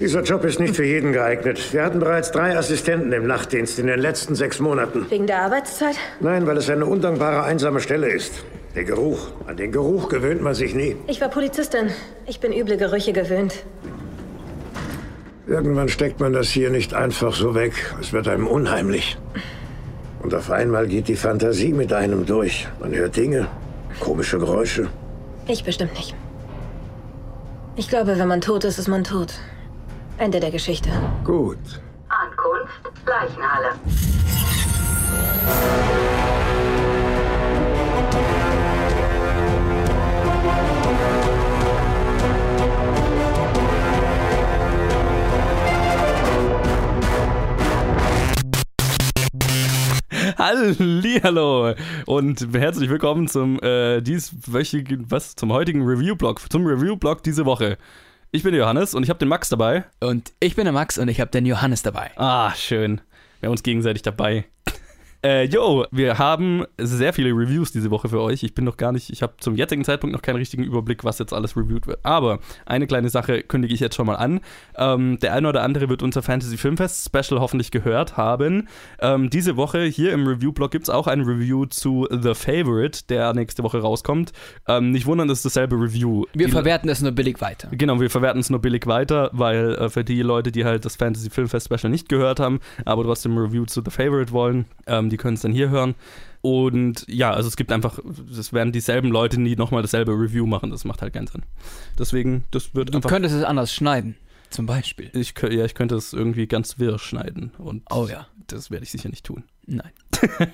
Dieser Job ist nicht für jeden geeignet. Wir hatten bereits drei Assistenten im Nachtdienst in den letzten sechs Monaten. Wegen der Arbeitszeit? Nein, weil es eine undankbare, einsame Stelle ist. Der Geruch. An den Geruch gewöhnt man sich nie. Ich war Polizistin. Ich bin üble Gerüche gewöhnt. Irgendwann steckt man das hier nicht einfach so weg. Es wird einem unheimlich. Und auf einmal geht die Fantasie mit einem durch. Man hört Dinge, komische Geräusche. Ich bestimmt nicht. Ich glaube, wenn man tot ist, ist man tot. Ende der Geschichte. Gut. Ankunft Leichenhalle. Hallihallo und herzlich willkommen zum äh, dieswöchigen, was, zum heutigen Review-Blog, zum Review-Blog diese Woche. Ich bin der Johannes und ich habe den Max dabei. Und ich bin der Max und ich habe den Johannes dabei. Ah, schön. Wir haben uns gegenseitig dabei. Äh, yo, wir haben sehr viele Reviews diese Woche für euch. Ich bin noch gar nicht, ich habe zum jetzigen Zeitpunkt noch keinen richtigen Überblick, was jetzt alles reviewed wird. Aber eine kleine Sache kündige ich jetzt schon mal an. Ähm, der eine oder andere wird unser Fantasy Filmfest Special hoffentlich gehört haben. Ähm, diese Woche hier im Review-Blog gibt es auch ein Review zu The Favorite, der nächste Woche rauskommt. Ähm, nicht wundern, das ist dasselbe Review. Wir Die- verwerten das nur billig weiter. Genau, wir verwerten es nur billig weiter, weil äh, für die Leute, die halt das Fantasy Filmfest Special nicht gehört haben, aber trotzdem ein Review zu The Favorite wollen, ähm, die können es dann hier hören. Und ja, also es gibt einfach, es werden dieselben Leute nie nochmal dasselbe Review machen, das macht halt keinen Sinn. Deswegen, das wird Du einfach. könntest es anders schneiden, zum Beispiel. Ich, ja, ich könnte es irgendwie ganz wirr schneiden und Oh ja. das werde ich sicher nicht tun. Nein.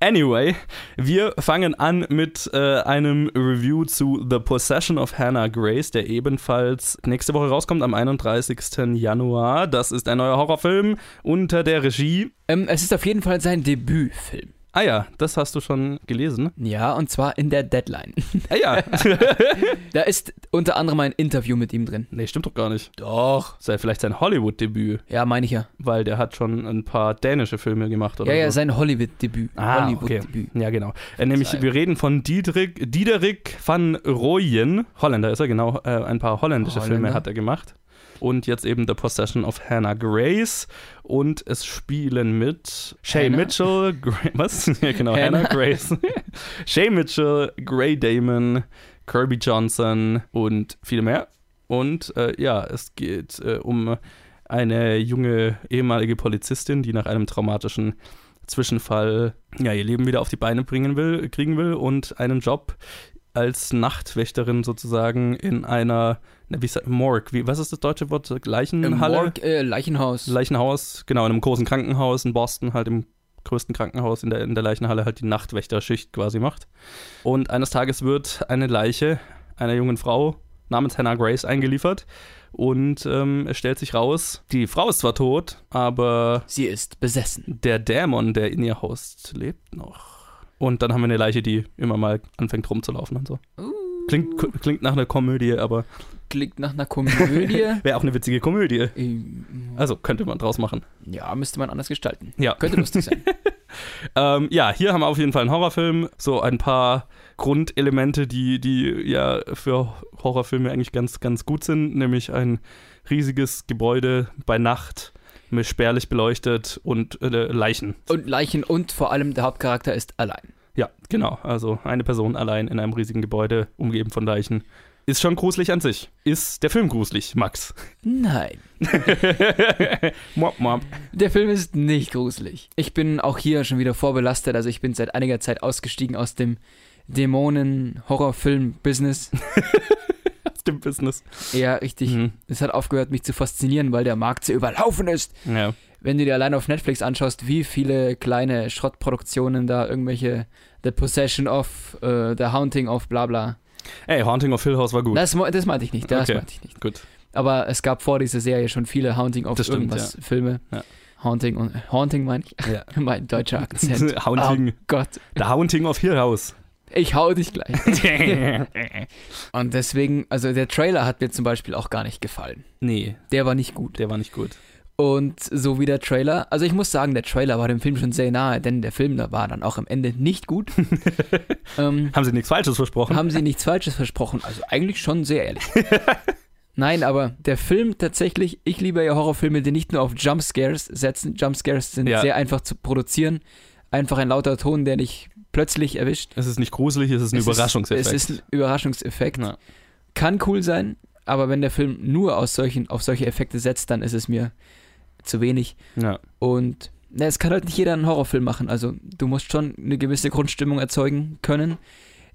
Anyway, wir fangen an mit äh, einem Review zu The Possession of Hannah Grace, der ebenfalls nächste Woche rauskommt, am 31. Januar. Das ist ein neuer Horrorfilm unter der Regie. Ähm, es ist auf jeden Fall sein Debütfilm. Ah ja, das hast du schon gelesen. Ja, und zwar in der Deadline. Ah ja. da ist unter anderem ein Interview mit ihm drin. nee, stimmt doch gar nicht. Doch. Sei vielleicht sein Hollywood-Debüt, Ja, meine ich ja. weil der hat schon ein paar dänische Filme gemacht oder Ja, ja, so. sein Hollywood-Debüt. Ah, okay. Hollywood-Debüt. Ja, genau. Äh, nämlich, wir reden von Diederik, Diederik van Rooyen. Holländer ist er, genau. Äh, ein paar holländische Holländer. Filme hat er gemacht. Und jetzt eben The Possession of Hannah Grace. Und es spielen mit Shay Hannah? Mitchell, Gra was? Ja, genau, Hannah, Hannah. Grace. Shay Mitchell, Gray Damon, Kirby Johnson und viele mehr. Und äh, ja, es geht äh, um eine junge ehemalige Polizistin, die nach einem traumatischen Zwischenfall ja, ihr Leben wieder auf die Beine bringen will, kriegen will und einen Job als Nachtwächterin sozusagen in einer, na, wie sagt, Morgue, wie, was ist das deutsche Wort? Leichenhalle? Morg, äh, Leichenhaus. Leichenhaus, genau, in einem großen Krankenhaus in Boston, halt im größten Krankenhaus in der, in der Leichenhalle halt die Nachtwächterschicht quasi macht. Und eines Tages wird eine Leiche einer jungen Frau namens Hannah Grace eingeliefert. Und ähm, es stellt sich raus, die Frau ist zwar tot, aber Sie ist besessen. der Dämon, der in ihr haust, lebt noch. Und dann haben wir eine Leiche, die immer mal anfängt rumzulaufen und so. Klingt, klingt nach einer Komödie, aber Klingt nach einer Komödie. wäre auch eine witzige Komödie. Ähm, Also könnte man draus machen. ja, müsste man anders gestalten. Ja. Könnte lustig sein. Ähm, ja, hier haben wir auf jeden Fall einen Horrorfilm. So ein paar Grundelemente, die, die ja für Horrorfilme eigentlich ganz, ganz gut sind. Nämlich ein riesiges Gebäude bei Nacht, mit spärlich beleuchtet und äh, Leichen. Und Leichen und vor allem der Hauptcharakter ist allein. Ja, genau. Also eine Person allein in einem riesigen Gebäude, umgeben von Leichen. Ist schon gruselig an sich. Ist der Film gruselig, Max? Nein. mop, mop. Der Film ist nicht gruselig. Ich bin auch hier schon wieder vorbelastet. Also ich bin seit einiger Zeit ausgestiegen aus dem Dämonen-Horrorfilm-Business. Aus dem Business. Ja, richtig. Mhm. Es hat aufgehört, mich zu faszinieren, weil der Markt so überlaufen ist. Ja. Wenn du dir allein auf Netflix anschaust, wie viele kleine Schrottproduktionen da irgendwelche The Possession of, äh, The Haunting of, bla bla. Ey, Haunting of Hill House war gut. Das, das meinte ich nicht, das Okay. meinte ich nicht. gut. Aber es gab vor dieser Serie schon viele Haunting of Das stimmt, irgendwas Filme. Ja. Haunting und Haunting meine ich. Ja. mein deutscher Akzent. Haunting. Oh Gott, The Haunting of Hill House. ich hau dich gleich. Und deswegen, also der Trailer hat mir zum Beispiel auch gar nicht gefallen. nee, Der war nicht gut. der war nicht gut. Und so wie der Trailer, also ich muss sagen, der Trailer war dem Film schon sehr nahe, denn der Film da war dann auch am Ende nicht gut. ähm, Haben sie nichts Falsches versprochen? haben sie nichts Falsches versprochen, also eigentlich schon sehr ehrlich. Nein, aber der Film tatsächlich, ich liebe ja Horrorfilme, die nicht nur auf Jumpscares setzen. Jumpscares sind Ja. sehr einfach zu produzieren. Einfach ein lauter Ton, der dich plötzlich erwischt. Es ist nicht gruselig, es ist ein Es Überraschungseffekt. Ist, es ist ein Überraschungseffekt. Ja. Kann cool sein, aber wenn der Film nur aus solchen, auf solche Effekte setzt, dann ist es mir zu wenig. Ja. Und na, es kann halt nicht jeder einen Horrorfilm machen. Also du musst schon eine gewisse Grundstimmung erzeugen können,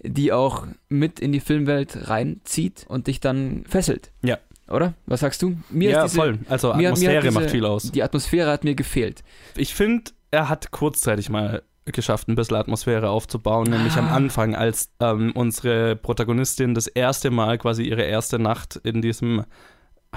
die auch mit in die Filmwelt reinzieht und dich dann fesselt. Ja. Oder? Was sagst du? Mir ja, ist diese, voll. Also mir- mir Atmosphäre diese- macht viel aus. Die Atmosphäre hat mir gefehlt. Ich finde, er hat kurzzeitig mal geschafft, ein bisschen Atmosphäre aufzubauen, nämlich am Ah. Anfang, als ähm, unsere Protagonistin das erste Mal quasi ihre erste Nacht in diesem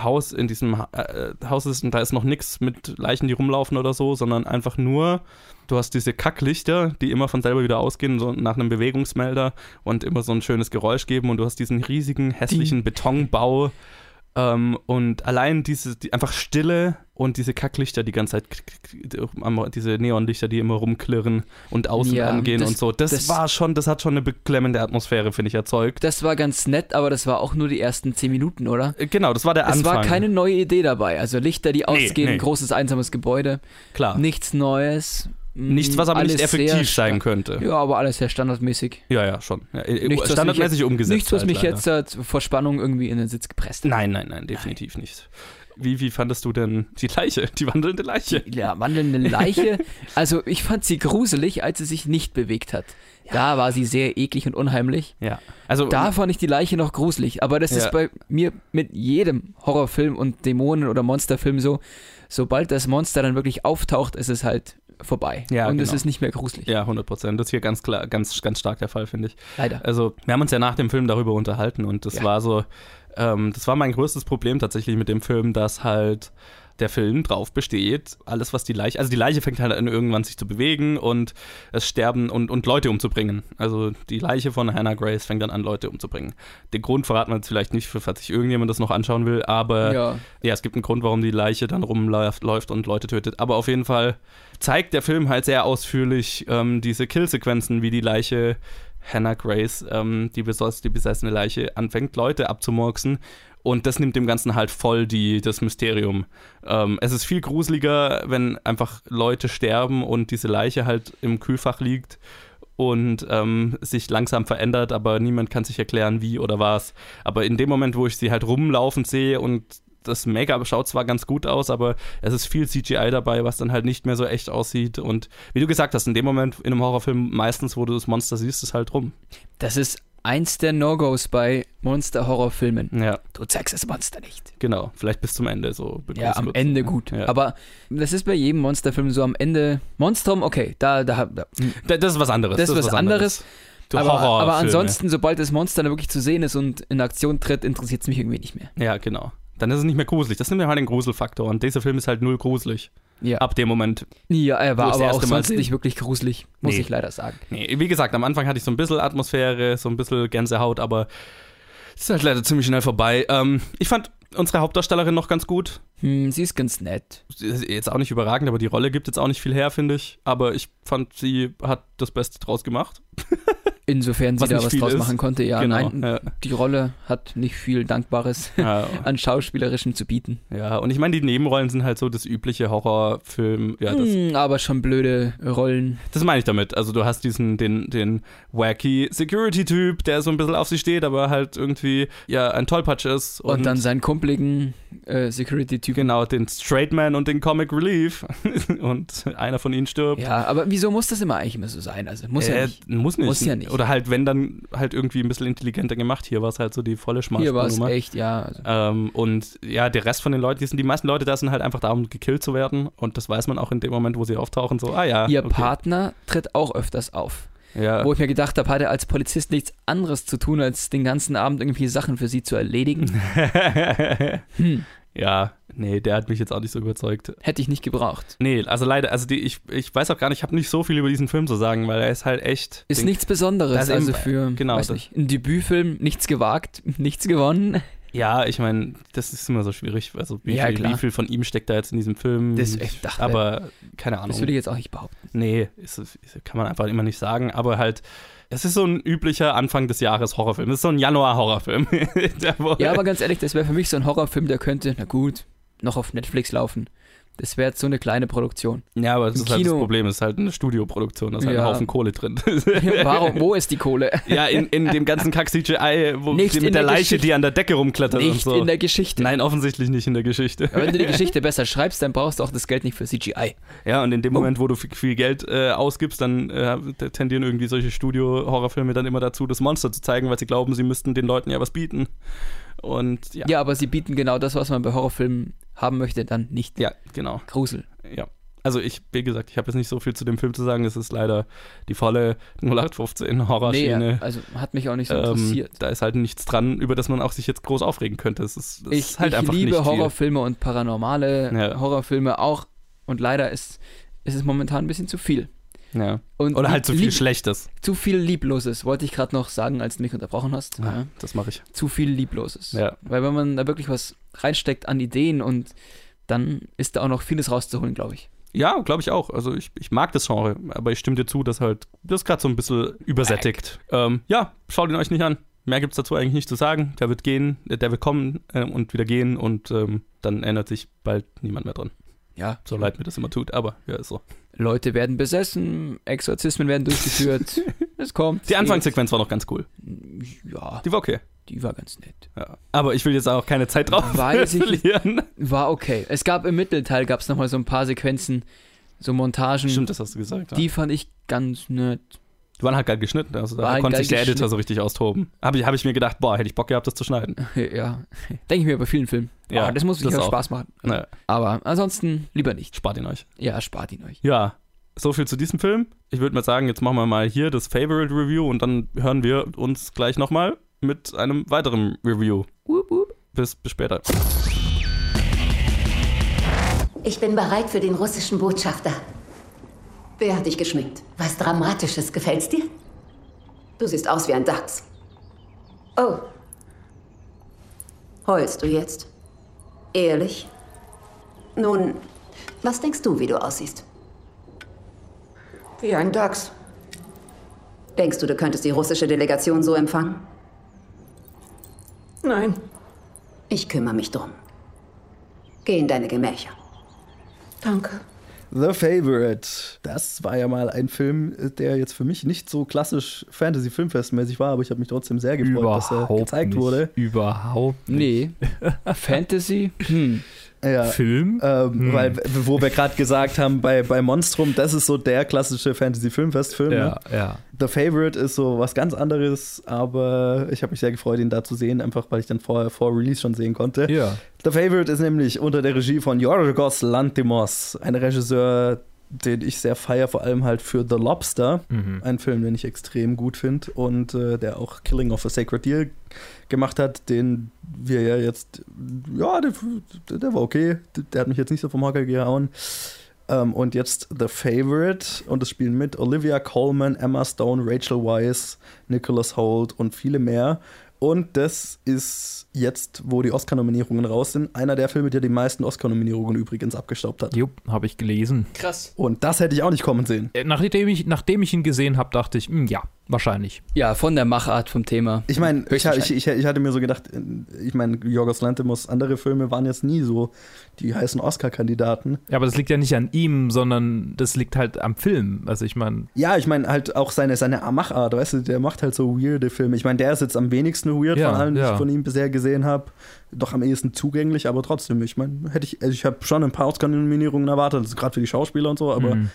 Haus, in diesem Ha- äh, Haus ist und da ist noch nichts mit Leichen, die rumlaufen oder so, sondern einfach nur, du hast diese Kacklichter, die immer von selber wieder ausgehen, so nach einem Bewegungsmelder und immer so ein schönes Geräusch geben und du hast diesen riesigen, hässlichen Betonbau ähm, und allein diese, die, einfach Stille und diese Kacklichter die ganze Zeit, diese Neonlichter, die immer rumklirren und außen Ja, angehen das- und so. Das, das- war schon, das hat schon eine beklemmende Atmosphäre, finde ich, erzeugt. Das war ganz nett, aber das war auch nur die ersten zehn Minuten, oder? Äh, Genau, das war der Es Anfang. war keine neue Idee dabei. Also Lichter, die ausgehen, nee. großes einsames Gebäude, Klar. nichts Neues. Nichts, was aber nicht Alles sehr effektiv sein könnte. Ja, aber alles sehr standardmäßig. Ja, ja, schon. Ja, äh, Nichts, was standardmäßig umgesetzt. Nichts, was halt mich leider. jetzt äh, vor Spannung irgendwie in den Sitz gepresst hat. Nein, nein, nein, definitiv nicht. Wie, wie fandest du denn die Leiche, die wandelnde Leiche? Ja, wandelnde Leiche. Also ich fand sie gruselig, als sie sich nicht bewegt hat. Da war sie sehr eklig und unheimlich. Ja. Also, Da fand ich die Leiche noch gruselig. Aber das Ja. ist bei mir mit jedem Horrorfilm und Dämonen- oder Monsterfilm so. Sobald das Monster dann wirklich auftaucht, ist es halt vorbei. Ja, und es genau. ist nicht mehr gruselig. ja, 100 Prozent. Das ist hier ganz klar, ganz, ganz stark der Fall, finde ich. Leider. Also, wir haben uns ja nach dem Film darüber unterhalten und das Ja. war so, ähm, das war mein größtes Problem tatsächlich mit dem Film, dass halt der Film drauf besteht, alles was die Leiche, also die Leiche fängt halt an irgendwann sich zu bewegen und es sterben und, und Leute umzubringen. Also die Leiche von Hannah Grace fängt dann an, Leute umzubringen. Den Grund verraten wir jetzt vielleicht nicht, für falls sich irgendjemand das noch anschauen will, aber ja. ja, es gibt einen Grund, warum die Leiche dann rumläuft läuft und Leute tötet. Aber auf jeden Fall zeigt der Film halt sehr ausführlich ähm, diese Killsequenzen, wie die Leiche Hannah Grace, ähm, die, besos die besessene Leiche, anfängt, Leute abzumurksen. Und das nimmt dem Ganzen halt voll die, das Mysterium. Ähm, es ist viel gruseliger, wenn einfach Leute sterben und diese Leiche halt im Kühlfach liegt und ähm, sich langsam verändert, aber niemand kann sich erklären, wie oder was. Aber in dem Moment, wo ich sie halt rumlaufen sehe und das Make-up schaut zwar ganz gut aus, aber es ist viel CGI dabei, was dann halt nicht mehr so echt aussieht. Und wie du gesagt hast, in dem Moment in einem Horrorfilm, meistens, wo du das Monster siehst, ist halt rum. Das ist eins der No-Gos bei Monster-Horrorfilmen. Ja, Du zeigst das Monster nicht. genau. Vielleicht bis zum Ende so. Ja, am kurz. Ende gut. Ja. Aber das ist bei jedem Monsterfilm so am Ende. Monstrum, okay, da, da, da Da- Das ist was anderes. Das ist was anderes. Du aber, aber ansonsten, sobald das Monster dann wirklich zu sehen ist und in Aktion tritt, interessiert es mich irgendwie nicht mehr. Ja, genau. Dann ist es nicht mehr gruselig. Das nimmt ja halt den Gruselfaktor. Und dieser Film ist halt null gruselig. Ja, Ab dem Moment. ja er war aber auch sonst nicht wirklich gruselig, muss Nee. ich leider sagen. Nee, wie gesagt, am Anfang hatte ich so ein bisschen Atmosphäre, so ein bisschen Gänsehaut, aber es ist halt leider ziemlich schnell vorbei. Ähm, ich fand unsere Hauptdarstellerin noch ganz gut. Hm, sie ist ganz nett. Sie ist Jetzt auch nicht überragend, aber die Rolle gibt jetzt auch nicht viel her, finde ich. Aber ich fand, sie hat das Beste draus gemacht. Insofern sie Was da nicht was draus ist. machen konnte, ja. genau. Nein, Ja, die Rolle hat nicht viel Dankbares ja, an Schauspielerischem zu bieten. ja, und ich meine, die Nebenrollen sind halt so das übliche Horrorfilm. Ja, Hm, aber schon blöde Rollen. das meine ich damit. Also du hast diesen, den, den wacky Security-Typ, der so ein bisschen auf sie steht, aber halt irgendwie, ja, ein Tollpatsch ist. Und, dann seinen kumpeligen äh, Security-Typen. Genau, den Straight Man und den Comic Relief. und einer von ihnen stirbt. Ja, aber wieso muss das immer eigentlich immer so sein? Also muss ja Äh, nicht. Muss nicht. Muss ja nicht. Oder halt, wenn dann halt irgendwie ein bisschen intelligenter gemacht. Hier war es halt so die volle Hier war es echt, ja. Also, Ähm, und ja, der Rest von den Leuten, die sind die meisten Leute da sind halt einfach da, um gekillt zu werden. Und das weiß man auch in dem Moment, wo sie auftauchen. So, ah ja. Ihr okay. Partner tritt auch öfters auf. Ja. Wo ich mir gedacht habe, hat er als Polizist nichts anderes zu tun, als den ganzen Abend irgendwie Sachen für sie zu erledigen. Hm, ja, nee, der hat mich jetzt auch nicht so überzeugt. hätte ich nicht gebraucht. Nee, also leider, also die, ich, ich weiß auch gar nicht, ich habe nicht so viel über diesen Film zu sagen, weil er ist halt echt. Ist den- nichts Besonderes. Also für genau, weiß nicht, ein Debütfilm, nichts gewagt, nichts gewonnen. Ja, ich meine, das ist immer so schwierig. Also, wie, Ja, viel, wie viel von ihm steckt da jetzt in diesem Film? Das- ich dachte- aber keine Ahnung. Das würde ich jetzt auch nicht behaupten. Nee, ist, ist, kann man einfach immer nicht sagen, aber halt, es ist so ein üblicher Anfang des Jahres Horrorfilm. Es ist so ein Januar-Horrorfilm. Ja, aber ganz ehrlich, das wäre für mich so ein Horrorfilm, der könnte, na gut, noch auf Netflix laufen. Das wäre jetzt so eine kleine Produktion. ja, aber das Im ist halt das Kino- Problem, es ist halt eine Studioproduktion, da ist halt Ja. ein Haufen Kohle drin. Warum? Wo ist die Kohle? ja, in, in dem ganzen Kack-CGI, wo Nicht mit der der Leiche, Geschichte. die an der Decke rumklettert und Nicht so. in der Geschichte. Nein, offensichtlich nicht in der Geschichte. Aber wenn du die Geschichte besser schreibst, dann brauchst du auch das Geld nicht für CGI. Ja, und in dem Moment, wo du viel, viel Geld äh, ausgibst, dann äh, tendieren irgendwie solche Studio-Horrorfilme dann immer dazu, das Monster zu zeigen, weil sie glauben, sie müssten den Leuten ja was bieten. Und ja, Ja, aber sie bieten genau das, was man bei Horrorfilmen haben möchte, dann nicht. ja genau. Grusel. Ja. Also ich, wie gesagt, ich habe jetzt nicht so viel zu dem Film zu sagen. Es ist leider die volle 0815 Nee, Horrorschiene. also hat mich auch nicht so ähm, interessiert. da ist halt nichts dran, über das man auch sich jetzt groß aufregen könnte. Es ist, es Ich, ist halt ich einfach liebe nicht viel. Horrorfilme und paranormale Ja. Horrorfilme auch. Und leider ist, ist es momentan ein bisschen zu viel. Ja. Und Oder halt zu viel Schlechtes. Zu viel Liebloses, wollte ich gerade noch sagen, als du mich unterbrochen hast. Ja. Das mache ich. Zu viel Liebloses. Ja. Weil wenn man da wirklich was reinsteckt an Ideen und dann ist da auch noch vieles rauszuholen, glaube ich. Ja, glaube ich auch. Also ich, ich mag das Genre, aber ich stimme dir zu, dass halt das gerade so ein bisschen übersättigt. Ähm, ja, schaut ihn euch nicht an. Mehr gibt es dazu eigentlich nicht zu sagen. Der wird gehen, äh, der wird kommen äh, und wieder gehen und ähm, dann ändert sich bald niemand mehr dran. Ja, So leid mir das immer tut, aber ja, ist so. Leute werden besessen, Exorzismen werden durchgeführt. es kommt. Die Anfangssequenz war noch ganz cool. Ja, Die war okay. die war ganz nett. Ja. Aber ich will jetzt auch keine Zeit drauf Weiß ich verlieren. War okay. Es gab im Mittelteil gab es nochmal so ein paar Sequenzen, so Montagen. Stimmt, das hast du gesagt. Ja. Die fand ich ganz nett. Die waren halt geil geschnitten, also da halt konnte sich der Editor so richtig austoben. Habe ich, hab ich mir gedacht, boah, hätte ich Bock gehabt, das zu schneiden. Ja, denke ich mir bei vielen Filmen. Ja, Ja, das muss das wirklich auch auch. Spaß machen. Naja, Aber ansonsten lieber nicht. spart ihn euch. Ja, spart ihn euch. Ja, so viel zu diesem Film. Ich würde mal sagen, jetzt machen wir mal hier das Favorite Review und dann hören wir uns gleich nochmal mit einem weiteren Review. Wup, wup. Bis, bis später. Ich bin bereit für den russischen Botschafter. Wer hat dich geschminkt? Was Dramatisches. Gefällt's dir? Du siehst aus wie ein Dachs. Oh. Heulst du jetzt? Ehrlich? Nun, was denkst du, wie du aussiehst? Wie ein Dachs. Denkst du, du könntest die russische Delegation so empfangen? Nein. Ich kümmere mich drum. Geh in deine Gemächer. Danke. The Favorite. Das war ja mal ein Film, der jetzt für mich nicht so klassisch Fantasy-Filmfestmäßig war, aber ich habe mich trotzdem sehr gefreut, dass er Überhaupt gezeigt nicht. wurde. Überhaupt nicht. Nee. Fantasy? Hm. Ja, Film? ähm, weil, wo wir gerade gesagt haben, bei, bei Monstrum, das ist so der klassische Fantasy-Filmfest-Film. ja, Ne? ja. The Favorite ist so was ganz anderes, aber ich habe mich sehr gefreut, ihn da zu sehen, einfach weil ich dann vorher vor Release schon sehen konnte. Ja. The Favorite ist nämlich unter der Regie von Yorgos Lanthimos, ein Regisseur, den ich sehr feier, vor allem halt für The Lobster, Mhm. ein Film, den ich extrem gut finde und äh, der auch Killing of a Sacred Deer gemacht hat, den wir ja jetzt, ja, der, der war okay, der hat mich jetzt nicht so vom Hocker gehauen. Ähm, und jetzt The Favorite und es spielen mit Olivia Colman, Emma Stone, Rachel Weisz, Nicholas Holt und viele mehr. Und das ist jetzt, wo die Oscar-Nominierungen raus sind, einer der Filme, der die meisten Oscar-Nominierungen übrigens abgestaubt hat. Jupp, habe ich gelesen. Krass. Und das hätte ich auch nicht kommen sehen. Äh, Nachdem ich, nachdem ich ihn gesehen habe, dachte ich, hm, ja, wahrscheinlich. Ja, von der Machart vom Thema. Ich meine, ich, ich, ich, ich hatte mir so gedacht, ich meine, Jorgos Lanthimos andere Filme waren jetzt nie so die heißen Oscar-Kandidaten. Ja, aber das liegt ja nicht an ihm, sondern das liegt halt am Film. Also ich meine, Ja, ich meine halt auch seine, seine Machart, weißt du, der macht halt so weirde Filme. Ich meine, der ist jetzt am wenigsten weird Ja, von allen, die ja. ich von ihm bisher gesehen habe. Doch am ehesten zugänglich, aber trotzdem, ich meine, hätte ich, also ich habe schon ein paar Oscar-Nominierungen erwartet, also gerade für die Schauspieler und so, aber hm,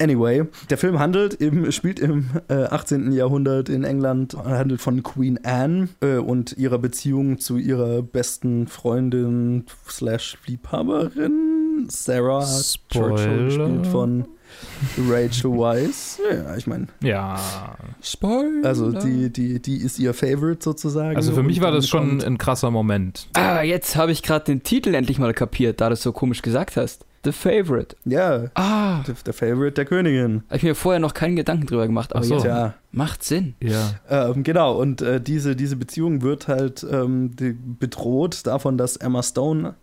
Anyway, der Film handelt im, spielt im äh, 18. Jahrhundert in England, handelt von Queen Anne äh, und ihrer Beziehung zu ihrer besten Freundin slash Liebhaberin Sarah Spoiler. Churchill, gespielt von Rachel Weisz. Ja, ich meine, ja. Spoiler. also die, die, die ist ihr Favorite sozusagen. Also für mich war das schon kommt- ein krasser Moment. Ah, jetzt habe ich gerade den Titel endlich mal kapiert, da du es so komisch gesagt hast. The Favorite. Ja, Ah, der, der Favorite der Königin. habe ich mir vorher noch keinen Gedanken drüber gemacht, aber Ach so. ja, Tja, macht Sinn. Ja. ähm, genau. Und äh, diese, diese Beziehung wird halt ähm, die, bedroht davon, dass Emma Stone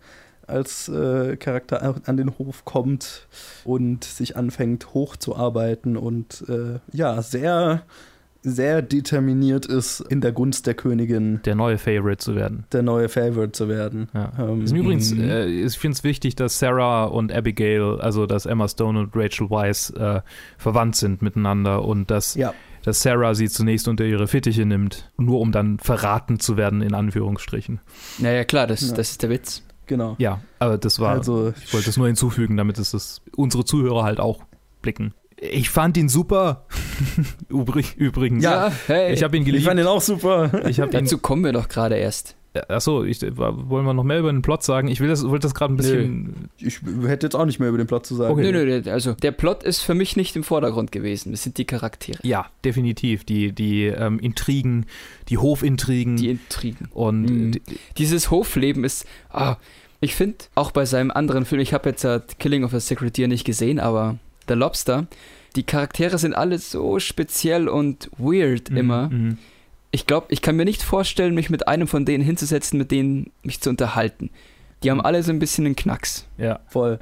als äh, Charakter an den Hof kommt und sich anfängt hochzuarbeiten und äh, ja, sehr, sehr determiniert ist, in der Gunst der Königin Der neue Favorite zu werden. der neue Favorite zu werden. Ja. Ähm, übrigens, Mhm. äh, ich finde es wichtig, dass Sarah und Abigail, also dass Emma Stone und Rachel Weisz äh, verwandt sind miteinander und dass, Ja. dass Sarah sie zunächst unter ihre Fittiche nimmt, nur um dann verraten zu werden, in Anführungsstrichen. Naja, klar, das, Ja. das ist der Witz. Genau. Ja, aber das war, Also, ich wollte es nur hinzufügen, damit es das unsere Zuhörer halt auch blicken. Ich fand ihn super. Übrig, übrigens. Ja, hey. Ich habe ihn ich geliebt. fand den auch super. Ich habe ihn Dazu kommen wir doch gerade erst. Achso, ich, wollen wir noch mehr über den Plot sagen? Ich will das, wollte das gerade ein bisschen. Ich hätte jetzt auch nicht mehr über den Plot zu sagen. Okay. Nö, nö, also der Plot ist für mich nicht im Vordergrund gewesen. Das sind die Charaktere, Ja, definitiv. Die, die ähm, Intrigen, die Hofintrigen die Intrigen. und Mhm. die, Dieses Hofleben ist. Ah, ich finde, auch bei seinem anderen Film, ich habe jetzt Killing of a Secretary nicht gesehen, aber The Lobster, die Charaktere sind alle so speziell und weird immer. Mhm. Ich glaube, ich kann mir nicht vorstellen, mich mit einem von denen hinzusetzen, mit denen mich zu unterhalten. Die haben alle so ein bisschen einen Knacks. Ja. Voll.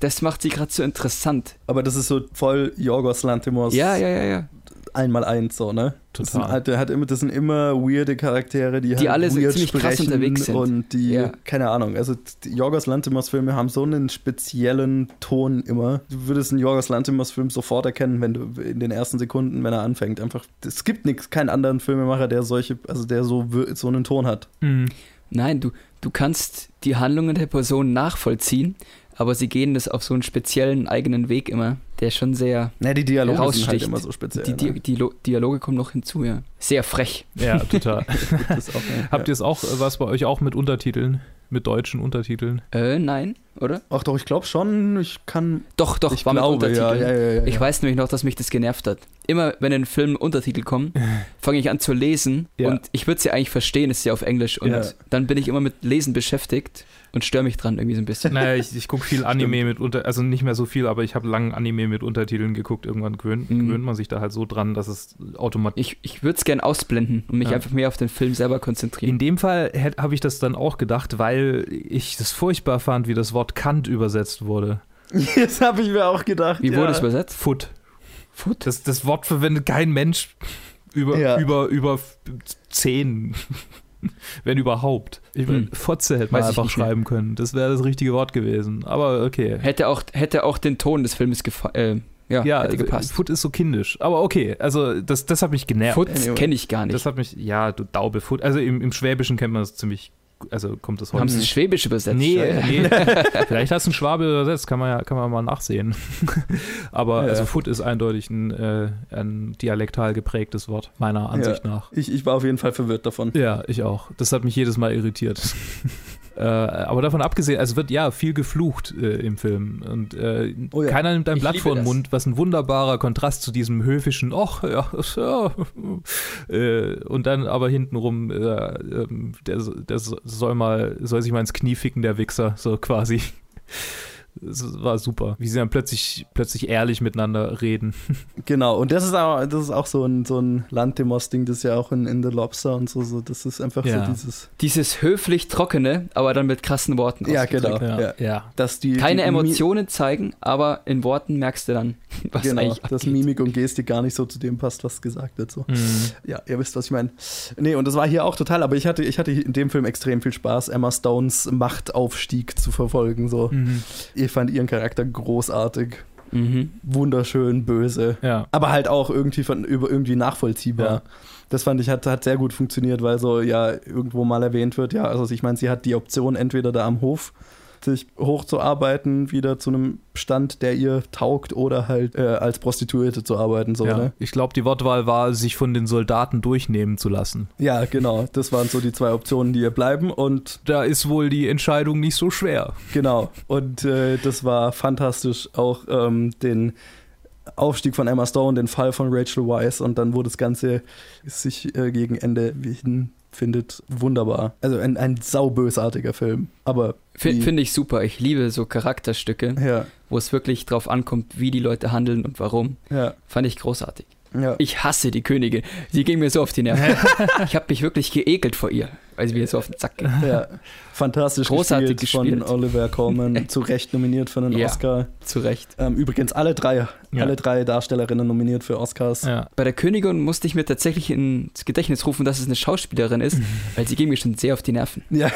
Das macht sie gerade so interessant. Aber das ist so voll Jorgos Lanthimos Ja, ja, ja, ja. Einmal eins so, ne? Das sind, Total. halt- der hat immer, das sind immer weirde Charaktere, die, Die halt alle so weird ziemlich krass sprechen unterwegs sind. Und die, Ja. keine Ahnung, also die Jorgos Lanthimos-Filme haben so einen speziellen Ton immer. Du würdest einen Jorgos Lanthimos-Film sofort erkennen, wenn du in den ersten Sekunden, wenn er anfängt. Einfach, es gibt nichts, keinen anderen Filmemacher, der solche, also der so, so einen Ton hat. Mhm. Nein, du, du kannst die Handlungen der Person nachvollziehen, aber sie gehen das auf so einen speziellen eigenen Weg immer, der schon sehr. Ne, die Dialoge sind halt Heraussticht. immer so speziell. Die, die, ne? die Lo- Dialoge kommen noch hinzu, ja. Sehr frech. ja, total. Auch? Habt ihr es auch, äh, was bei euch auch mit Untertiteln? Mit deutschen Untertiteln? Äh, nein, oder? Ach doch, ich glaube schon, ich kann. Doch, doch, ich war mit glaube, ja, Untertiteln. ja, ja, ja, Ich weiß nämlich noch, dass mich das genervt hat. Immer wenn in Filmen Untertitel kommen, fange ich an zu lesen Ja. und ich würde sie eigentlich verstehen, ist ja auf Englisch und Ja. dann bin ich immer mit Lesen beschäftigt und störe mich dran irgendwie so ein bisschen. Naja, ich, ich gucke viel Anime mit unter, also nicht mehr so viel, aber ich habe lange Anime mit Untertiteln geguckt. Irgendwann gewöhnt, Mhm. gewöhnt man sich da halt so dran, dass es automatisch. Ich, ich würde es gern ausblenden und mich Ja. einfach mehr auf den Film selber konzentrieren. In dem Fall habe ich das dann auch gedacht, weil ich das furchtbar fand, wie das Wort Kant übersetzt wurde. Das habe ich mir auch gedacht. Wie ja. wurde es übersetzt? Foot. Foot? Das, das Wort verwendet kein Mensch über, Ja. über, über zehn. Wenn überhaupt. Ich meine, Hm. Fotze hätte man einfach schreiben können. Das wäre das richtige Wort gewesen. Aber okay. Hätte auch, hätte auch den Ton des Filmes gefa äh, ja, Ja, hätte gepasst. Foot ist so kindisch. Aber okay, also das, das hat mich genervt. Foot Anyway. kenne ich gar nicht. Das hat mich, ja, du Daube Foot. Also im, im Schwäbischen kennt man das ziemlich, also kommt das Haben heute. sie Schwäbisch übersetzt? Nee, Ja. nee. Vielleicht hast du einen Schwabe übersetzt, kann man ja, kann man mal nachsehen. Aber Ja. also Foot ist eindeutig ein, äh, ein dialektal geprägtes Wort, meiner Ansicht nach. Ich, ich war auf jeden Fall verwirrt davon. Ja, ich auch. Das hat mich jedes Mal irritiert. äh, aber davon abgesehen, also wird ja viel geflucht äh, im Film. Und äh, Oh ja. keiner nimmt ein Ich Blatt vor den. Mund, was ein wunderbarer Kontrast zu diesem höfischen, ach ja, ja. Äh, und dann aber hintenrum, äh, ähm, der, der soll mal, soll sich mal ins Knie ficken, der Wichser, so quasi. Das war super, wie sie dann plötzlich, plötzlich ehrlich miteinander reden. Genau, und das ist auch, das ist auch so ein, so ein Lantimos-Ding, das ist ja auch in, in The Lobster und so, so. Das ist einfach Ja. so dieses. Dieses höflich Trockene, aber dann mit krassen Worten Ja, genau. Ja. ja. Dass die, Keine die Emotionen zeigen, aber in Worten merkst du dann, was genau, eigentlich dass abgeht. Mimik und Gestik gar nicht so zu dem passt, was gesagt wird. So. Mhm. Ja, ihr wisst, was ich meine. Nee, und das war hier auch total, aber ich hatte, ich hatte in dem Film extrem viel Spaß, Emma Stones Machtaufstieg zu verfolgen. So. Mhm. Ich fand ihren Charakter großartig, Mhm. wunderschön, böse. Ja. aber halt auch irgendwie von über irgendwie nachvollziehbar. Ja. Das fand ich hat, hat sehr gut funktioniert, weil so ja irgendwo mal erwähnt wird, ja, also ich meine, sie hat die Option entweder da am Hof sich hochzuarbeiten, wieder zu einem Stand, der ihr taugt, oder halt äh, als Prostituierte zu arbeiten, so, ja. ne? Ich glaube, die Wortwahl war, sich von den Soldaten durchnehmen zu lassen. Ja, genau. Das waren so die zwei Optionen, die ihr bleiben und Da ist wohl die Entscheidung nicht so schwer. genau. Und äh, das war fantastisch, auch ähm, den Aufstieg von Emma Stone, den Fall von Rachel Weisz und dann, wo das Ganze sich äh, gegen Ende hin findet, wunderbar. Also ein, ein saubösartiger Film. Aber Finde ich super. Ich liebe so Charakterstücke, ja, wo es wirklich drauf ankommt, wie die Leute handeln und warum. ja, Fand ich großartig. ja. Ich hasse die Königin. Sie ging mir so auf die Nerven. ich habe mich wirklich geekelt vor ihr, weil sie mir so auf den Sack ging. ja. Fantastisch Großartig gespielt, gespielt. von Oliver Colman, zu Recht nominiert für einen Ja. Oscar. Zu Recht. Ähm, übrigens alle drei, Ja. alle drei Darstellerinnen nominiert für Oscars. Ja. Bei der Königin musste ich mir tatsächlich ins Gedächtnis rufen, dass es eine Schauspielerin ist, weil sie ging mir schon sehr auf die Nerven. Ja.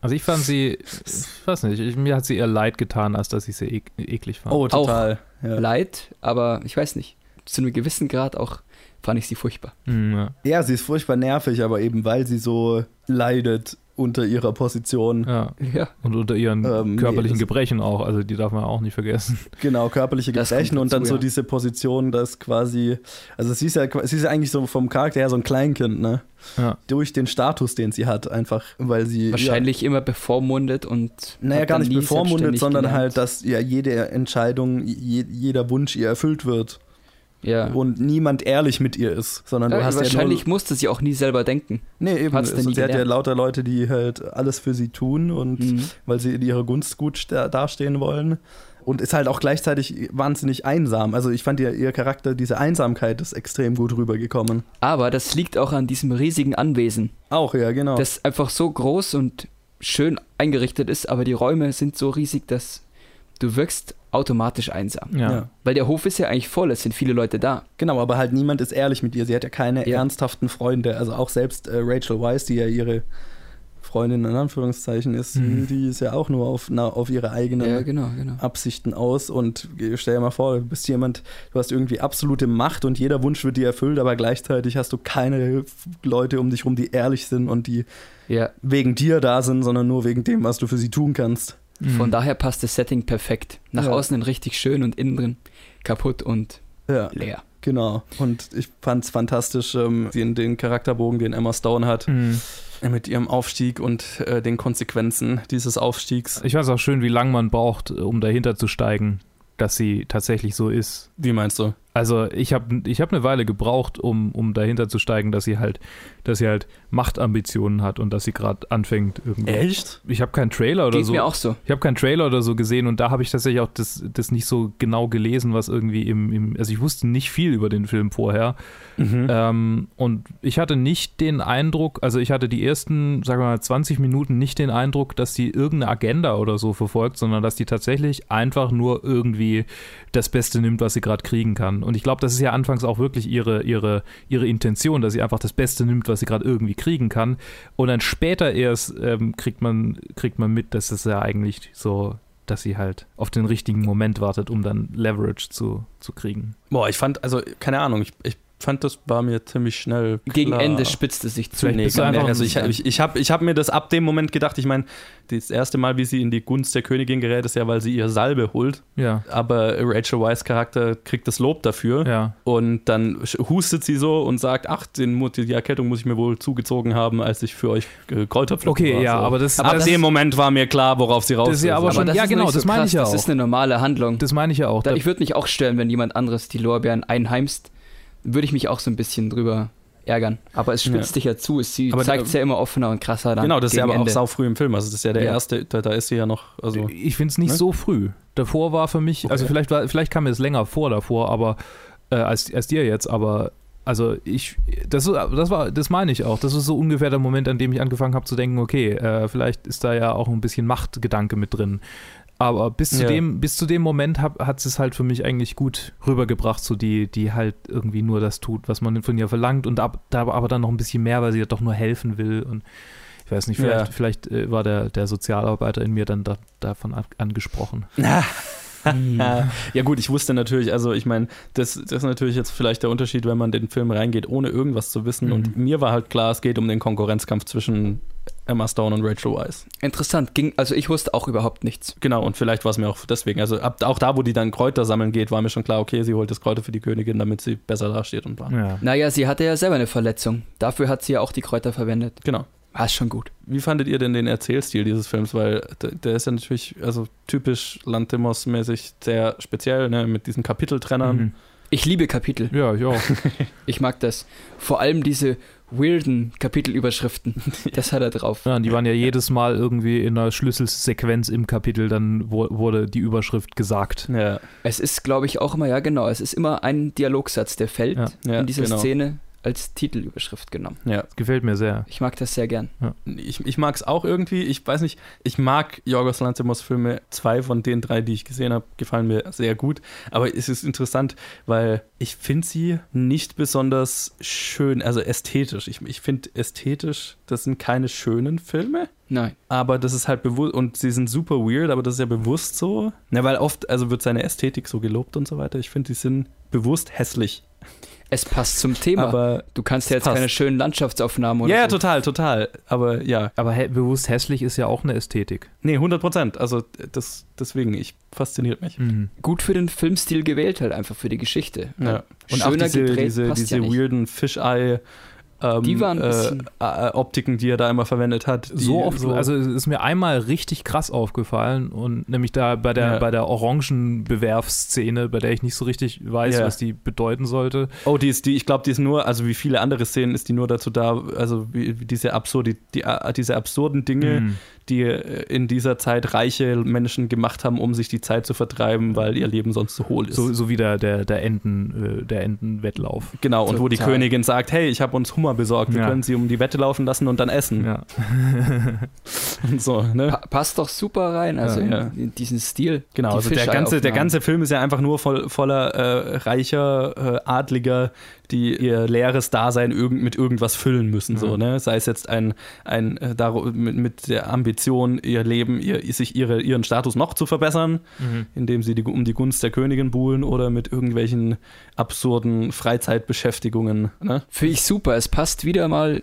Also ich fand sie, ich weiß nicht, ich, mir hat sie eher leid getan, als dass ich sie ek eklig fand. Oh, total. Ja. Leid, aber ich weiß nicht. Zu einem gewissen Grad auch fand ich sie furchtbar. Hm, ja. ja, sie ist furchtbar nervig, aber eben weil sie so leidet unter ihrer Position. ja. Ja. Und unter ihren Ähm, nee, körperlichen das- Gebrechen auch, also die darf man auch nicht vergessen. Genau, körperliche Das Gebrechen kommt und dann dazu, so ja. diese Position, dass quasi, also sie ist ja, sie ist ja eigentlich so vom Charakter her so ein Kleinkind, ne? Ja. Durch den Status, den sie hat, einfach, weil sie. Wahrscheinlich immer bevormundet und. Ja, naja, gar nicht bevormundet, sondern gelernt. halt, dass ja jede Entscheidung, je, jeder Wunsch ihr erfüllt wird Ja. und niemand ehrlich mit ihr ist, sondern du ja, hast wahrscheinlich ja nur, musste sie auch nie selber denken. Nee, eben. hat's denn Also, sie hat ja lauter Leute, die halt alles für sie tun und Mhm. weil sie in ihrer Gunst gut dastehen wollen. Und ist halt auch gleichzeitig wahnsinnig einsam. Also ich fand ihr, ihr Charakter, diese Einsamkeit ist extrem gut rübergekommen. Aber das liegt auch an diesem riesigen Anwesen, Auch, ja, genau. das einfach so groß und schön eingerichtet ist, aber die Räume sind so riesig, dass du wirkst automatisch einsam. Ja. ja. Weil der Hof ist ja eigentlich voll, es sind viele Leute da. Genau, aber halt niemand ist ehrlich mit ihr. Sie hat ja keine Ja. ernsthaften Freunde. Also auch selbst äh, Rachel Weisz, die ja ihre Freundin in Anführungszeichen ist, Mhm. die ist ja auch nur auf, na, auf ihre eigenen Ja, genau, genau. Absichten aus. Und stell dir mal vor, du bist jemand, du hast irgendwie absolute Macht und jeder Wunsch wird dir erfüllt, aber gleichzeitig hast du keine Leute um dich rum, die ehrlich sind und die Ja, wegen dir da sind, sondern nur wegen dem, was du für sie tun kannst. Von Mhm. daher passt das Setting perfekt. Nach Ja. außen hin richtig schön und innen drin kaputt und Ja. leer. Genau. Und ich fand es fantastisch, ähm, den, den Charakterbogen, den Emma Stone hat, Mhm. äh, mit ihrem Aufstieg und äh, den Konsequenzen dieses Aufstiegs. Ich weiß auch schön, wie lange man braucht, um dahinter zu steigen, dass sie tatsächlich so ist. Wie meinst du? Also ich habe ich hab eine Weile gebraucht, um, um dahinter zu steigen, dass sie halt, dass sie halt Machtambitionen hat und dass sie gerade anfängt irgendwie. Echt? Ich habe keinen Trailer oder Geht so. mir auch so. Ich habe keinen Trailer oder so gesehen und da habe ich tatsächlich auch das, das nicht so genau gelesen, was irgendwie im, im, also ich wusste nicht viel über den Film vorher. Mhm. Ähm, und ich hatte nicht den Eindruck, also ich hatte die ersten, sagen wir mal, 20 Minuten nicht den Eindruck, dass die irgendeine Agenda oder so verfolgt, sondern dass die tatsächlich einfach nur irgendwie das Beste nimmt, was sie gerade kriegen kann. Und ich glaube, das ist ja anfangs auch wirklich ihre, ihre, ihre Intention, dass sie einfach das Beste nimmt, was sie gerade irgendwie kriegen kann. Und dann später erst ähm, kriegt, man, kriegt man mit, dass es ja eigentlich so, dass sie halt auf den richtigen Moment wartet, um dann Leverage zu, zu kriegen. Boah, ich fand, also, keine Ahnung, ich, ich fand, das war mir ziemlich schnell. Gegen klar. Ende spitzt es sich zu. Nee, einfach also ich, ich, ich habe ich hab mir das ab dem Moment gedacht, ich meine, das erste Mal, wie sie in die Gunst der Königin gerät, ist ja, weil sie ihr Salbe holt. Ja, Aber Rachel Weisz Charakter kriegt das Lob dafür. ja. Und dann hustet sie so und sagt, ach, den, die Erkältung muss ich mir wohl zugezogen haben, als ich für euch äh, Kräuter pflückte. Okay, war. ja, so. aber das- ab das- dem Moment war mir klar, worauf sie raus Das ist ja aber Aber schon- das ja, genau, nicht das so meine krass. ich ja Das auch. ist eine normale Handlung. Das meine ich ja auch. Da, ich würde mich auch stören, wenn jemand anderes die Lorbeeren einheimst. Würde ich mich auch so ein bisschen drüber ärgern. Aber es spitzt Ja. dich ja zu. Es, sie Aber zeigt es ja immer offener und krasser dann. Genau, das ist ja aber auch Ende. sau früh im Film. Also das ist ja der Ja. erste, da, da ist sie ja noch, also ich finde es nicht Ne? so früh. Davor war für mich, also Okay. vielleicht, war, vielleicht kam mir es länger vor davor, aber äh, als, als dir jetzt, aber also ich, das, das war, das meine ich auch. Das ist so ungefähr der Moment, an dem ich angefangen habe zu denken, okay, äh, vielleicht ist da ja auch ein bisschen Machtgedanke mit drin. Aber bis zu Ja. dem, bis zu dem Moment hab, hat es halt für mich eigentlich gut rübergebracht, so die, die halt irgendwie nur das tut, was man von ihr verlangt und ab, da aber dann noch ein bisschen mehr, weil sie ja doch nur helfen will und ich weiß nicht, vielleicht, Ja. vielleicht äh, war der, der Sozialarbeiter in mir dann da, davon angesprochen. ja gut, ich wusste natürlich, also ich meine, das, das ist natürlich jetzt vielleicht der Unterschied, wenn man den Film reingeht, ohne irgendwas zu wissen. Mhm. Und mir war halt klar, es geht um den Konkurrenzkampf zwischen Emma Stone und Rachel Weisz. Interessant. Ging, also ich wusste auch überhaupt nichts. Genau, und vielleicht war es mir auch deswegen. Also ab, auch da, wo die dann Kräuter sammeln geht, war mir schon klar, okay, sie holt das Kräuter für die Königin, damit sie besser dasteht und bla. Ja. Naja, sie hatte ja selber eine Verletzung. Dafür hat sie ja auch die Kräuter verwendet. Genau. War es schon gut. Wie fandet ihr denn den Erzählstil dieses Films? Weil der, der ist ja natürlich, also typisch Lantimos-mäßig sehr speziell, ne? mit diesen Kapiteltrennern. Mhm. Ich liebe Kapitel. Ja, ja. Ich mag das. Vor allem diese weirden Kapitelüberschriften. Das hat er drauf. ja. und Die waren ja jedes Mal irgendwie in einer Schlüsselsequenz im Kapitel, dann wurde die Überschrift gesagt. Ja, Es ist, glaube ich, auch immer, ja genau, es ist immer ein Dialogsatz, der fällt Ja. ja, in dieser genau. Szene als Titelüberschrift genommen. Ja, Das gefällt mir sehr. Ich mag das sehr gern. ich, ich mag es auch irgendwie. Ich weiß nicht, ich mag Jorgos Lanthimos Filme. Zwei von den drei, die ich gesehen habe, gefallen mir sehr gut. Aber es ist interessant, weil ich finde sie nicht besonders schön, also ästhetisch. Ich, ich finde ästhetisch, das sind keine schönen Filme. Nein. Aber das ist halt bewusst, und sie sind super weird, aber das ist ja bewusst so. Ja, weil oft, also wird seine Ästhetik so gelobt und so weiter. Ich finde, die sind bewusst hässlich. Es passt zum Thema. Aber du kannst ja jetzt passt. keine schönen Landschaftsaufnahmen oder ja, ja, so. total, total. Aber ja, Aber hä bewusst hässlich ist ja auch eine Ästhetik. nee, 100 Prozent. Also das, deswegen, ich fasziniert mich. Mhm. Gut für den Filmstil gewählt halt einfach für die Geschichte. Ja. Und Schöner auch diese, gedreht diese, passt diese ja nicht. weirden Fisheye ähm, Die waren ein äh, bisschen- äh, Optiken, die er da immer verwendet hat. So oft, also es ist mir einmal richtig krass aufgefallen und nämlich da bei der, Ja. bei der Orangenbewerfsszene, bei der ich nicht so richtig weiß, Ja. was die bedeuten sollte. Oh, die ist, die, ich glaube, die ist nur, also wie viele andere Szenen ist die nur dazu da, also wie, wie diese, absurdi, die, äh, diese absurden Dinge, Mhm. Die äh, in dieser Zeit reiche Menschen gemacht haben, um sich die Zeit zu vertreiben, weil ihr Leben sonst so hohl ist. So, so wie der, der, der, Enten, äh, der Entenwettlauf. genau, und wo die. Königin sagt, hey, ich habe uns Hummer besorgt, wir Ja. können sie um die Wette laufen lassen und dann essen. Ja. Und so, ne? Pa passt doch super rein, also Ja, in, ja. in diesen Stil. Genau, Die also der ganze, der ganze Film ist ja einfach nur voll, voller äh, reicher äh, Adliger, die ihr leeres Dasein irgend, mit irgendwas füllen müssen, so, Mhm. ne? Sei es jetzt ein, ein äh, mit, mit der Ambition, ihr Leben, ihr, sich ihre, ihren Status noch zu verbessern, Mhm. indem sie die, um die Gunst der Königin buhlen oder mit irgendwelchen absurden Freizeitbeschäftigungen, ne? Finde ich super. Es passt wieder mal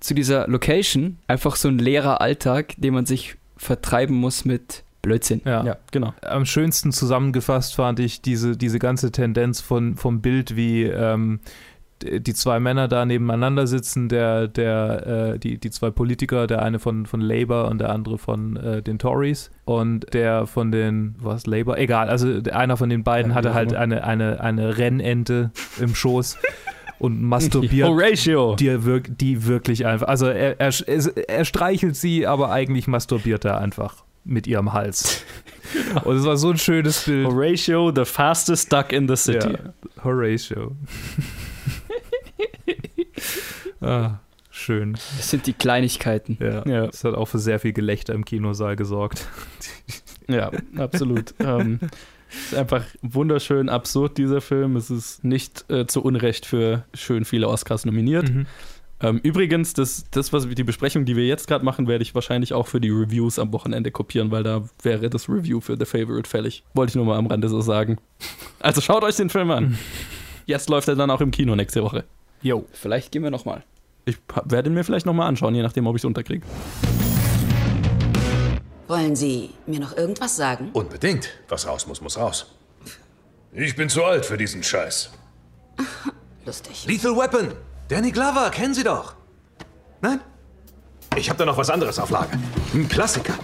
zu dieser Location. Einfach so ein leerer Alltag, den man sich vertreiben muss mit Blödsinn. Ja. Ja, genau. Am schönsten zusammengefasst fand ich diese, diese ganze Tendenz von, vom Bild, wie ähm, die zwei Männer da nebeneinander sitzen, der, der, äh, die, die zwei Politiker, der eine von, von Labour und der andere von äh, den Tories und der von den, was, Labour? Egal, also einer von den beiden Ja, hatte halt eine, eine, eine Rennente im Schoß und masturbiert Horatio! die, wirk die wirklich einfach, also er, er, er streichelt sie, aber eigentlich masturbiert er einfach mit ihrem Hals. Und es war so ein schönes Bild. Horatio, the fastest duck in the city. Ja. Horatio. ah, schön. Das sind die Kleinigkeiten. Ja. Ja. Das hat auch für sehr viel Gelächter im Kinosaal gesorgt. Ja, absolut. ähm, ist einfach wunderschön absurd, dieser Film. Es ist nicht äh, zu Unrecht für schön viele Oscars nominiert. Mhm. Ähm, übrigens, das, das, was die Besprechung, die wir jetzt gerade machen, werde ich wahrscheinlich auch für die Reviews am Wochenende kopieren, weil da wäre das Review für The Favorite fällig. Wollte ich nur mal am Rande so sagen. Also schaut euch den Film an. Jetzt läuft er dann auch im Kino nächste Woche. Jo. Vielleicht gehen wir nochmal. Ich werde ihn mir vielleicht nochmal anschauen, je nachdem, ob ich es unterkriege. Wollen Sie mir noch irgendwas sagen? Unbedingt. Was raus muss, muss raus. Ich bin zu alt für diesen Scheiß. Lustig. Lethal Weapon. Danny Glover, kennen Sie doch. Nein? Ich habe da noch was anderes auf Lager. Ein Klassiker.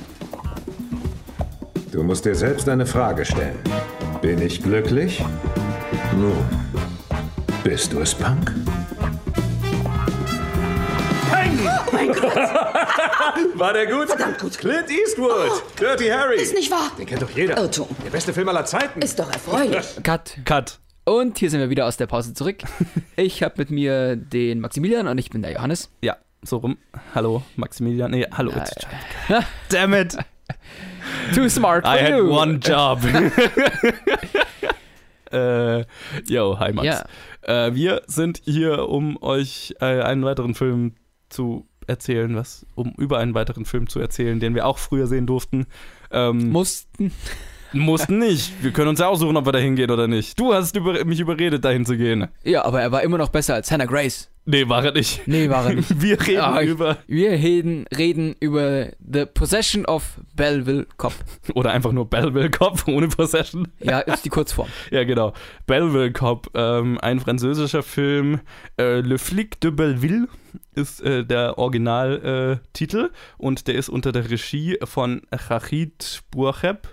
Du musst dir selbst eine Frage stellen. Bin ich glücklich? Nun, bist du es, Punk? War der gut? Verdammt gut. Clint Eastwood. Dirty Harry. Ist nicht wahr. Den kennt doch jeder. Irrtum. Der beste Film aller Zeiten. Ist doch erfreulich. Cut. Cut. Und hier sind wir wieder aus der Pause zurück. Ich habe mit mir den Maximilian und ich bin der Johannes. Ja, so rum. Hallo, Maximilian. Nee, hallo. Damn it. Too smart for I had you. one job. äh, yo, hi Max. Ja. Äh, wir sind hier, um euch äh, einen weiteren Film zu erzählen, was, um über einen weiteren Film zu erzählen, den wir auch früher sehen durften. Ähm, Mussten. Mussten nicht. Wir können uns ja aussuchen, ob wir da hingehen oder nicht. Du hast über, mich überredet, dahin zu gehen. Ja, aber er war immer noch besser als Hannah Grace. Nee, war er nicht. Nee, war er nicht. Wir reden Ah, über. Wir reden, reden über The Possession of Belleville Cop. Oder einfach nur Belleville Cop ohne Possession. Ja, ist die Kurzform. Ja, genau. Belleville Cop, ähm, ein französischer Film. Äh, Le Flic de Belleville ist äh, der Originaltitel äh, und der ist unter der Regie von Rachid Bourheb.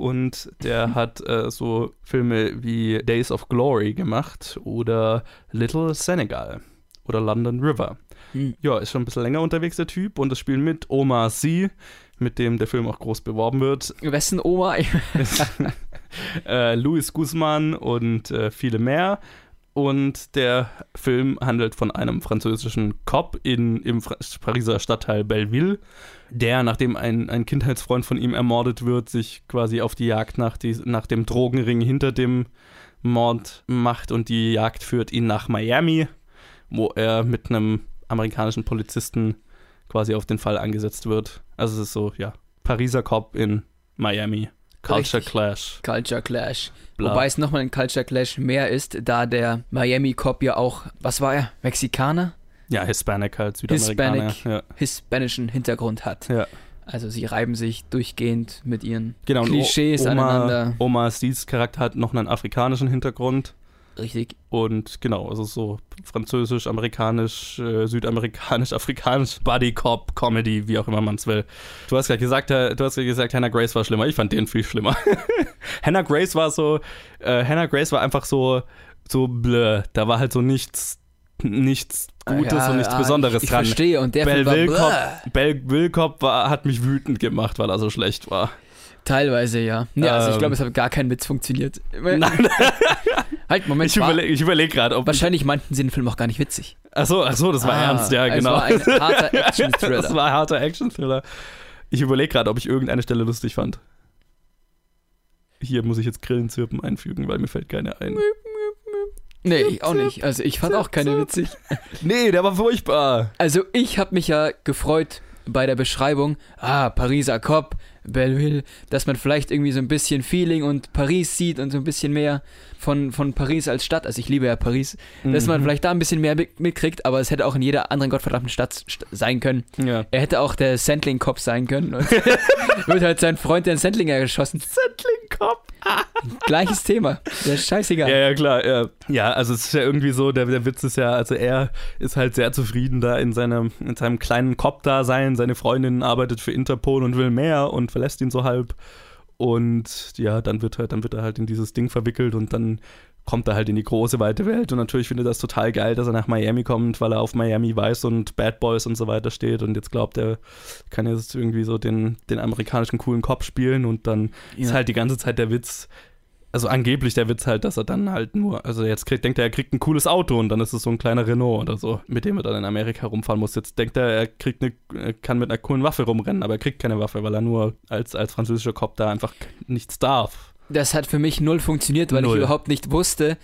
Und der hat äh, so Filme wie Days of Glory gemacht oder Little Senegal oder London River. Hm. Ja, ist schon ein bisschen länger unterwegs, der Typ. Und das spielen mit Omar Sy, mit dem der Film auch groß beworben wird. Wessen Oma? äh, Luis Guzman und äh, viele mehr. Und der Film handelt von einem französischen Cop in, im Pariser Stadtteil Belleville, der, nachdem ein, ein Kindheitsfreund von ihm ermordet wird, sich quasi auf die Jagd nach, die, nach dem Drogenring hinter dem Mord macht und die Jagd führt ihn nach Miami, wo er mit einem amerikanischen Polizisten quasi auf den Fall angesetzt wird. Also es ist so, ja, Pariser Cop in Miami. Culture Richtig. Clash. Culture Clash. Bla. Wobei es nochmal ein Culture Clash mehr ist, da der Miami Cop ja auch, was war er? Mexikaner? Ja, Hispanic halt, Südamerikaner. Hispanic, Ja. hispanischen Hintergrund hat. Ja. Also sie reiben sich durchgehend mit ihren Genau, Klischees Oma, aneinander. Oma Seeds Charakter hat noch einen afrikanischen Hintergrund. Richtig. Und genau, also so französisch, amerikanisch, äh, südamerikanisch, afrikanisch, Buddy Cop, Comedy, wie auch immer man es will. Du hast gerade gesagt, äh, du hast gerade gesagt, Hannah Grace war schlimmer. Ich fand den viel schlimmer. Hannah Grace war so, äh, Hannah Grace war einfach so, so blö. Da war halt so nichts, nichts Gutes Ja, und nichts ah, Besonderes ich, ich dran. verstehe. Und der Film war Belleville Cop, bläh. Belleville Cop war, hat mich wütend gemacht, weil er so schlecht war. Teilweise, ja. Ja, also ich Ähm. glaube, es hat gar kein Witz funktioniert. Nein, Halt, Moment. ich überlege überleg gerade, ob. Wahrscheinlich meinten sie den Film auch gar nicht witzig. Achso, achso, das war Ah, ernst, ja, es genau. war ein harter Action-Thriller. das war ein harter Action-Thriller. Ich überlege gerade, ob ich irgendeine Stelle lustig fand. Hier muss ich jetzt Grillenzirpen einfügen, weil mir fällt keine ein. Nee, ich auch nicht. Also ich fand auch keine witzig. Nee, der war furchtbar. Also ich habe mich ja gefreut bei der Beschreibung, ah, Pariser Cop, Belleville, dass man vielleicht irgendwie so ein bisschen Feeling und Paris sieht und so ein bisschen mehr von, von Paris als Stadt. Also ich liebe ja Paris. Dass man Mhm. vielleicht da ein bisschen mehr mit- mitkriegt, aber es hätte auch in jeder anderen gottverdammten Stadt st sein können. Ja. Er hätte auch der Sandling-Cop sein können. Wird halt sein Freund den Sandlinger geschossen. Sandling-Cop. Gleiches Thema. Der ist scheißegal. Ja, ja, klar. Ja. ja, also es ist ja irgendwie so, der, der Witz ist ja, also er ist halt sehr zufrieden da in seinem, in seinem kleinen Cop-Dasein. Seine Freundin arbeitet für Interpol und will mehr und verlässt ihn so halb. Und ja, dann wird halt, dann wird er halt in dieses Ding verwickelt und dann kommt er halt in die große, weite Welt. Und natürlich findet er das total geil, dass er nach Miami kommt, weil er auf Miami Vice und Bad Boys und so weiter steht. Und jetzt glaubt er, kann jetzt irgendwie so den, den amerikanischen coolen Cop spielen. Und dann ist Ja. halt die ganze Zeit der Witz, also angeblich der Witz halt, dass er dann halt nur, also jetzt kriegt, denkt er, er kriegt ein cooles Auto und dann ist es so ein kleiner Renault oder so, mit dem er dann in Amerika rumfahren muss. Jetzt denkt er, er kriegt eine, er kann mit einer coolen Waffe rumrennen, aber er kriegt keine Waffe, weil er nur als, als französischer Cop da einfach nichts darf. Das hat für mich null funktioniert, weil Null. ich überhaupt nicht wusste,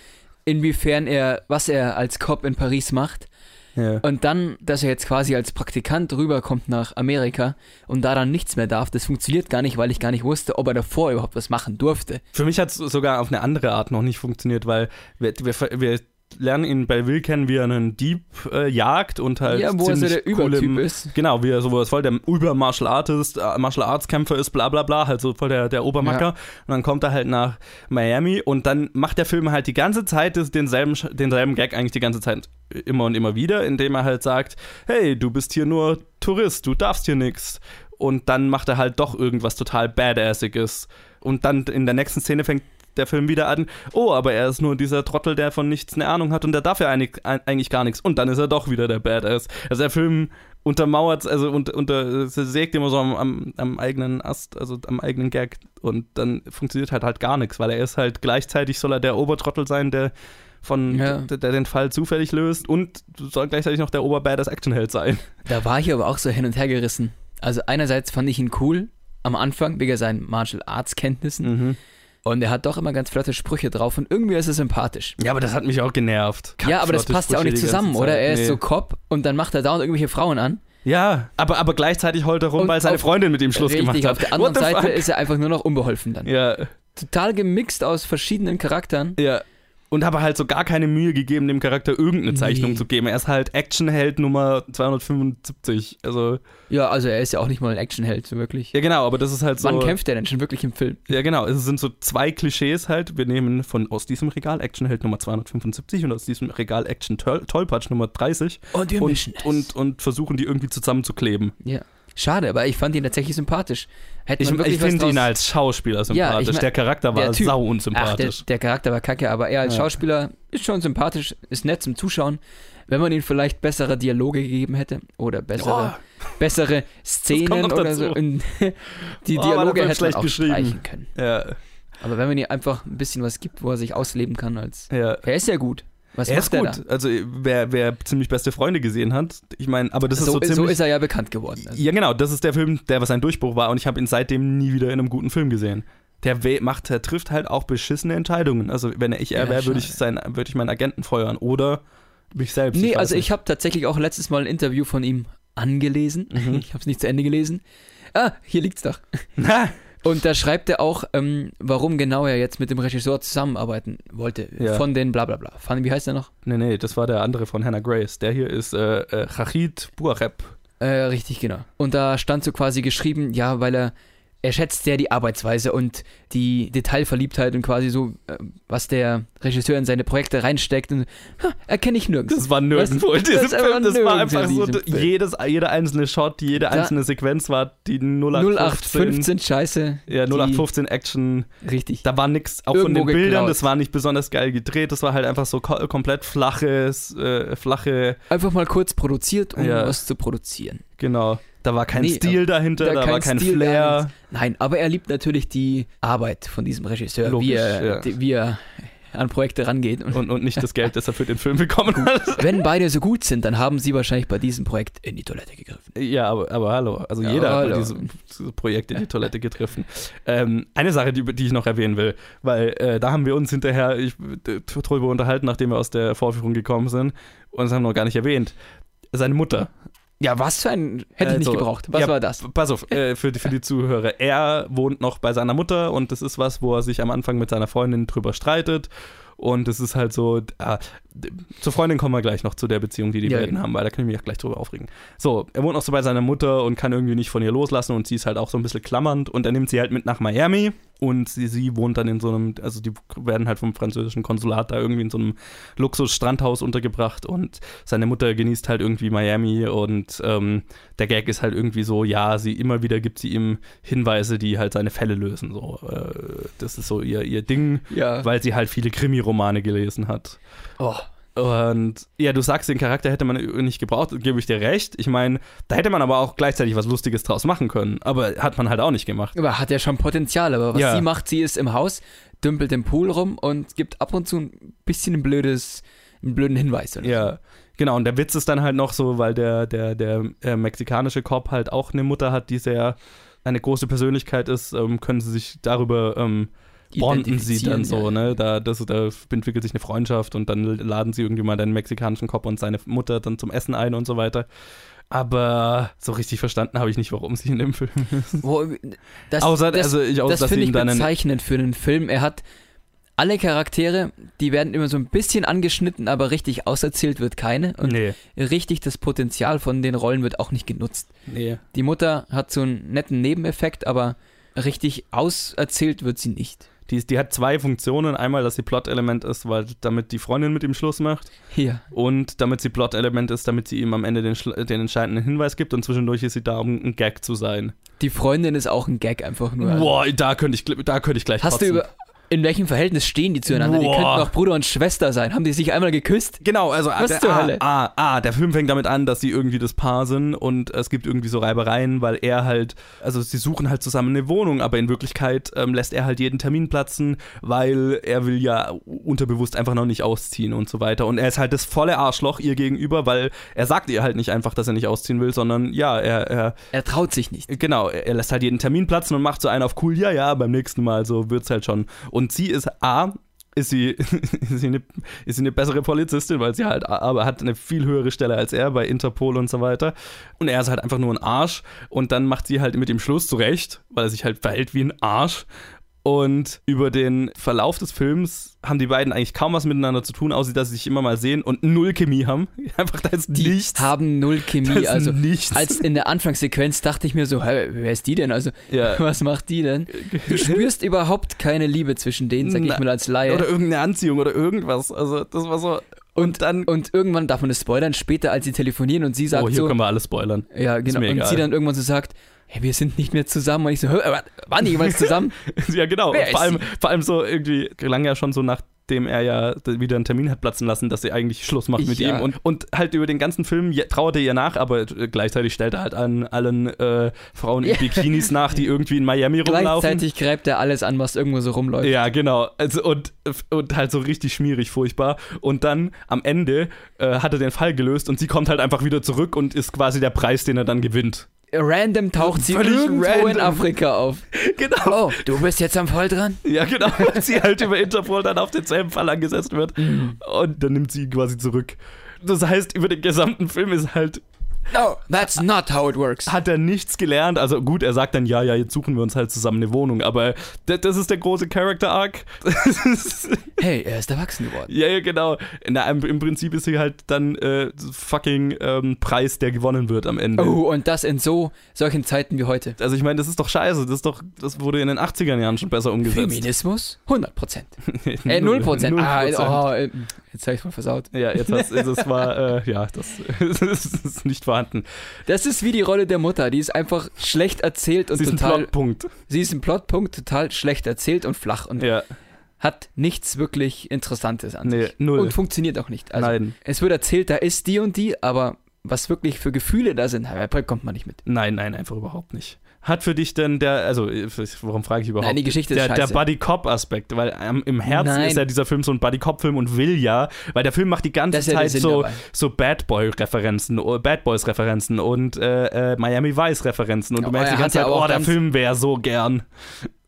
inwiefern er, was er als Cop in Paris macht. Ja. Und dann, dass er jetzt quasi als Praktikant rüberkommt nach Amerika und da dann nichts mehr darf, das funktioniert gar nicht, weil ich gar nicht wusste, ob er davor überhaupt was machen durfte. Für mich hat es sogar auf eine andere Art noch nicht funktioniert, weil wir, wir, wir lernen ihn bei Will kennen, wie er einen Dieb äh, jagt und halt ja, wo er so ziemlich der Übertyp coole- ist. Genau, wie er so voll der Über-Martial Artist, äh, Martial Arts Kämpfer ist, bla bla bla, halt so voll der, der Obermacker. Ja. Und dann kommt er halt nach Miami und dann macht der Film halt die ganze Zeit denselben, denselben Gag eigentlich die ganze Zeit immer und immer wieder, indem er halt sagt, hey, du bist hier nur Tourist, du darfst hier nichts. Und dann macht er halt doch irgendwas total Badassiges. Und dann in der nächsten Szene fängt der Film wieder an, oh, aber er ist nur dieser Trottel, der von nichts eine Ahnung hat und der darf ja einig, ein- eigentlich gar nichts. Und dann ist er doch wieder der Badass. Also der Film untermauert, also unter, unter sägt immer so am, am, am eigenen Ast, also am eigenen Gag. Und dann funktioniert halt halt gar nichts, weil er ist halt gleichzeitig soll er der Obertrottel sein, der von Ja. der, der den Fall zufällig löst und soll gleichzeitig noch der Oberbadass Actionheld sein. Da war ich aber auch so hin und her gerissen. Also einerseits fand ich ihn cool am Anfang, wegen seinen Martial Arts Kenntnissen. Mhm. Und er hat doch immer ganz flotte Sprüche drauf und irgendwie ist er sympathisch. Ja, aber das hat mich auch genervt. ja, aber das passt ja auch nicht zusammen, oder? Er ist Nee. so Cop und dann macht er dauernd irgendwelche Frauen an. Ja, aber, aber gleichzeitig heult er rum, Und weil seine auf- Freundin mit ihm Schluss Richtig, gemacht hat. auf der anderen Seite fuck? ist er einfach nur noch unbeholfen dann. Ja, Total gemixt aus verschiedenen Charakteren. ja. Und habe halt so gar keine Mühe gegeben, dem Charakter irgendeine Zeichnung Nee. zu geben. Er ist halt Actionheld Nummer 275. Also, Ja, also er ist ja auch nicht mal ein Actionheld, so wirklich. ja genau, aber das ist halt so. Wann kämpft er denn schon wirklich im Film? Ja, genau. Es sind so zwei Klischees halt. Wir nehmen von aus diesem Regal Actionheld Nummer 275 und aus diesem Regal Action Toll Tollpatsch Nummer 30 Und wir und, und, und versuchen die irgendwie zusammenzukleben. Ja. Schade, aber ich fand ihn tatsächlich sympathisch. Hätte Ich, ich finde ihn als Schauspieler Ja, sympathisch. ich mein- der Charakter war der Typ. sau Ach, der, unsympathisch. der Charakter war kacke, aber er als Ja. Schauspieler ist schon sympathisch, ist nett zum Zuschauen. Wenn man ihm vielleicht bessere Dialoge gegeben hätte oder bessere, bessere Szenen oder dazu. so. In, die Oh, Dialoge Film hätte man auch streichen können. ja, Aber wenn man ihm einfach ein bisschen was gibt, wo er sich ausleben kann, als ja. er ist ja gut. Was er ist er gut. Also wer, wer ziemlich beste Freunde gesehen hat, ich meine, aber das da? ist so, So, ziemlich. so ist er ja bekannt geworden. Also. ja, genau, das ist der Film, der was sein Durchbruch war und ich habe ihn seitdem nie wieder in einem guten Film gesehen. Der macht, der trifft halt auch beschissene Entscheidungen. Also wenn ich er Ja, wäre, würde ich sein, würde ich meinen Agenten feuern oder mich selbst. Nee, weiß also nicht. ich habe tatsächlich auch letztes Mal ein Interview von ihm angelesen. Mhm. Ich habe es nicht zu Ende gelesen. Ah, hier liegt's doch. Und da schreibt er auch, ähm, warum genau er jetzt mit dem Regisseur zusammenarbeiten wollte. Ja. Von den Blablabla. Fand- Wie heißt er noch? nee, nee, das war der andere von Hannah Grace. Der hier ist äh, äh, Chachid Buareb. Äh, richtig, genau. Und da stand so quasi geschrieben, ja, weil er, er schätzt sehr die Arbeitsweise und die Detailverliebtheit und quasi so, äh, was der Regisseur in seine Projekte reinsteckt. Und ha, erkenne ich nirgends. Das war nirgendwo in Das diesem einfach Film. Das war einfach so, jedes, jeder einzelne Shot, jede einzelne Sequenz war die 0815. 0815 Scheiße. Ja, die- 0815 Action. Richtig. Da war nix, auch Irgendwo von den Bildern, geklaut. das war nicht besonders geil gedreht. Das war halt einfach so ko komplett flaches, äh, flache, Einfach mal kurz produziert, um Ja. was zu produzieren. genau. Da war kein Nee, Stil dahinter, da, war kein Stil, Flair. Nein, aber er liebt natürlich die Arbeit von diesem Regisseur, Logisch, wie, er, ja. die, wie er an Projekte rangeht. Und Und, nicht das Geld, das er für den Film bekommen hat. wenn beide so gut sind, dann haben sie wahrscheinlich bei diesem Projekt in die Toilette gegriffen. Ja, aber, aber hallo. Also Ja, jeder hat hallo. bei diesem Projekt in die Toilette getroffen. Ähm, eine Sache, die, die ich noch erwähnen will, weil äh, da haben wir uns hinterher ich, drüber unterhalten, nachdem wir aus der Vorführung gekommen sind und das haben wir noch gar nicht erwähnt. Seine Mutter. Ja, was für ein. Hätte ich nicht Also, gebraucht. Was ja, war das? Pass auf, äh, für, die, für die Zuhörer. Er wohnt noch bei seiner Mutter und das ist was, wo er sich am Anfang mit seiner Freundin drüber streitet. Und es ist halt so, d- zur Freundin kommen wir gleich noch zu der Beziehung, die die Ja, beiden genau. haben, weil da kann ich mich auch gleich drüber aufregen. So, er wohnt noch so bei seiner Mutter und kann irgendwie nicht von ihr loslassen und sie ist halt auch so ein bisschen klammernd und er nimmt sie halt mit nach Miami und sie, sie wohnt dann in so einem, also die werden halt vom französischen Konsulat da irgendwie in so einem Luxus-Strandhaus untergebracht und seine Mutter genießt halt irgendwie Miami und ähm, der Gag ist halt irgendwie so, ja, sie immer wieder gibt sie ihm Hinweise, die halt seine Fälle lösen. So, äh, das ist so ihr, ihr Ding, Ja. weil sie halt viele Krimi-Romane gelesen hat. Oh. Und ja, du sagst, den Charakter hätte man nicht gebraucht, gebe ich dir recht. Ich meine, da hätte man aber auch gleichzeitig was Lustiges draus machen können. Aber hat man halt auch nicht gemacht. Aber hat ja schon Potenzial. Aber was Ja. sie macht, sie ist im Haus, dümpelt im Pool rum und gibt ab und zu ein bisschen ein blödes, einen blöden Hinweis. Oder Ja, genau. Und der Witz ist dann halt noch so, weil der, der, der äh, mexikanische Cop halt auch eine Mutter hat, die sehr eine große Persönlichkeit ist, ähm, können sie sich darüber ähm, bonden sie dann so, ja. ne? Da, das, da entwickelt sich eine Freundschaft und dann laden sie irgendwie mal den mexikanischen Cop und seine Mutter dann zum Essen ein und so weiter. Aber so richtig verstanden habe ich nicht, warum sie in dem Film ist. Wo, das Außer- das, also ich- das finde ich bezeichnend für einen Film. Er hat alle Charaktere, die werden immer so ein bisschen angeschnitten, aber richtig auserzählt wird keine. Und Nee, richtig das Potenzial von den Rollen wird auch nicht genutzt. nee. Die Mutter hat so einen netten Nebeneffekt, aber richtig auserzählt wird sie nicht. Die, die hat zwei Funktionen. Einmal, dass sie Plot-Element ist, weil damit die Freundin mit ihm Schluss macht. Hier. Und damit sie Plot-Element ist, damit sie ihm am Ende den, den entscheidenden Hinweis gibt und zwischendurch ist sie da, um ein Gag zu sein. Die Freundin ist auch ein Gag einfach nur. Also, Boah, da könnte ich, da könnte ich gleich Hast du über. In welchem Verhältnis stehen die zueinander? Die Boah. könnten auch Bruder und Schwester sein. Haben die sich einmal geküsst? Genau, also Was der, zur ah, Hölle? Ah, ah, der Film fängt damit an, dass sie irgendwie das Paar sind und es gibt irgendwie so Reibereien, weil er halt, also sie suchen halt zusammen eine Wohnung, aber in Wirklichkeit ähm, lässt er halt jeden Termin platzen, weil er will ja unterbewusst einfach noch nicht ausziehen und so weiter. Und er ist halt das volle Arschloch ihr gegenüber, weil er sagt ihr halt nicht einfach, dass er nicht ausziehen will, sondern ja, er, er Er traut sich nicht. Genau, er er lässt halt jeden Termin platzen und macht so einen auf cool, ja, ja, beim nächsten Mal, so wird's halt schon. Und sie ist A, ist sie, ist sie, eine, ist sie eine bessere Polizistin, weil sie halt aber hat eine viel höhere Stelle als er bei Interpol und so weiter. Und er ist halt einfach nur ein Arsch. Und dann macht sie halt mit ihm Schluss zurecht, weil er sich halt verhält wie ein Arsch. Und über den Verlauf des Films haben die beiden eigentlich kaum was miteinander zu tun, außer dass sie sich immer mal sehen und null Chemie haben. Einfach da ist Die nichts. haben null Chemie. Also nichts. als in der Anfangssequenz dachte ich mir so, hä, wer ist die denn? Also Ja. was macht die denn? Du spürst überhaupt keine Liebe zwischen denen, sag ich Na, mal als Laie. Oder irgendeine Anziehung oder irgendwas. Also das war so. Und dann. und irgendwann darf man das spoilern, später als sie telefonieren und sie sagt oh, hier so, können wir alles spoilern. ja genau, und sie dann irgendwann so sagt, hey, wir sind nicht mehr zusammen. Und ich so, waren die jemals zusammen? ja, genau. Vor, allem, vor allem so irgendwie gelang ja schon so nachdem er ja wieder einen Termin hat platzen lassen, dass sie eigentlich Schluss macht mit Ja. ihm. Und, und halt über den ganzen Film je- trauert er ihr nach, aber äh, gleichzeitig stellt er halt an allen äh, Frauen in. Bikinis nach, die irgendwie in Miami rumlaufen. Gleichzeitig greift er alles an, was irgendwo so rumläuft. Ja, genau. Also und, und halt so richtig schmierig, furchtbar. Und dann am Ende äh, hat er den Fall gelöst und sie kommt halt einfach wieder zurück und ist quasi der Preis, den er dann gewinnt. Random taucht sie Völlig irgendwo in random. Afrika auf. Genau. Oh, du bist jetzt am Fall dran? Ja, genau. Weil sie halt über Interpol dann auf denselben Fall angesetzt wird. Mhm. Und dann nimmt sie ihn quasi zurück. Das heißt, über den gesamten Film ist halt, No, that's not how it works. hat er nichts gelernt. Also gut, er sagt dann, ja, ja, jetzt suchen wir uns halt zusammen eine Wohnung. Aber das, ist der große Character Arc. Das ist, Hey, er ist erwachsen geworden. Ja, ja, genau. Na, im, Im Prinzip ist sie halt dann äh, fucking ähm, Preis, der gewonnen wird am Ende. Oh, und das in so solchen Zeiten wie heute. Also ich meine, das ist doch scheiße. Das ist doch, das wurde in den 80er Jahren schon besser umgesetzt. Feminismus? 100 Prozent. Äh, 0 Prozent. Ah, oh, äh, jetzt habe ich mal versaut. Ja, jetzt hast das war, äh, ja, das, das ist nicht vorhanden. Das ist wie die Rolle der Mutter. Die ist einfach schlecht erzählt und Sie ist ein total. Plotpunkt. Sie ist ein Plotpunkt, total schlecht erzählt und flach und Ja, hat nichts wirklich Interessantes an nee, sich. null. Und funktioniert auch nicht. Also, Nein. Es wird erzählt, da ist die und die, aber was wirklich für Gefühle da sind, kommt man nicht mit. Nein, nein, einfach überhaupt nicht. Hat für dich denn der, also äh, warum frage ich überhaupt? Nein, die Geschichte ist der, der scheiße. Buddy-Cop-Aspekt, weil ähm, im Herzen Nein. ist ja dieser Film so ein Buddy-Cop-Film und will ja, weil der Film macht die ganze Das ja Zeit Sinn so, dabei. so Bad Boy-Referenzen, oh, Bad Boys-Referenzen und äh, äh, Miami Vice-Referenzen und Ja, du merkst er die ganze ja Zeit, oh, der Film wäre so gern.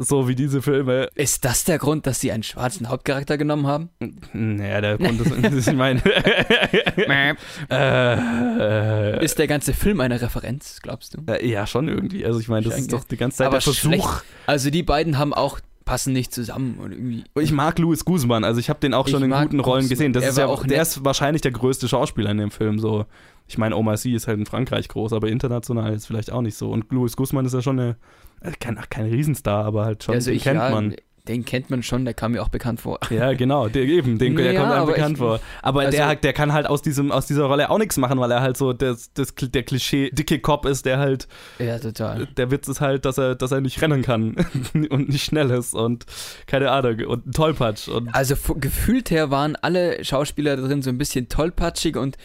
So wie diese Filme. Ist das der Grund, dass sie einen schwarzen Hauptcharakter genommen haben? Naja, der Grund ist, ich meine. äh, Ist der ganze Film eine Referenz, glaubst du? äh, ja, schon irgendwie. Also ich meine, das ist doch die ganze Zeit Aber der Versuch. schlecht. Also die beiden haben auch passen nicht zusammen und irgendwie. Ich mag Louis Guzman, also ich habe den auch schon in guten Rollen Guzman. gesehen. Das Er ist ja auch der ist wahrscheinlich der größte Schauspieler in dem Film. So, ich meine, Omar Sy ist halt in Frankreich groß, aber international ist vielleicht auch nicht so. Und Louis Guzman ist ja schon eine, äh, kein, ach, kein Riesenstar, aber halt schon, also den ich, kennt ja, man. Den kennt man schon, der kam mir auch bekannt vor. Ja, genau, der, eben, den, der Ja, kommt einem bekannt ich- vor. Aber also- der, der kann halt aus, diesem, aus dieser Rolle auch nichts machen, weil er halt so das, das, der Klischee dicke Cop ist, der halt Ja, total. der Witz ist halt, dass er, dass er nicht rennen kann und nicht schnell ist und keine Ahnung und ein Tollpatsch und Also gefühlt her waren alle Schauspieler drin so ein bisschen tollpatschig und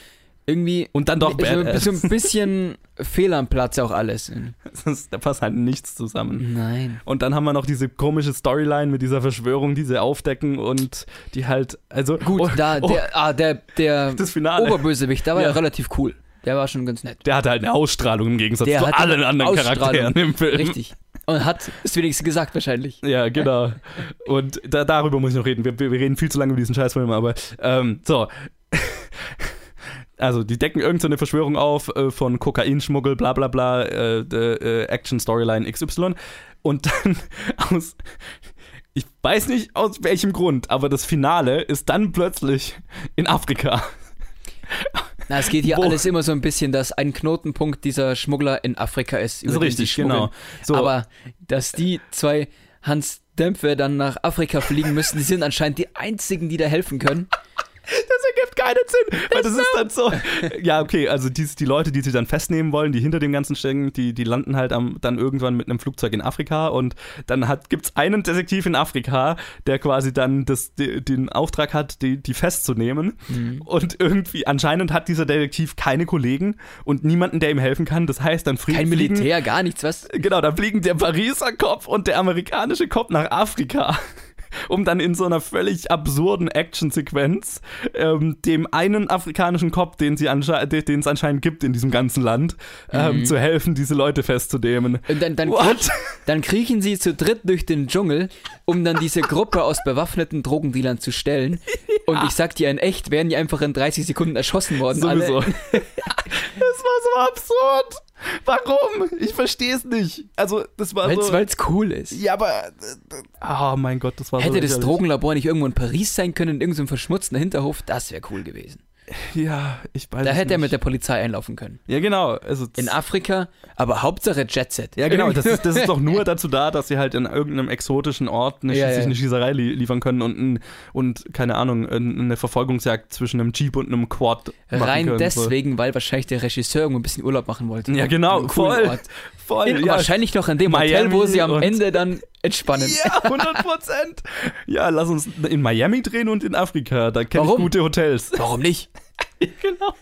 irgendwie Und dann doch so, badass. so ein bisschen fehl am Platz auch alles. da passt halt nichts zusammen. Nein. Und dann haben wir noch diese komische Storyline mit dieser Verschwörung, die sie aufdecken und die halt, also Gut, oh, da, oh, der, ah, der, der das Finale. Oberbösewicht, der war ja. Ja. relativ cool. Der war schon ganz nett. der hatte halt eine Ausstrahlung im Gegensatz Der zu allen anderen. Charakteren im Film. Richtig. Und hat es wenigstens gesagt wahrscheinlich. Ja, genau. Und da, darüber muss ich noch reden. Wir, wir wir reden viel zu lange über diesen Scheißfilm, aber ähm, so. Also, die decken irgendeine so Verschwörung auf äh, von Kokainschmuggel, bla bla bla, äh, äh, Action-Storyline XY. Und dann aus. Ich weiß nicht aus welchem Grund, aber das Finale ist dann plötzlich in Afrika. Na, es geht hier Wo- alles immer so ein bisschen, dass ein Knotenpunkt dieser Schmuggler in Afrika ist. Ist über sie richtig, genau. So. Aber dass die zwei Hans Dämpfe dann nach Afrika fliegen müssen, die sind anscheinend die einzigen, die da helfen können. Ergibt keinen Sinn, weil das ist dann so. Ja, okay, also die, die Leute, die sie dann festnehmen wollen, die hinter dem Ganzen stecken, die, die landen halt am, dann irgendwann mit einem Flugzeug in Afrika und dann gibt es einen Detektiv in Afrika, der quasi dann das, die, den Auftrag hat, die, die festzunehmen. Und irgendwie, anscheinend hat dieser Detektiv keine Kollegen und niemanden, der ihm helfen kann. Das heißt, dann fliegen. Kein Militär, gar nichts, was? Genau, da fliegen der Pariser Kopf und der amerikanische Kopf nach Afrika. Um dann in so einer völlig absurden Actionsequenz ähm, dem einen afrikanischen Kopf, den sie ansche- es anscheinend gibt in diesem ganzen Land, ähm, zu helfen, diese Leute festzunehmen. Und dann, dann, What? dann kriechen sie zu dritt durch den Dschungel, um dann diese Gruppe aus bewaffneten Drogendealern zu stellen. Und ich sag dir, in echt wären die einfach in 30 Sekunden erschossen worden. Sowieso. Das so absurd. Warum? Ich verstehe es nicht. Also, das war Weil's, so. weil's cool ist. ja, aber. Oh mein Gott, das war so. Hätte das lächerlich. Drogenlabor nicht irgendwo in Paris sein können, in irgendeinem verschmutzten Hinterhof, das wäre cool gewesen. Ja, ich weiß Da hätte er nicht. mit der Polizei einlaufen können. Ja, genau. Also, In Afrika, aber Hauptsache Jet Set. Ja, genau. Das ist, das ist doch nur dazu da, dass sie halt in irgendeinem exotischen Ort eine, Ja, sich ja. eine Schießerei li liefern können und, ein, und keine Ahnung, ein- eine Verfolgungsjagd zwischen einem Jeep und einem Quad Rein können. deswegen, weil wahrscheinlich der Regisseur irgendwo ein bisschen Urlaub machen wollte. So. Ja, genau. Voll. Ort. Voll. In, ja. Wahrscheinlich noch in dem Hotel, wo Miami sie am Ende dann entspannen. Ja, 100 Prozent. Ja, lass uns in Miami drehen und in Afrika. Da kenne ich gute Hotels. Warum nicht? genau.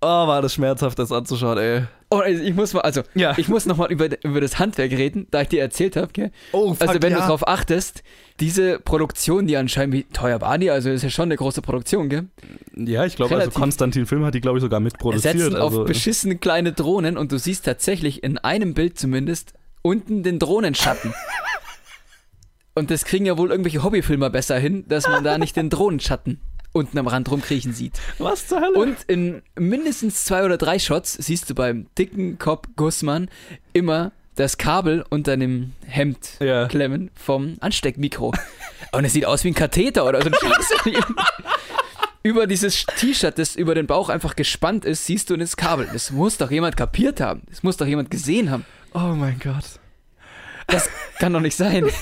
Oh, war das schmerzhaft, das anzuschauen, ey. Oh, also ich muss mal, also Ja. ich muss nochmal über, über das Handwerk reden, da ich dir erzählt habe, gell? Oh, fuck, Also wenn ja. du drauf achtest, diese Produktion, die anscheinend, wie teuer war die? Also ist ja schon eine große Produktion, gell? Ja, ich glaube, also Konstantin Film hat die, glaube ich, sogar mitproduziert. Setzen also, auf beschissene kleine Drohnen und du siehst tatsächlich in einem Bild zumindest unten den Drohnenschatten. und das kriegen ja wohl irgendwelche Hobbyfilmer besser hin, dass man da nicht den Drohnenschatten unten am Rand rumkriechen sieht. was zur Hölle? Und in mindestens zwei oder drei Shots siehst du beim dicken Cop Gussmann immer das Kabel unter dem Hemd Ja. klemmen vom Ansteckmikro. Und es sieht aus wie ein Katheter oder so ein Scheiß. über dieses T-Shirt, das über den Bauch einfach gespannt ist, siehst du das Kabel. Das muss doch jemand kapiert haben. Das muss doch jemand gesehen haben. oh mein Gott. Das kann doch nicht sein.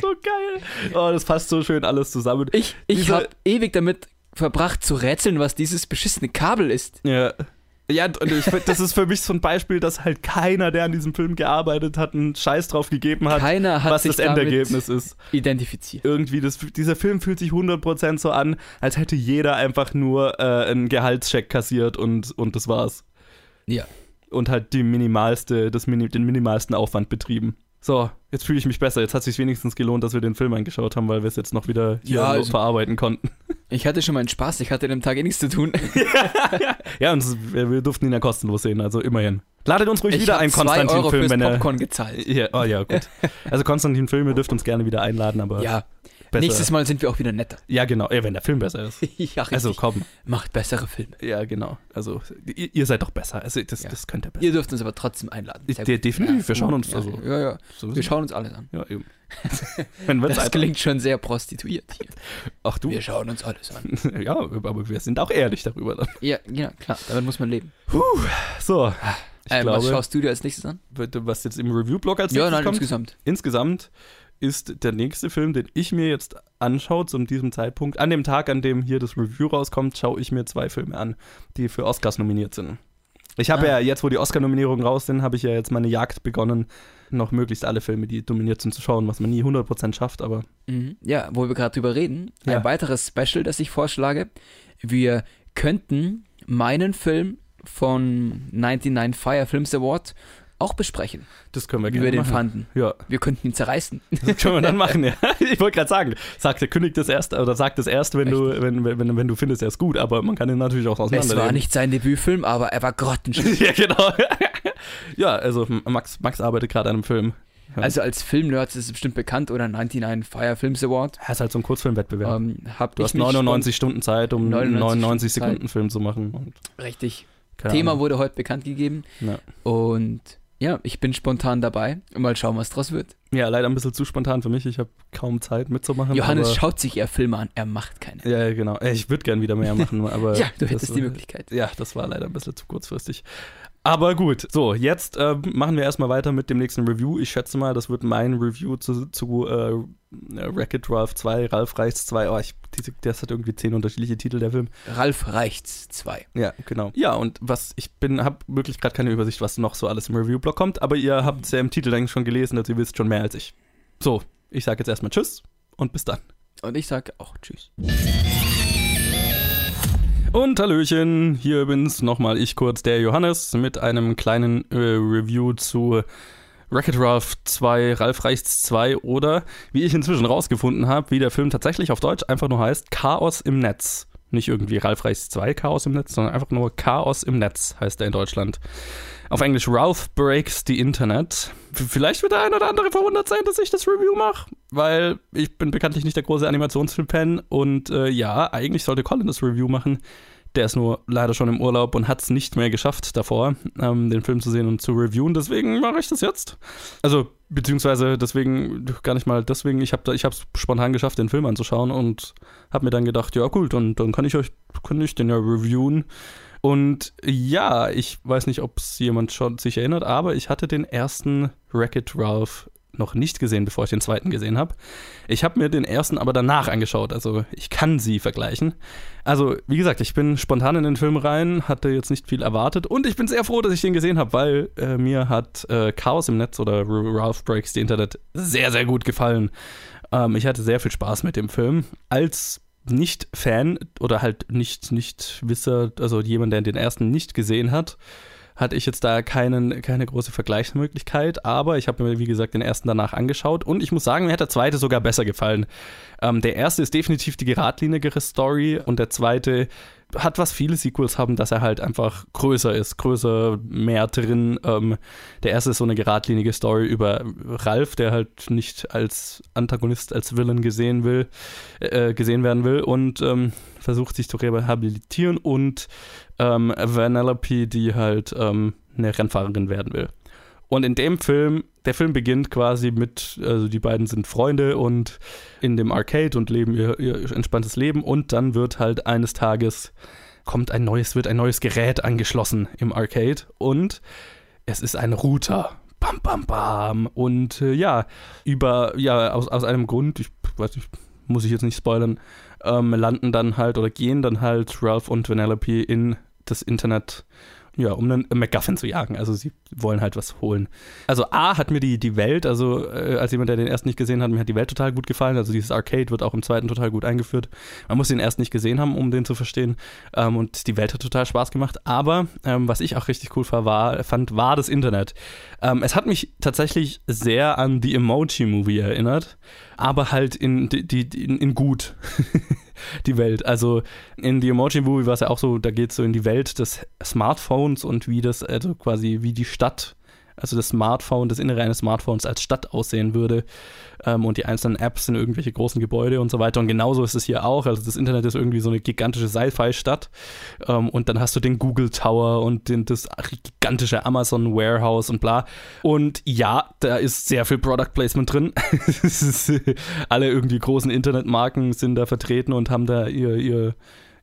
So geil. Oh, das passt so schön alles zusammen. Ich, ich habe ewig damit verbracht zu rätseln, was dieses beschissene Kabel ist. Ja. Ja, und ich, das ist für mich so ein Beispiel, dass halt keiner, der an diesem Film gearbeitet hat, einen Scheiß drauf gegeben hat, Keiner hat was sich das Endergebnis ist. identifiziert. Irgendwie, das, dieser Film fühlt sich 100% so an, als hätte jeder einfach nur äh, einen Gehaltscheck kassiert und, und das war's. Ja. Und halt die minimalste, das den minimalsten Aufwand betrieben. So, jetzt fühle ich mich besser. Jetzt hat es sich wenigstens gelohnt, dass wir den Film angeschaut haben, weil wir es jetzt noch wieder hier Ja, so also- verarbeiten konnten. Ich hatte schon meinen Spaß, ich hatte an dem Tag eh nichts zu tun. Ja, und es, wir, durften ihn ja kostenlos sehen, also immerhin. Ladet uns ruhig Ich wieder ein Konstantin-Film, wenn er. Popcorn gezahlt. Ja, oh ja, gut. Also Konstantin-Film, ihr dürft uns gerne wieder einladen, aber Ja, besser. nächstes Mal sind wir auch wieder netter. Ja, genau. Ja, wenn der Film besser ist. ja. Also komm. Macht bessere Filme. Ja, genau. Also ihr, ihr seid doch besser. Also das, Ja. das könnt ihr besser. Ihr dürft uns aber trotzdem einladen. Sehr De definitiv. Wir schauen uns ja, also. Ja, ja. sowieso- Wir schauen uns alles an. Ja, eben. Das Zeit klingt schon sehr prostituiert hier. Ach du. Wir schauen uns alles an. Ja, aber wir sind auch ehrlich darüber dann. Ja, ja, klar. Damit muss man leben. So. Ich Ähm, glaube, was schaust du dir als nächstes an? was jetzt im Review-Blog als Ja, nächstes nein, kommt, insgesamt. insgesamt ist der nächste Film, den ich mir jetzt anschaue, zu diesem Zeitpunkt, an dem Tag, an dem hier das Review rauskommt, schaue ich mir zwei Filme an, die für Oscars nominiert sind. Ich habe Ah. ja jetzt, wo die Oscar-Nominierungen raus sind, habe ich ja jetzt meine Jagd begonnen, noch möglichst alle Filme, die dominiert sind, zu schauen, was man nie 100% schafft, aber Mhm. Ja, wo wir gerade drüber reden. Ein Ja. weiteres Special, das ich vorschlage. Wir könnten meinen Film von 99 Fire Films Award auch besprechen, das können wir wie gerne wir den machen. fanden. Ja, Wir könnten ihn zerreißen. das können wir dann machen, ja. Ich wollte gerade sagen, sagt der kündigt das erst oder sagt das erst, wenn du, wenn, wenn, wenn du findest, er ist gut, aber man kann ihn natürlich auch Es auseinandernehmen. war nicht sein Debütfilm, aber er war grottenschön. ja, genau. ja, also Max, Max arbeitet gerade an einem Film. Also als Filmnerd ist es bestimmt bekannt oder 99 Fire Films Award. Er ist halt so ein Kurzfilmwettbewerb. Ähm, du hast mich 99 Stunden Zeit, um 99 einen 99 Stunden Sekunden Film zu machen. Richtig. Thema Ahnung. wurde heute bekannt gegeben. Ja. Und ja, ich bin spontan dabei. Mal schauen, was draus wird. ja, leider ein bisschen zu spontan für mich. Ich habe kaum Zeit mitzumachen. Johannes schaut sich eher Filme an, er macht keine. Ja, ja, genau. Äh, Ich würde gern wieder mehr machen, aber. Ja, du hättest war- die Möglichkeit. Ja, das war leider ein bisschen zu kurzfristig. Aber gut, so, jetzt äh, machen wir erstmal weiter mit dem nächsten Review. Ich schätze mal, das wird mein Review zu, zu äh, Wreck-It Ralph 2, Ralph Reichts 2. Oh, ich, das hat irgendwie zehn unterschiedliche Titel, der Film. Ralf Reichts 2. Ja, genau. Ja, und was ich bin, habe wirklich gerade keine Übersicht, was noch so alles im Review-Blog kommt, aber ihr habt es ja im Titel eigentlich schon gelesen, also ihr wisst schon mehr als ich. So, ich sage jetzt erstmal Tschüss und bis dann. Und ich sage auch Tschüss. Und Hallöchen, hier bin's nochmal ich kurz, der Johannes, mit einem kleinen äh, Review zu Wreck-It Ralph 2, Ralf Reichts 2 oder, wie ich inzwischen rausgefunden habe, wie der Film tatsächlich auf Deutsch einfach nur heißt, Chaos im Netz. Nicht irgendwie Ralf Reichts 2, Chaos im Netz, sondern einfach nur Chaos im Netz heißt er in Deutschland. Auf Englisch Ralph Breaks the Internet. Vielleicht wird der ein oder andere verwundert sein, dass ich das Review mache, weil ich bin bekanntlich nicht der große Animationsfilm-Fan und äh, ja, eigentlich sollte Colin das Review machen, Der ist nur leider schon im Urlaub und hat es nicht mehr geschafft davor, ähm, den Film zu sehen und zu reviewen. Deswegen mache ich das jetzt. Also, beziehungsweise deswegen, gar nicht mal deswegen, ich habe es spontan geschafft, den Film anzuschauen und habe mir dann gedacht, ja gut, dann, dann kann ich euch, kann ich den ja reviewen. Und ja, ich weiß nicht, ob es jemand schon sich erinnert, aber ich hatte den ersten Wreck-It Ralph noch nicht gesehen, bevor ich den zweiten gesehen habe. Ich habe mir den ersten aber danach angeschaut, also ich kann sie vergleichen. Also, wie gesagt, ich bin spontan in den Film rein, hatte jetzt nicht viel erwartet und ich bin sehr froh, dass ich den gesehen habe, weil äh, mir hat äh, Chaos im Netz oder Ralph Breaks the Internet sehr, sehr gut gefallen. Ähm, ich hatte sehr viel Spaß mit dem Film. Als nicht-Fan oder halt nicht, nicht Wisser, also jemand, der den ersten nicht gesehen hat, hatte ich jetzt da keinen, keine große Vergleichsmöglichkeit, aber ich habe mir, wie gesagt, den ersten danach angeschaut und ich muss sagen, mir hat der zweite sogar besser gefallen. Ähm, der erste ist definitiv die geradlinigere Story und der zweite hat, was viele Sequels haben, dass er halt einfach größer ist, größer, mehr drin. Ähm, der erste ist so eine geradlinige Story über Ralph, der halt nicht als Antagonist, als Villain gesehen will, äh, gesehen werden will und ähm, versucht sich zu rehabilitieren und ähm, Vanellope, die halt ähm, eine Rennfahrerin werden will. Und in dem Film, der Film beginnt quasi mit, also die beiden sind Freunde und in dem Arcade und leben ihr, ihr entspanntes Leben und dann wird halt eines Tages kommt ein neues, wird ein neues Gerät angeschlossen im Arcade und es ist ein Router. Bam, bam, bam. Und äh, ja, über, ja, aus, aus einem Grund, ich weiß nicht, muss ich jetzt nicht spoilern, ähm, landen dann halt oder gehen dann halt Ralph und Vanellope in das Internet ja, um einen MacGuffin zu jagen. Also sie wollen halt was holen. Also A hat mir die, die Welt, also äh, als jemand, der den ersten nicht gesehen hat, mir hat die Welt total gut gefallen. Also dieses Arcade wird auch im zweiten total gut eingeführt. Man muss den erst nicht gesehen haben, um den zu verstehen. Ähm, und die Welt hat total Spaß gemacht. Aber ähm, was ich auch richtig cool war, fand, war das Internet. Ähm, es hat mich tatsächlich sehr an die Emoji Movie erinnert, aber halt in, die, die, in, in gut. die Welt. Also in The Emoji Movie war es ja auch so, da geht es so in die Welt des Smartphones und wie das, also quasi wie die Stadt also das Smartphone, das Innere eines Smartphones als Stadt aussehen würde ähm, und die einzelnen Apps sind irgendwelche großen Gebäude und so weiter. Und genauso ist es hier auch. Also das Internet ist irgendwie so eine gigantische Sci-Fi-Stadt ähm, und dann hast du den Google Tower und den, das gigantische Amazon Warehouse und bla. Und ja, da ist sehr viel Product Placement drin. alle irgendwie großen Internetmarken sind da vertreten und haben da ihr, ihr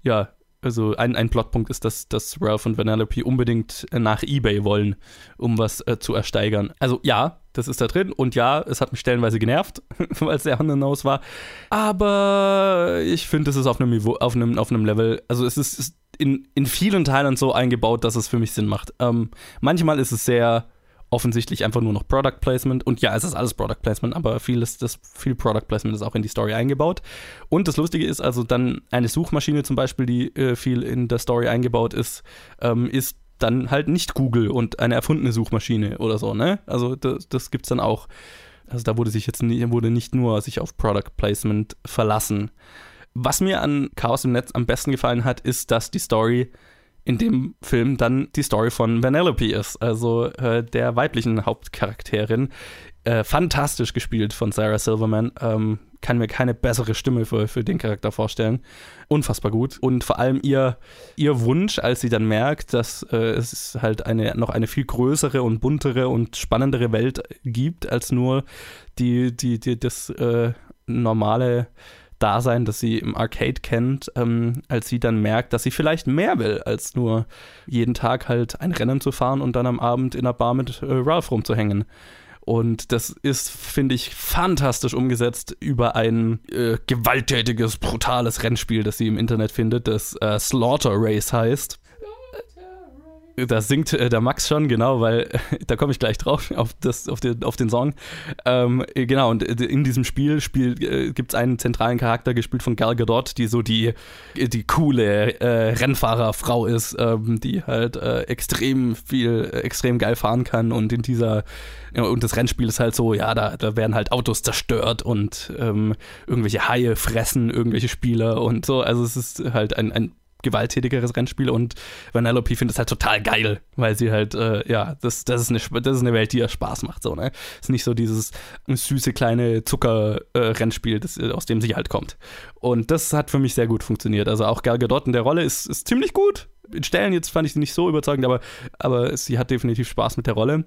ja, also ein, ein Plotpunkt ist, dass, dass Ralph und Vanellope unbedingt nach Ebay wollen, um was äh, zu ersteigern. Also ja, das ist da drin und ja, es hat mich stellenweise genervt, weil es sehr on the war. Aber ich finde, es ist auf einem Niveau, auf einem, auf einem Level, also es ist, ist in, in vielen Teilen so eingebaut, dass es für mich Sinn macht. Ähm, manchmal ist es sehr offensichtlich einfach nur noch Product Placement. Und ja, es ist alles Product Placement, aber viel, ist das, viel Product Placement ist auch in die Story eingebaut. Und das Lustige ist also dann eine Suchmaschine zum Beispiel, die äh, viel in der Story eingebaut ist, ähm, ist dann halt nicht Google und eine erfundene Suchmaschine oder so, ne? Also das, das es dann auch. Also da wurde sich jetzt nie, wurde nicht nur sich auf Product Placement verlassen. Was mir an Chaos im Netz am besten gefallen hat, ist, dass die Story in dem Film dann die Story von Vanellope ist, also äh, der weiblichen Hauptcharakterin. Äh, fantastisch gespielt von Sarah Silverman. Ähm, kann mir keine bessere Stimme für, für den Charakter vorstellen. Unfassbar gut. Und vor allem ihr, ihr Wunsch, als sie dann merkt, dass äh, es halt eine, noch eine viel größere und buntere und spannendere Welt gibt, als nur die, die, die das äh, normale Dasein, das sie im Arcade kennt, ähm, als sie dann merkt, dass sie vielleicht mehr will, als nur jeden Tag halt ein Rennen zu fahren und dann am Abend in der Bar mit äh, Ralph rumzuhängen. Und das ist, finde ich, fantastisch umgesetzt über ein äh, gewalttätiges, brutales Rennspiel, das sie im Internet findet, das äh, Slaughter Race heißt da singt äh, der Max schon, genau, weil da komme ich gleich drauf, auf, das, auf, den, auf den Song. Ähm, genau, und äh, in diesem Spiel, Spiel äh, gibt es einen zentralen Charakter, gespielt von Gal Gadot, die so die, die coole äh, Rennfahrerfrau ist, ähm, die halt äh, extrem viel, äh, extrem geil fahren kann und in dieser, ja, und das Rennspiel ist halt so, ja, da, da werden halt Autos zerstört und ähm, irgendwelche Haie fressen irgendwelche Spieler und so, also es ist halt ein, ein gewalttätigeres Rennspiel und Vanellope findet es halt total geil, weil sie halt, äh, ja, das, das, ist eine, das ist eine Welt, die ihr Spaß macht, so, ne? Ist nicht so dieses süße kleine Zucker-Rennspiel, äh, aus dem sie halt kommt. Und das hat für mich sehr gut funktioniert. Also auch Gal Gadot in der Rolle ist, ist ziemlich gut. In Stellen jetzt fand ich sie nicht so überzeugend, aber, aber sie hat definitiv Spaß mit der Rolle.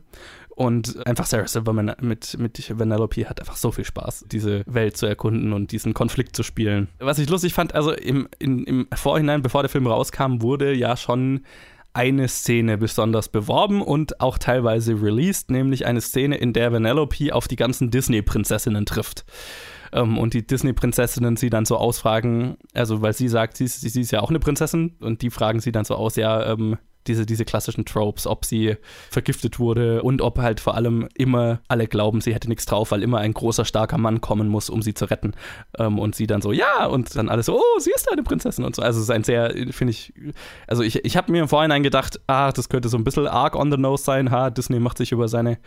Und einfach Sarah Silverman mit, mit Vanellope hat einfach so viel Spaß, diese Welt zu erkunden und diesen Konflikt zu spielen. Was ich lustig fand, also im, in, im Vorhinein, bevor der Film rauskam, wurde ja schon eine Szene besonders beworben und auch teilweise released, nämlich eine Szene, in der Vanellope auf die ganzen Disney-Prinzessinnen trifft. Ähm, und die Disney-Prinzessinnen sie dann so ausfragen, also weil sie sagt, sie, sie, sie, ist ja auch eine Prinzessin und die fragen sie dann so aus, ja, ähm, diese, diese klassischen Tropes, ob sie vergiftet wurde und ob halt vor allem immer alle glauben, sie hätte nichts drauf, weil immer ein großer, starker Mann kommen muss, um sie zu retten. Ähm, und sie dann so, ja, und dann alles so, oh, sie ist eine Prinzessin und so. Also es ist ein sehr, finde ich, also ich, ich habe mir im Vorhinein gedacht, ah, das könnte so ein bisschen arg on the nose sein, ha, Disney macht sich über seine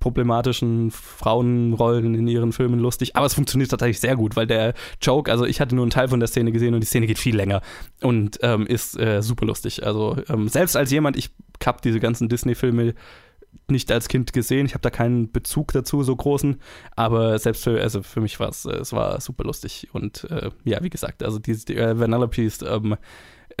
problematischen Frauenrollen in ihren Filmen lustig. Aber es funktioniert tatsächlich sehr gut, weil der Joke, also ich hatte nur einen Teil von der Szene gesehen und die Szene geht viel länger und ähm, ist äh, super lustig. Also ähm, selbst als jemand, ich habe diese ganzen Disney-Filme nicht als Kind gesehen. Ich habe da keinen Bezug dazu, so großen. Aber selbst für, also für mich war es, äh, es war super lustig. Und äh, ja, wie gesagt, also diese die, äh, Vanellope ist ähm,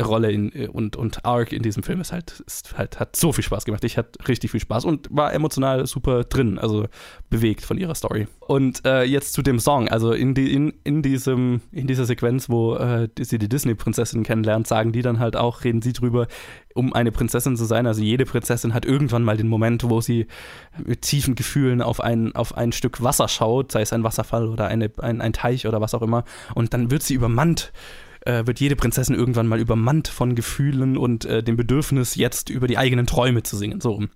Rolle in, und, und Arc in diesem Film ist halt, ist halt, hat so viel Spaß gemacht. Ich hatte richtig viel Spaß und war emotional super drin, also bewegt von ihrer Story. Und äh, jetzt zu dem Song, also in, die, in, in, diesem, in dieser Sequenz, wo äh, sie die Disney-Prinzessin kennenlernt, sagen die dann halt auch, reden sie drüber, um eine Prinzessin zu sein. Also jede Prinzessin hat irgendwann mal den Moment, wo sie mit tiefen Gefühlen auf ein, auf ein Stück Wasser schaut, sei es ein Wasserfall oder eine, ein, ein Teich oder was auch immer, und dann wird sie übermannt äh, wird jede Prinzessin irgendwann mal übermannt von Gefühlen und äh, dem Bedürfnis, jetzt über die eigenen Träume zu singen. So rum.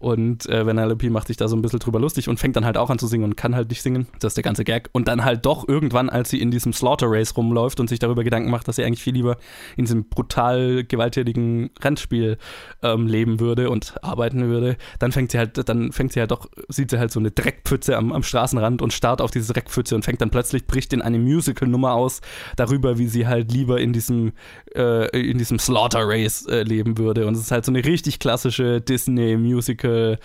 Und äh, Vanellope macht sich da so ein bisschen drüber lustig und fängt dann halt auch an zu singen und kann halt nicht singen. Das ist der ganze Gag. Und dann halt doch irgendwann, als sie in diesem Slaughter Race rumläuft und sich darüber Gedanken macht, dass sie eigentlich viel lieber in diesem brutal gewalttätigen Rennspiel ähm, leben würde und arbeiten würde, dann fängt sie halt, dann fängt sie halt doch, sieht sie halt so eine Dreckpfütze am, am Straßenrand und starrt auf diese Dreckpfütze und fängt dann plötzlich, bricht in eine Musical-Nummer aus darüber, wie sie halt lieber in diesem, äh, in diesem Slaughter Race äh, leben würde. Und es ist halt so eine richtig klassische Disney-Musical- äh,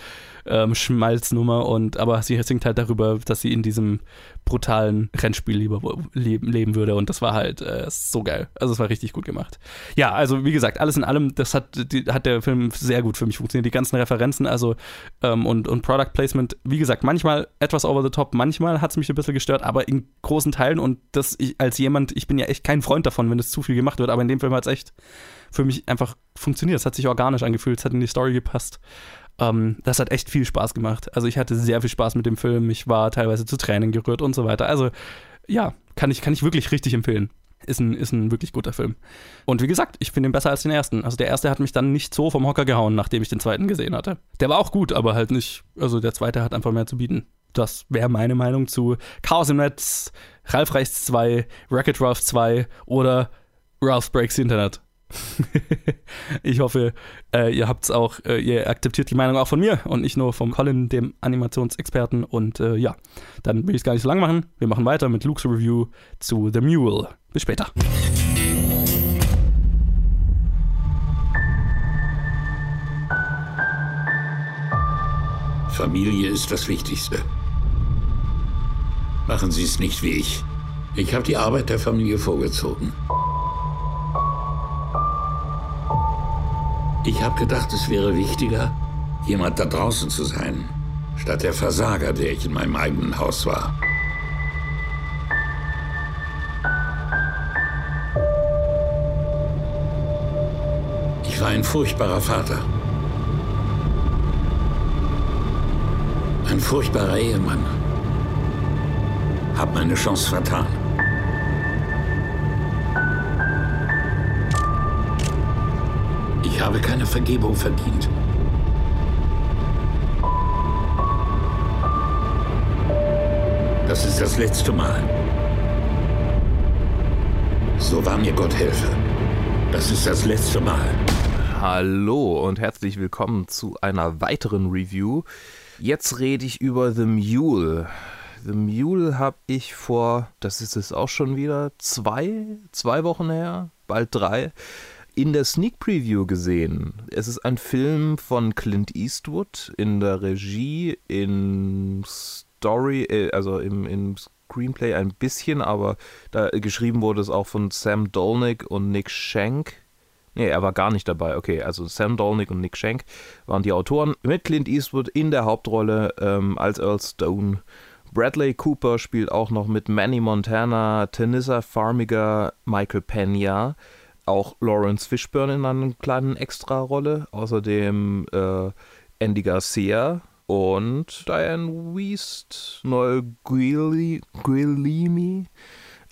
ähm, Schmalznummer und aber sie singt halt darüber, dass sie in diesem brutalen Rennspiel lieber leben, leben würde und das war halt äh, so geil. Also es war richtig gut gemacht. Ja, also wie gesagt, alles in allem, das hat, die, hat der Film sehr gut für mich funktioniert. Die ganzen Referenzen, also ähm, und, und Product Placement, wie gesagt, manchmal etwas over the top, manchmal hat es mich ein bisschen gestört, aber in großen Teilen und das ich, als jemand, ich bin ja echt kein Freund davon, wenn es zu viel gemacht wird, aber in dem Film hat es echt für mich einfach funktioniert. Es hat sich organisch angefühlt, es hat in die Story gepasst. Ähm, das hat echt viel Spaß gemacht. Also ich hatte sehr viel Spaß mit dem Film. Ich war teilweise zu Tränen gerührt und so weiter. Also ja, kann ich, kann ich wirklich richtig empfehlen. Ist ein, ist ein wirklich guter Film. Und wie gesagt, ich finde ihn besser als den ersten. Also der erste hat mich dann nicht so vom Hocker gehauen, nachdem ich den zweiten gesehen hatte. Der war auch gut, aber halt nicht, also der zweite hat einfach mehr zu bieten. Das wäre meine Meinung zu Chaos im Netz, Ralf Reichs 2, Wreck-It Ralph 2 oder Ralph Breaks Internet. ich hoffe, äh, ihr habt's auch, äh, ihr akzeptiert die Meinung auch von mir und nicht nur vom Colin, dem Animationsexperten. Und äh, ja, dann will ich es gar nicht so lang machen. Wir machen weiter mit Luke's Review zu The Mule. Bis später. Familie ist das Wichtigste. Machen Sie es nicht wie ich. Ich habe die Arbeit der Familie vorgezogen. Ich habe gedacht, es wäre wichtiger, jemand da draußen zu sein, statt der Versager, der ich in meinem eigenen Haus war. Ich war ein furchtbarer Vater. Ein furchtbarer Ehemann. Hab meine Chance vertan. Ich habe keine Vergebung verdient. Das ist das letzte Mal. So wahr mir Gott helfe. Das ist das letzte Mal. Hallo und herzlich willkommen zu einer weiteren Review. Jetzt rede ich über The Mule. The Mule habe ich vor, das ist es auch schon wieder, zwei, zwei Wochen her, bald drei, in der Sneak Preview gesehen. Es ist ein Film von Clint Eastwood in der Regie, in Story, äh, also im, im Screenplay ein bisschen, aber da geschrieben wurde es auch von Sam Dolnick und Nick Schenk. Nee, er war gar nicht dabei. Okay, also Sam Dolnick und Nick Schenk waren die Autoren. Mit Clint Eastwood in der Hauptrolle ähm, als Earl Stone. Bradley Cooper spielt auch noch mit Manny Montana, Tanissa Farmiga, Michael Pena, auch Lawrence Fishburne in einer kleinen Extra-Rolle. Außerdem äh, Andy Garcia und Diane Wiest, Noel Guilimi.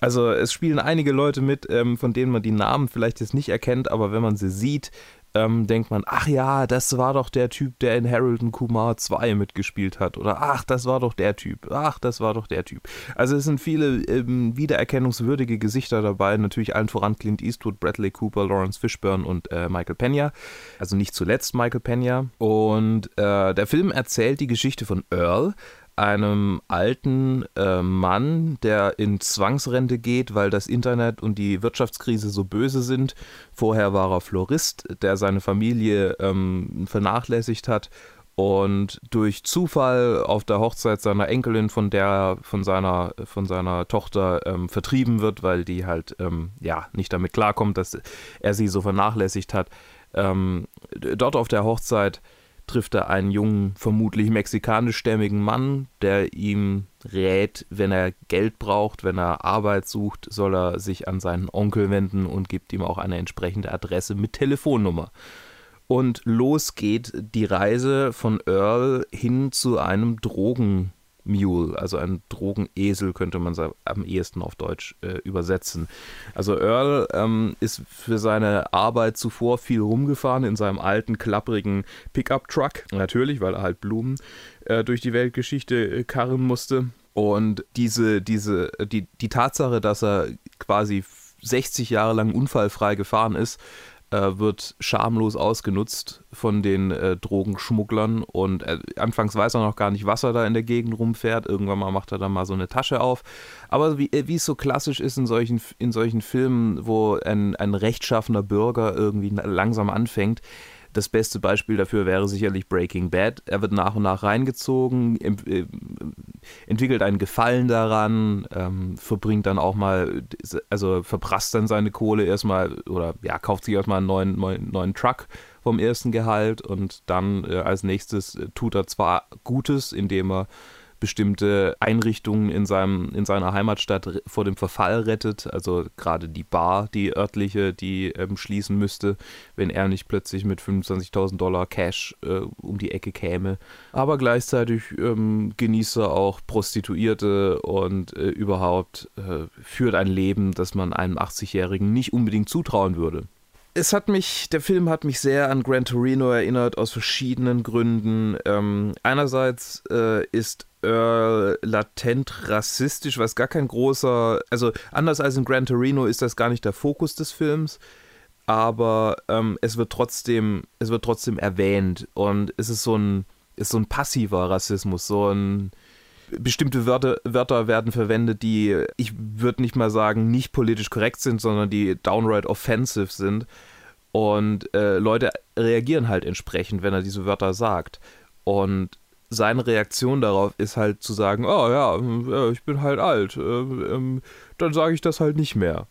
Also es spielen einige Leute mit, ähm, von denen man die Namen vielleicht jetzt nicht erkennt, aber wenn man sie sieht, ähm, denkt man, ach ja, das war doch der Typ, der in Harold und Kumar 2 mitgespielt hat. Oder ach, das war doch der Typ. Ach, das war doch der Typ. Also es sind viele ähm, wiedererkennungswürdige Gesichter dabei. Natürlich allen voran Clint Eastwood, Bradley Cooper, Lawrence Fishburne und äh, Michael Pena. Also nicht zuletzt Michael Pena. Und äh, der Film erzählt die Geschichte von Earl, einem alten äh, Mann, der in Zwangsrente geht, weil das Internet und die Wirtschaftskrise so böse sind. Vorher war er Florist, der seine Familie ähm, vernachlässigt hat und durch Zufall auf der Hochzeit seiner Enkelin von der von seiner von seiner Tochter ähm, vertrieben wird, weil die halt ähm, ja nicht damit klarkommt, dass er sie so vernachlässigt hat. Ähm, dort auf der Hochzeit trifft er einen jungen, vermutlich mexikanischstämmigen Mann, der ihm rät, wenn er Geld braucht, wenn er Arbeit sucht, soll er sich an seinen Onkel wenden und gibt ihm auch eine entsprechende Adresse mit Telefonnummer. Und los geht die Reise von Earl hin zu einem Drogen Mule, also ein Drogenesel könnte man am ehesten auf Deutsch äh, übersetzen. Also Earl ähm, ist für seine Arbeit zuvor viel rumgefahren in seinem alten, klapprigen Pickup-Truck. Natürlich, weil er halt Blumen äh, durch die Weltgeschichte äh, karren musste. Und diese, diese, die, die Tatsache, dass er quasi 60 Jahre lang unfallfrei gefahren ist, äh, wird schamlos ausgenutzt von den äh, Drogenschmugglern und äh, anfangs weiß er noch gar nicht, was er da in der Gegend rumfährt. Irgendwann mal macht er dann mal so eine Tasche auf. Aber wie, äh, wie es so klassisch ist in solchen, in solchen Filmen, wo ein, ein rechtschaffener Bürger irgendwie langsam anfängt, das beste Beispiel dafür wäre sicherlich Breaking Bad. Er wird nach und nach reingezogen, äh, entwickelt einen Gefallen daran, ähm, verbringt dann auch mal, also verprasst dann seine Kohle erstmal oder ja, kauft sich erstmal einen neuen, neuen, neuen Truck vom ersten Gehalt und dann äh, als nächstes äh, tut er zwar Gutes, indem er bestimmte Einrichtungen in, seinem, in seiner Heimatstadt vor dem Verfall rettet. Also gerade die Bar, die örtliche, die ähm, schließen müsste, wenn er nicht plötzlich mit 25.000 Dollar Cash äh, um die Ecke käme. Aber gleichzeitig ähm, genießt er auch Prostituierte und äh, überhaupt äh, führt ein Leben, das man einem 80-Jährigen nicht unbedingt zutrauen würde es hat mich, der Film hat mich sehr an Gran Torino erinnert, aus verschiedenen Gründen. Ähm, einerseits äh, ist Earl latent rassistisch, was gar kein großer, also anders als in Gran Torino ist das gar nicht der Fokus des Films, aber ähm, es wird trotzdem, es wird trotzdem erwähnt und es ist so ein, ist so ein passiver Rassismus, so ein bestimmte Wörter, Wörter werden verwendet, die, ich würde nicht mal sagen, nicht politisch korrekt sind, sondern die downright offensive sind. Und äh, Leute reagieren halt entsprechend, wenn er diese Wörter sagt. Und seine Reaktion darauf ist halt zu sagen, oh ja, äh, ich bin halt alt, äh, ähm, dann sage ich das halt nicht mehr.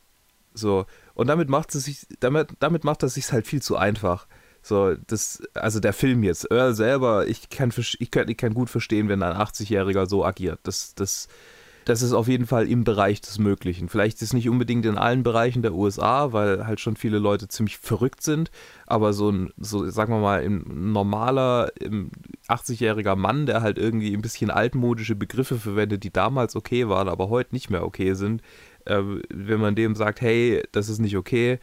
So. Und damit macht es sich, damit, damit macht es sich halt viel zu einfach. So, das, also der Film jetzt, Earl selber, ich kann, ich kann, ich kann gut verstehen, wenn ein 80-Jähriger so agiert. Das, das, das ist auf jeden Fall im Bereich des Möglichen. Vielleicht ist nicht unbedingt in allen Bereichen der USA, weil halt schon viele Leute ziemlich verrückt sind, aber so ein, so sagen wir mal, ein normaler 80-jähriger Mann, der halt irgendwie ein bisschen altmodische Begriffe verwendet, die damals okay waren, aber heute nicht mehr okay sind, äh, wenn man dem sagt, hey, das ist nicht okay,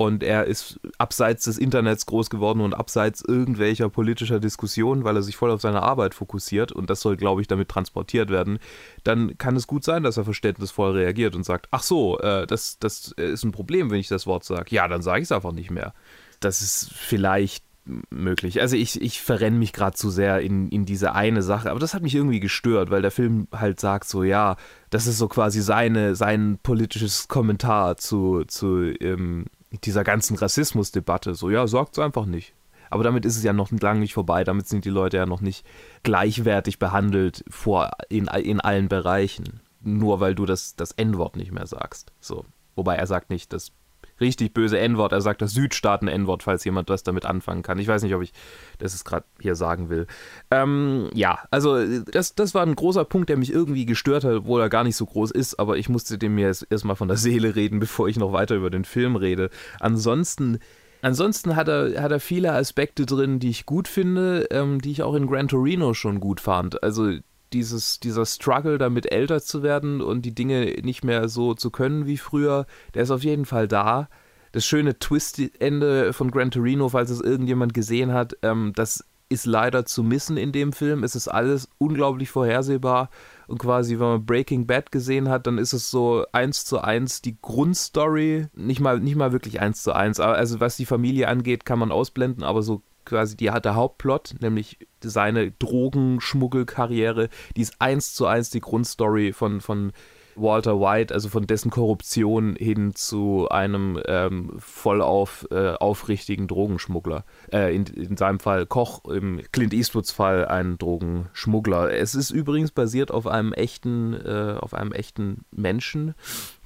und er ist abseits des Internets groß geworden und abseits irgendwelcher politischer Diskussionen, weil er sich voll auf seine Arbeit fokussiert und das soll, glaube ich, damit transportiert werden, dann kann es gut sein, dass er verständnisvoll reagiert und sagt, ach so, äh, das, das ist ein Problem, wenn ich das Wort sage. Ja, dann sage ich es einfach nicht mehr. Das ist vielleicht möglich. Also ich, ich verrenne mich gerade zu sehr in, in diese eine Sache, aber das hat mich irgendwie gestört, weil der Film halt sagt so, ja, das ist so quasi seine, sein politisches Kommentar zu, zu ähm, dieser ganzen Rassismusdebatte. So, ja, sorgt es einfach nicht. Aber damit ist es ja noch lange nicht vorbei. Damit sind die Leute ja noch nicht gleichwertig behandelt vor, in, in allen Bereichen. Nur weil du das, das N-Wort nicht mehr sagst. So. Wobei er sagt nicht das richtig böse N-Wort, er sagt das Südstaaten-N-Wort, falls jemand was damit anfangen kann. Ich weiß nicht, ob ich das gerade hier sagen will. Ähm, ja, also das, das war ein großer Punkt, der mich irgendwie gestört hat, obwohl er gar nicht so groß ist, aber ich musste dem mir erstmal von der Seele reden, bevor ich noch weiter über den Film rede. Ansonsten Ansonsten hat er, hat er viele Aspekte drin, die ich gut finde, ähm, die ich auch in Gran Torino schon gut fand. Also dieses, dieser Struggle damit älter zu werden und die Dinge nicht mehr so zu können wie früher, der ist auf jeden Fall da. Das schöne Twist-Ende von Gran Torino, falls es irgendjemand gesehen hat, ähm, das ist leider zu missen in dem Film. Es ist alles unglaublich vorhersehbar und quasi, wenn man Breaking Bad gesehen hat, dann ist es so eins zu eins die Grundstory, nicht mal, nicht mal wirklich eins zu eins, also was die Familie angeht, kann man ausblenden, aber so quasi die der Hauptplot, nämlich seine Drogenschmuggelkarriere, die ist eins zu eins die Grundstory von, von Walter White, also von dessen Korruption hin zu einem ähm, vollauf äh, aufrichtigen Drogenschmuggler. Äh, in, in, seinem Fall Koch, im Clint Eastwoods Fall ein Drogenschmuggler. Es ist übrigens basiert auf einem echten, äh, auf einem echten Menschen,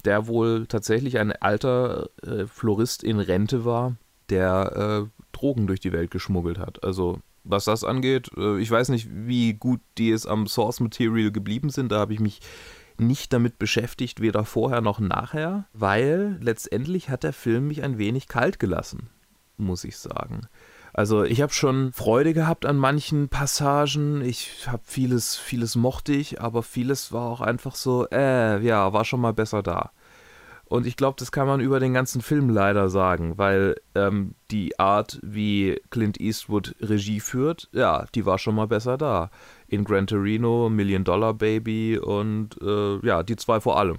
der wohl tatsächlich ein alter äh, Florist in Rente war, der äh, Drogen durch die Welt geschmuggelt hat. Also was das angeht, äh, ich weiß nicht, wie gut die es am Source Material geblieben sind. Da habe ich mich nicht damit beschäftigt, weder vorher noch nachher, weil letztendlich hat der Film mich ein wenig kalt gelassen, muss ich sagen. Also ich habe schon Freude gehabt an manchen Passagen. Ich habe vieles, vieles mochte ich, aber vieles war auch einfach so, äh, ja, war schon mal besser da. Und ich glaube, das kann man über den ganzen Film leider sagen, weil ähm, die Art, wie Clint Eastwood Regie führt, ja, die war schon mal besser da in Gran Torino, Million Dollar Baby und äh, ja, die zwei vor allem.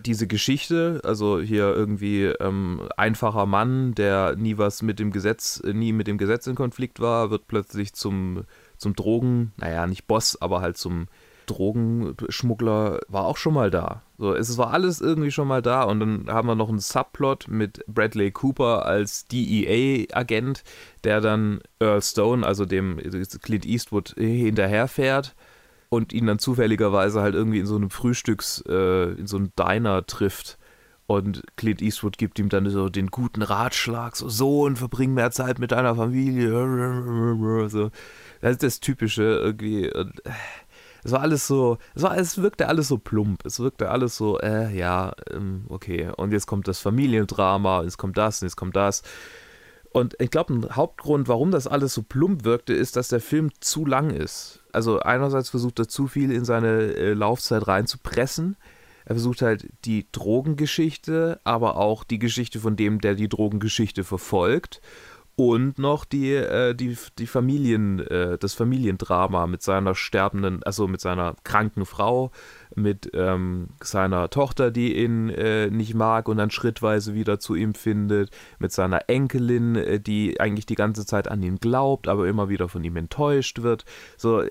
Diese Geschichte, also hier irgendwie ähm, einfacher Mann, der nie was mit dem Gesetz, nie mit dem Gesetz in Konflikt war, wird plötzlich zum, zum Drogen, naja, nicht Boss, aber halt zum Drogenschmuggler war auch schon mal da. So, es war alles irgendwie schon mal da und dann haben wir noch einen Subplot mit Bradley Cooper als DEA-Agent, der dann Earl Stone, also dem Clint Eastwood, hinterherfährt und ihn dann zufälligerweise halt irgendwie in so einem Frühstücks, äh, in so einem Diner trifft. Und Clint Eastwood gibt ihm dann so den guten Ratschlag, so Sohn, verbring mehr Zeit mit deiner Familie. So. Das ist das Typische irgendwie. Und, es war alles so, es, war, es wirkte alles so plump. Es wirkte alles so, äh, ja, ähm, okay. Und jetzt kommt das Familiendrama, jetzt kommt das, und jetzt kommt das. Und ich glaube, ein Hauptgrund, warum das alles so plump wirkte, ist, dass der Film zu lang ist. Also einerseits versucht er zu viel in seine äh, Laufzeit reinzupressen. Er versucht halt die Drogengeschichte, aber auch die Geschichte von dem, der die Drogengeschichte verfolgt und noch die, äh, die, die Familien, äh, das Familiendrama mit seiner sterbenden, also mit seiner kranken Frau, mit ähm, seiner Tochter, die ihn äh, nicht mag und dann schrittweise wieder zu ihm findet, mit seiner Enkelin, äh, die eigentlich die ganze Zeit an ihn glaubt, aber immer wieder von ihm enttäuscht wird. So.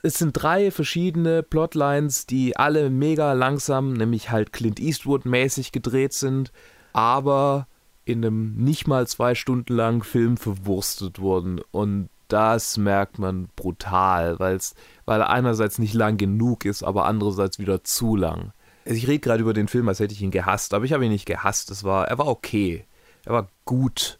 Es sind drei verschiedene Plotlines, die alle mega langsam, nämlich halt Clint Eastwood-mäßig gedreht sind, aber in einem nicht mal zwei Stunden langen Film verwurstet wurden. Und das merkt man brutal, weil's, weil er einerseits nicht lang genug ist, aber andererseits wieder zu lang. Also ich rede gerade über den Film, als hätte ich ihn gehasst, aber ich habe ihn nicht gehasst. Es war, er war okay. Er war gut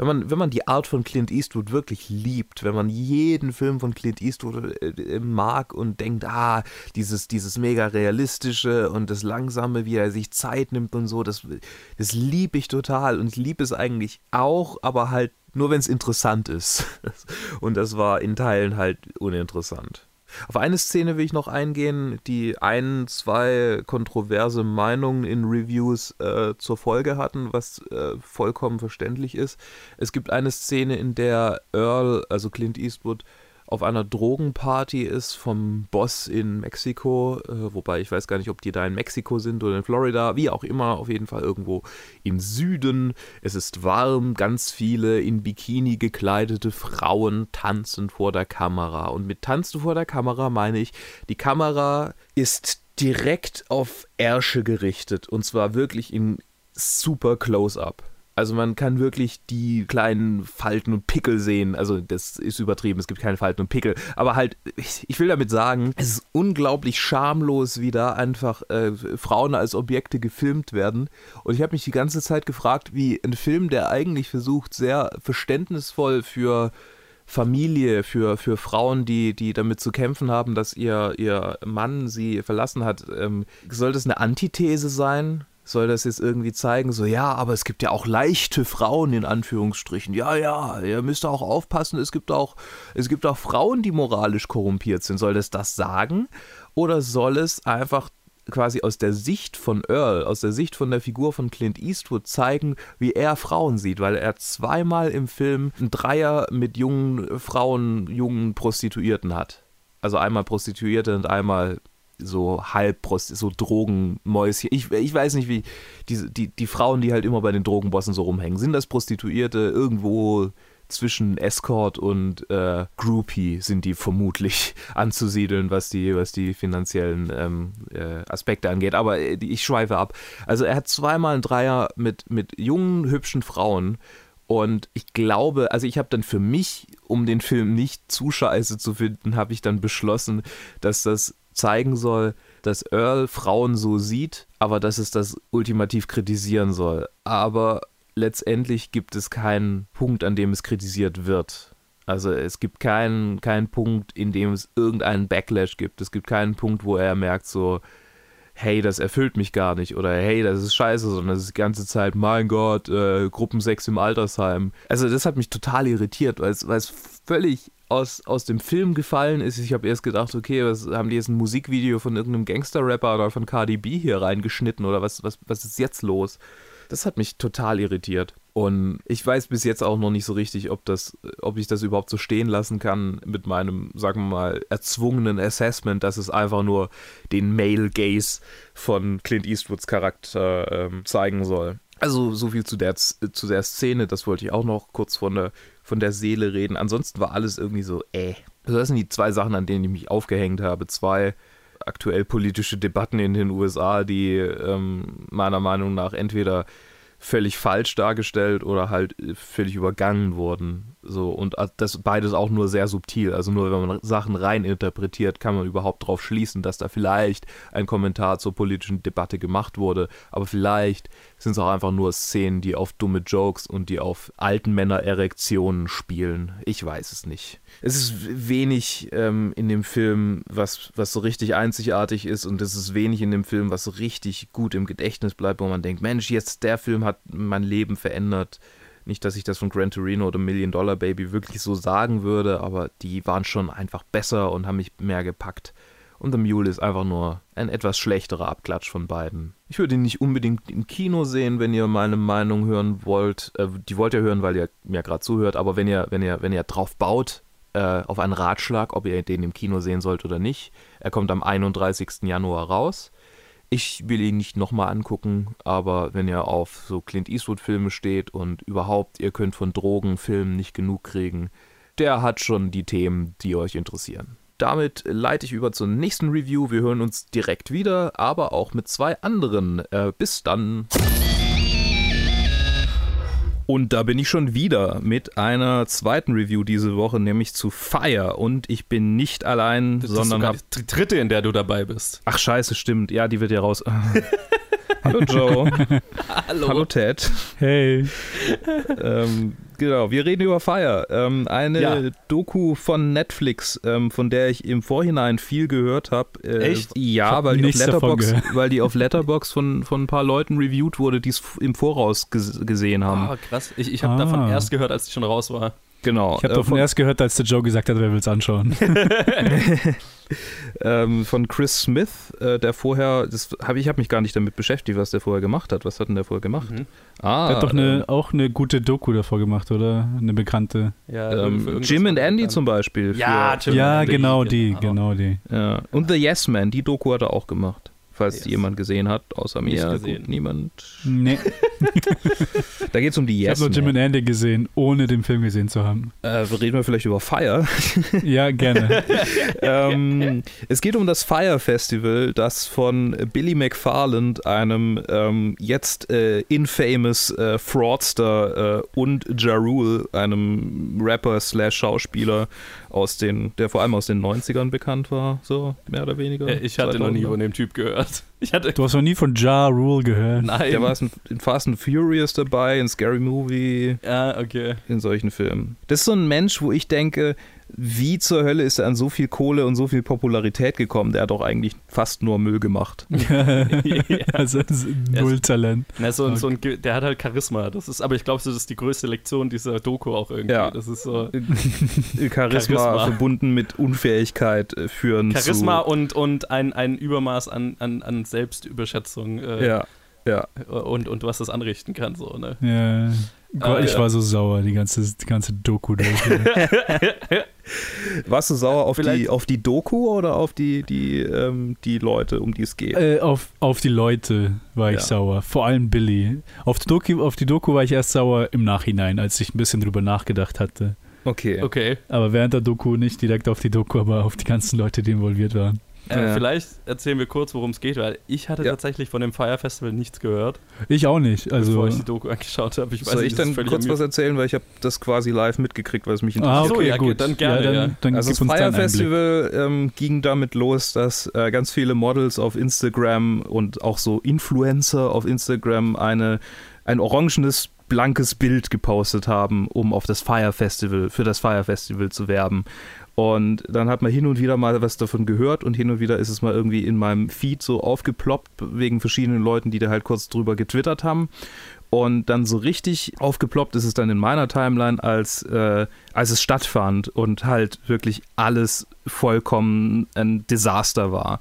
wenn man, wenn man die Art von Clint Eastwood wirklich liebt, wenn man jeden Film von Clint Eastwood äh, mag und denkt, ah, dieses, dieses mega realistische und das langsame, wie er sich Zeit nimmt und so, das, das liebe ich total und ich liebe es eigentlich auch, aber halt nur wenn es interessant ist. Und das war in Teilen halt uninteressant. Auf eine Szene will ich noch eingehen, die ein, zwei kontroverse Meinungen in Reviews äh, zur Folge hatten, was äh, vollkommen verständlich ist. Es gibt eine Szene, in der Earl, also Clint Eastwood, auf einer Drogenparty ist vom Boss in Mexiko, äh, wobei ich weiß gar nicht, ob die da in Mexiko sind oder in Florida, wie auch immer, auf jeden Fall irgendwo im Süden. Es ist warm, ganz viele in Bikini gekleidete Frauen tanzen vor der Kamera. Und mit tanzen vor der Kamera meine ich, die Kamera ist direkt auf Ärsche gerichtet und zwar wirklich in super Close-up. Also man kann wirklich die kleinen Falten und Pickel sehen. Also das ist übertrieben, es gibt keine Falten und Pickel. Aber halt, ich, ich will damit sagen, es ist unglaublich schamlos, wie da einfach äh, Frauen als Objekte gefilmt werden. Und ich habe mich die ganze Zeit gefragt, wie ein Film, der eigentlich versucht, sehr verständnisvoll für Familie, für, für Frauen, die, die damit zu kämpfen haben, dass ihr, ihr Mann sie verlassen hat, ähm, soll das eine Antithese sein? Soll das jetzt irgendwie zeigen, so ja, aber es gibt ja auch leichte Frauen in Anführungsstrichen. Ja, ja, ihr müsst auch aufpassen, es gibt auch, es gibt auch Frauen, die moralisch korrumpiert sind. Soll das das sagen? Oder soll es einfach quasi aus der Sicht von Earl, aus der Sicht von der Figur von Clint Eastwood zeigen, wie er Frauen sieht, weil er zweimal im Film einen Dreier mit jungen Frauen, jungen Prostituierten hat. Also einmal Prostituierte und einmal so halb so Drogenmäuschen. Ich, ich weiß nicht, wie die, die, die Frauen, die halt immer bei den Drogenbossen so rumhängen, sind das Prostituierte irgendwo zwischen Escort und äh, Groupie sind die vermutlich anzusiedeln, was die, was die finanziellen ähm, äh, Aspekte angeht. Aber äh, ich schweife ab. Also er hat zweimal einen Dreier mit, mit jungen, hübschen Frauen. Und ich glaube, also ich habe dann für mich, um den Film nicht zu scheiße zu finden, habe ich dann beschlossen, dass das zeigen soll, dass Earl Frauen so sieht, aber dass es das ultimativ kritisieren soll. Aber letztendlich gibt es keinen Punkt, an dem es kritisiert wird. Also es gibt keinen, keinen Punkt, in dem es irgendeinen Backlash gibt. Es gibt keinen Punkt, wo er merkt so, hey, das erfüllt mich gar nicht oder hey, das ist scheiße, sondern es ist die ganze Zeit, mein Gott, äh, Gruppensex im Altersheim. Also das hat mich total irritiert, weil es, weil es völlig aus, aus dem Film gefallen ist. Ich habe erst gedacht, okay, was haben die jetzt ein Musikvideo von irgendeinem Gangster-Rapper oder von Cardi B hier reingeschnitten oder was, was, was ist jetzt los? Das hat mich total irritiert. Und ich weiß bis jetzt auch noch nicht so richtig, ob, das, ob ich das überhaupt so stehen lassen kann mit meinem, sagen wir mal, erzwungenen Assessment, dass es einfach nur den Male Gaze von Clint Eastwoods Charakter ähm, zeigen soll. Also so viel zu der, zu der Szene, das wollte ich auch noch kurz von der, von der Seele reden. Ansonsten war alles irgendwie so, äh. Also das sind die zwei Sachen, an denen ich mich aufgehängt habe. Zwei aktuell politische Debatten in den USA, die ähm, meiner Meinung nach entweder völlig falsch dargestellt oder halt völlig übergangen wurden. So, und das beides auch nur sehr subtil. Also nur wenn man Sachen rein interpretiert, kann man überhaupt darauf schließen, dass da vielleicht ein Kommentar zur politischen Debatte gemacht wurde. Aber vielleicht sind es auch einfach nur Szenen, die auf dumme Jokes und die auf alten Männer-Erektionen spielen. Ich weiß es nicht es ist wenig ähm, in dem Film, was, was so richtig einzigartig ist und es ist wenig in dem Film, was so richtig gut im Gedächtnis bleibt, wo man denkt, Mensch, jetzt der Film hat mein Leben verändert. Nicht, dass ich das von Gran Torino oder Million Dollar Baby wirklich so sagen würde, aber die waren schon einfach besser und haben mich mehr gepackt. Und The Mule ist einfach nur ein etwas schlechterer Abklatsch von beiden. Ich würde ihn nicht unbedingt im Kino sehen, wenn ihr meine Meinung hören wollt. Äh, die wollt ihr hören, weil ihr mir gerade zuhört, aber wenn ihr, wenn ihr, wenn ihr drauf baut, äh, auf einen Ratschlag, ob ihr den im Kino sehen sollt oder nicht. Er kommt am 31. Januar raus. Ich will ihn nicht nochmal angucken, aber wenn ihr auf so Clint Eastwood-Filme steht und überhaupt, ihr könnt von Drogenfilmen nicht genug kriegen, der hat schon die Themen, die euch interessieren. Damit leite ich über zur nächsten Review. Wir hören uns direkt wieder, aber auch mit zwei anderen. Äh, bis dann. Und da bin ich schon wieder mit einer zweiten Review diese Woche, nämlich zu Fire. Und ich bin nicht allein, das sondern habe die dritte, in der du dabei bist. Ach scheiße, stimmt. Ja, die wird ja raus. Hallo Joe. Hallo. Hallo Ted. Hey. ähm, genau, wir reden über Fire. Ähm, eine Ja. Doku von Netflix, ähm, von der ich im Vorhinein viel gehört habe. Äh, Echt? Ja, weil die, auf Letterbox, weil die auf Letterbox von, von ein paar Leuten reviewed wurde, die es im Voraus ges gesehen haben. Ah, krass. Ich, ich habe Ah. davon erst gehört, als die schon raus war. Genau. Ich habe äh, davon von- erst gehört, als der Joe gesagt hat, wer will's anschauen. ähm, von Chris Smith, äh, der vorher, das hab, ich habe mich gar nicht damit beschäftigt, was der vorher gemacht hat. Was hat denn der vorher gemacht? Mhm. Ah, der hat doch eine, ähm, auch eine gute Doku davor gemacht, oder? Eine bekannte. Ja, ähm, Jim and Andy bekannt. zum Beispiel. Ja, Jim ja, genau die, genau. genau die. ja. Und The Yes Man, die Doku hat er auch gemacht. Falls die jemand gesehen hat, außer Nicht mir. gesehen. Gut, niemand. Nee. Da geht es um die Ich Yes habe nur Jim and Andy gesehen, ohne den Film gesehen zu haben. Äh, reden wir vielleicht über Fire. Ja, gerne. ähm, es geht um das Fire Festival, das von Billy McFarland, einem ähm, jetzt äh, infamous äh, Fraudster äh, und Ja Rule, einem Rapper slash Schauspieler aus den, der vor allem aus den 90ern bekannt war, so mehr oder weniger. Äh, Ich hatte noch nie 2000er. von dem Typ gehört. Ich hatte. Du hast noch nie von Ja Rule gehört. Nein. Der war in, in Fast and Furious dabei, in Scary Movie, Ja, okay. in solchen Filmen. Das ist so ein Mensch, wo ich denke, wie zur Hölle ist er an so viel Kohle und so viel Popularität gekommen? Der hat doch eigentlich fast nur Müll gemacht. also das ist null Talent. Na, so, ein- so ein, der hat halt Charisma. Das ist, aber ich glaube, das ist die größte Lektion dieser Doku auch irgendwie. Ja. Das ist so Charisma, Charisma. verbunden mit Unfähigkeit äh, führen Charisma zu... und, und ein, ein Übermaß an, an, an Selbstüberschätzung. Äh, Ja, ja. Und, und was das anrichten kann, so, ne? Ja. Gott, Ah, ich ja. war so sauer, die ganze, die ganze Doku durch. Warst du sauer auf die, auf die Doku oder auf die, die, ähm, die Leute, um die es geht? äh, auf, auf die Leute war ich Ja. sauer. Vor allem Billy. Auf die, Doku, auf die Doku war ich erst sauer im Nachhinein, als ich ein bisschen drüber nachgedacht hatte. Okay. Okay. Aber während der Doku nicht direkt auf die Doku, aber auf die ganzen Leute, die involviert waren. Äh, Ja. Vielleicht erzählen wir kurz, worum es geht, weil ich hatte Ja. tatsächlich von dem Fire Festival nichts gehört, Ich auch nicht. Also, bevor ich die Doku angeschaut habe. Ich weiß Soll ich dann kurz was erzählen, weil ich habe das quasi live mitgekriegt, weil es mich ah, interessiert. okay, so, ja, gut. dann gerne, ja, dann, dann Also das Fire. Festival ähm, ging damit los, dass äh, ganz viele Models auf Instagram und auch so Influencer auf Instagram eine, ein orangenes, blankes Bild gepostet haben, um auf das Fire Festival, für das Fire Festival zu werben. Und dann hat man hin und wieder mal was davon gehört und hin und wieder ist es mal irgendwie in meinem Feed so aufgeploppt wegen verschiedenen Leuten, die da halt kurz drüber getwittert haben. Und dann so richtig aufgeploppt ist es dann in meiner Timeline, als, äh, als es stattfand und halt wirklich alles vollkommen ein Desaster war.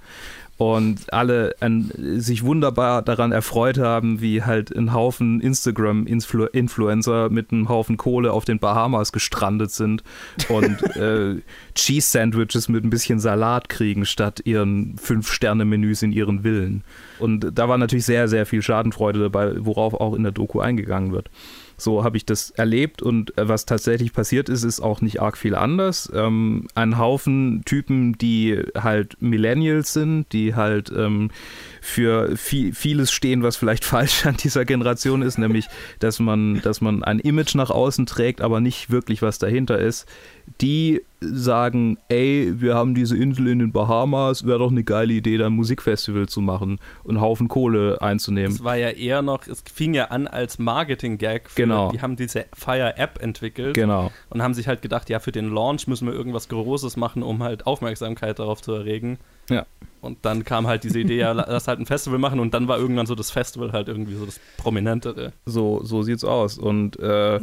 Und alle ein, sich wunderbar daran erfreut haben, wie halt ein Haufen Instagram-Influencer mit einem Haufen Kohle auf den Bahamas gestrandet sind und äh, Cheese-Sandwiches mit ein bisschen Salat kriegen, statt ihren Fünf-Sterne-Menüs in ihren Villen. Und da war natürlich sehr, sehr viel Schadenfreude dabei, worauf auch in der Doku eingegangen wird. So habe ich das erlebt und äh, was tatsächlich passiert ist, ist auch nicht arg viel anders. Ähm, ein Haufen Typen, die halt Millennials sind, die halt ähm, für viel, vieles stehen, was vielleicht falsch an dieser Generation ist, nämlich, dass man, dass man ein Image nach außen trägt, aber nicht wirklich was dahinter ist. Die sagen, ey, wir haben diese Insel in den Bahamas, wäre doch eine geile Idee, da ein Musikfestival zu machen und einen Haufen Kohle einzunehmen. Es war ja eher noch, es fing ja an als Marketing-Gag. Genau. Die haben diese Fire-App entwickelt. Genau. Und haben sich halt gedacht, ja, für den Launch müssen wir irgendwas Großes machen, um halt Aufmerksamkeit darauf zu erregen. Ja. Und dann kam halt diese Idee, ja, lass halt ein Festival machen und dann war irgendwann so das Festival halt irgendwie so das Prominentere. So, so sieht's aus. Und äh,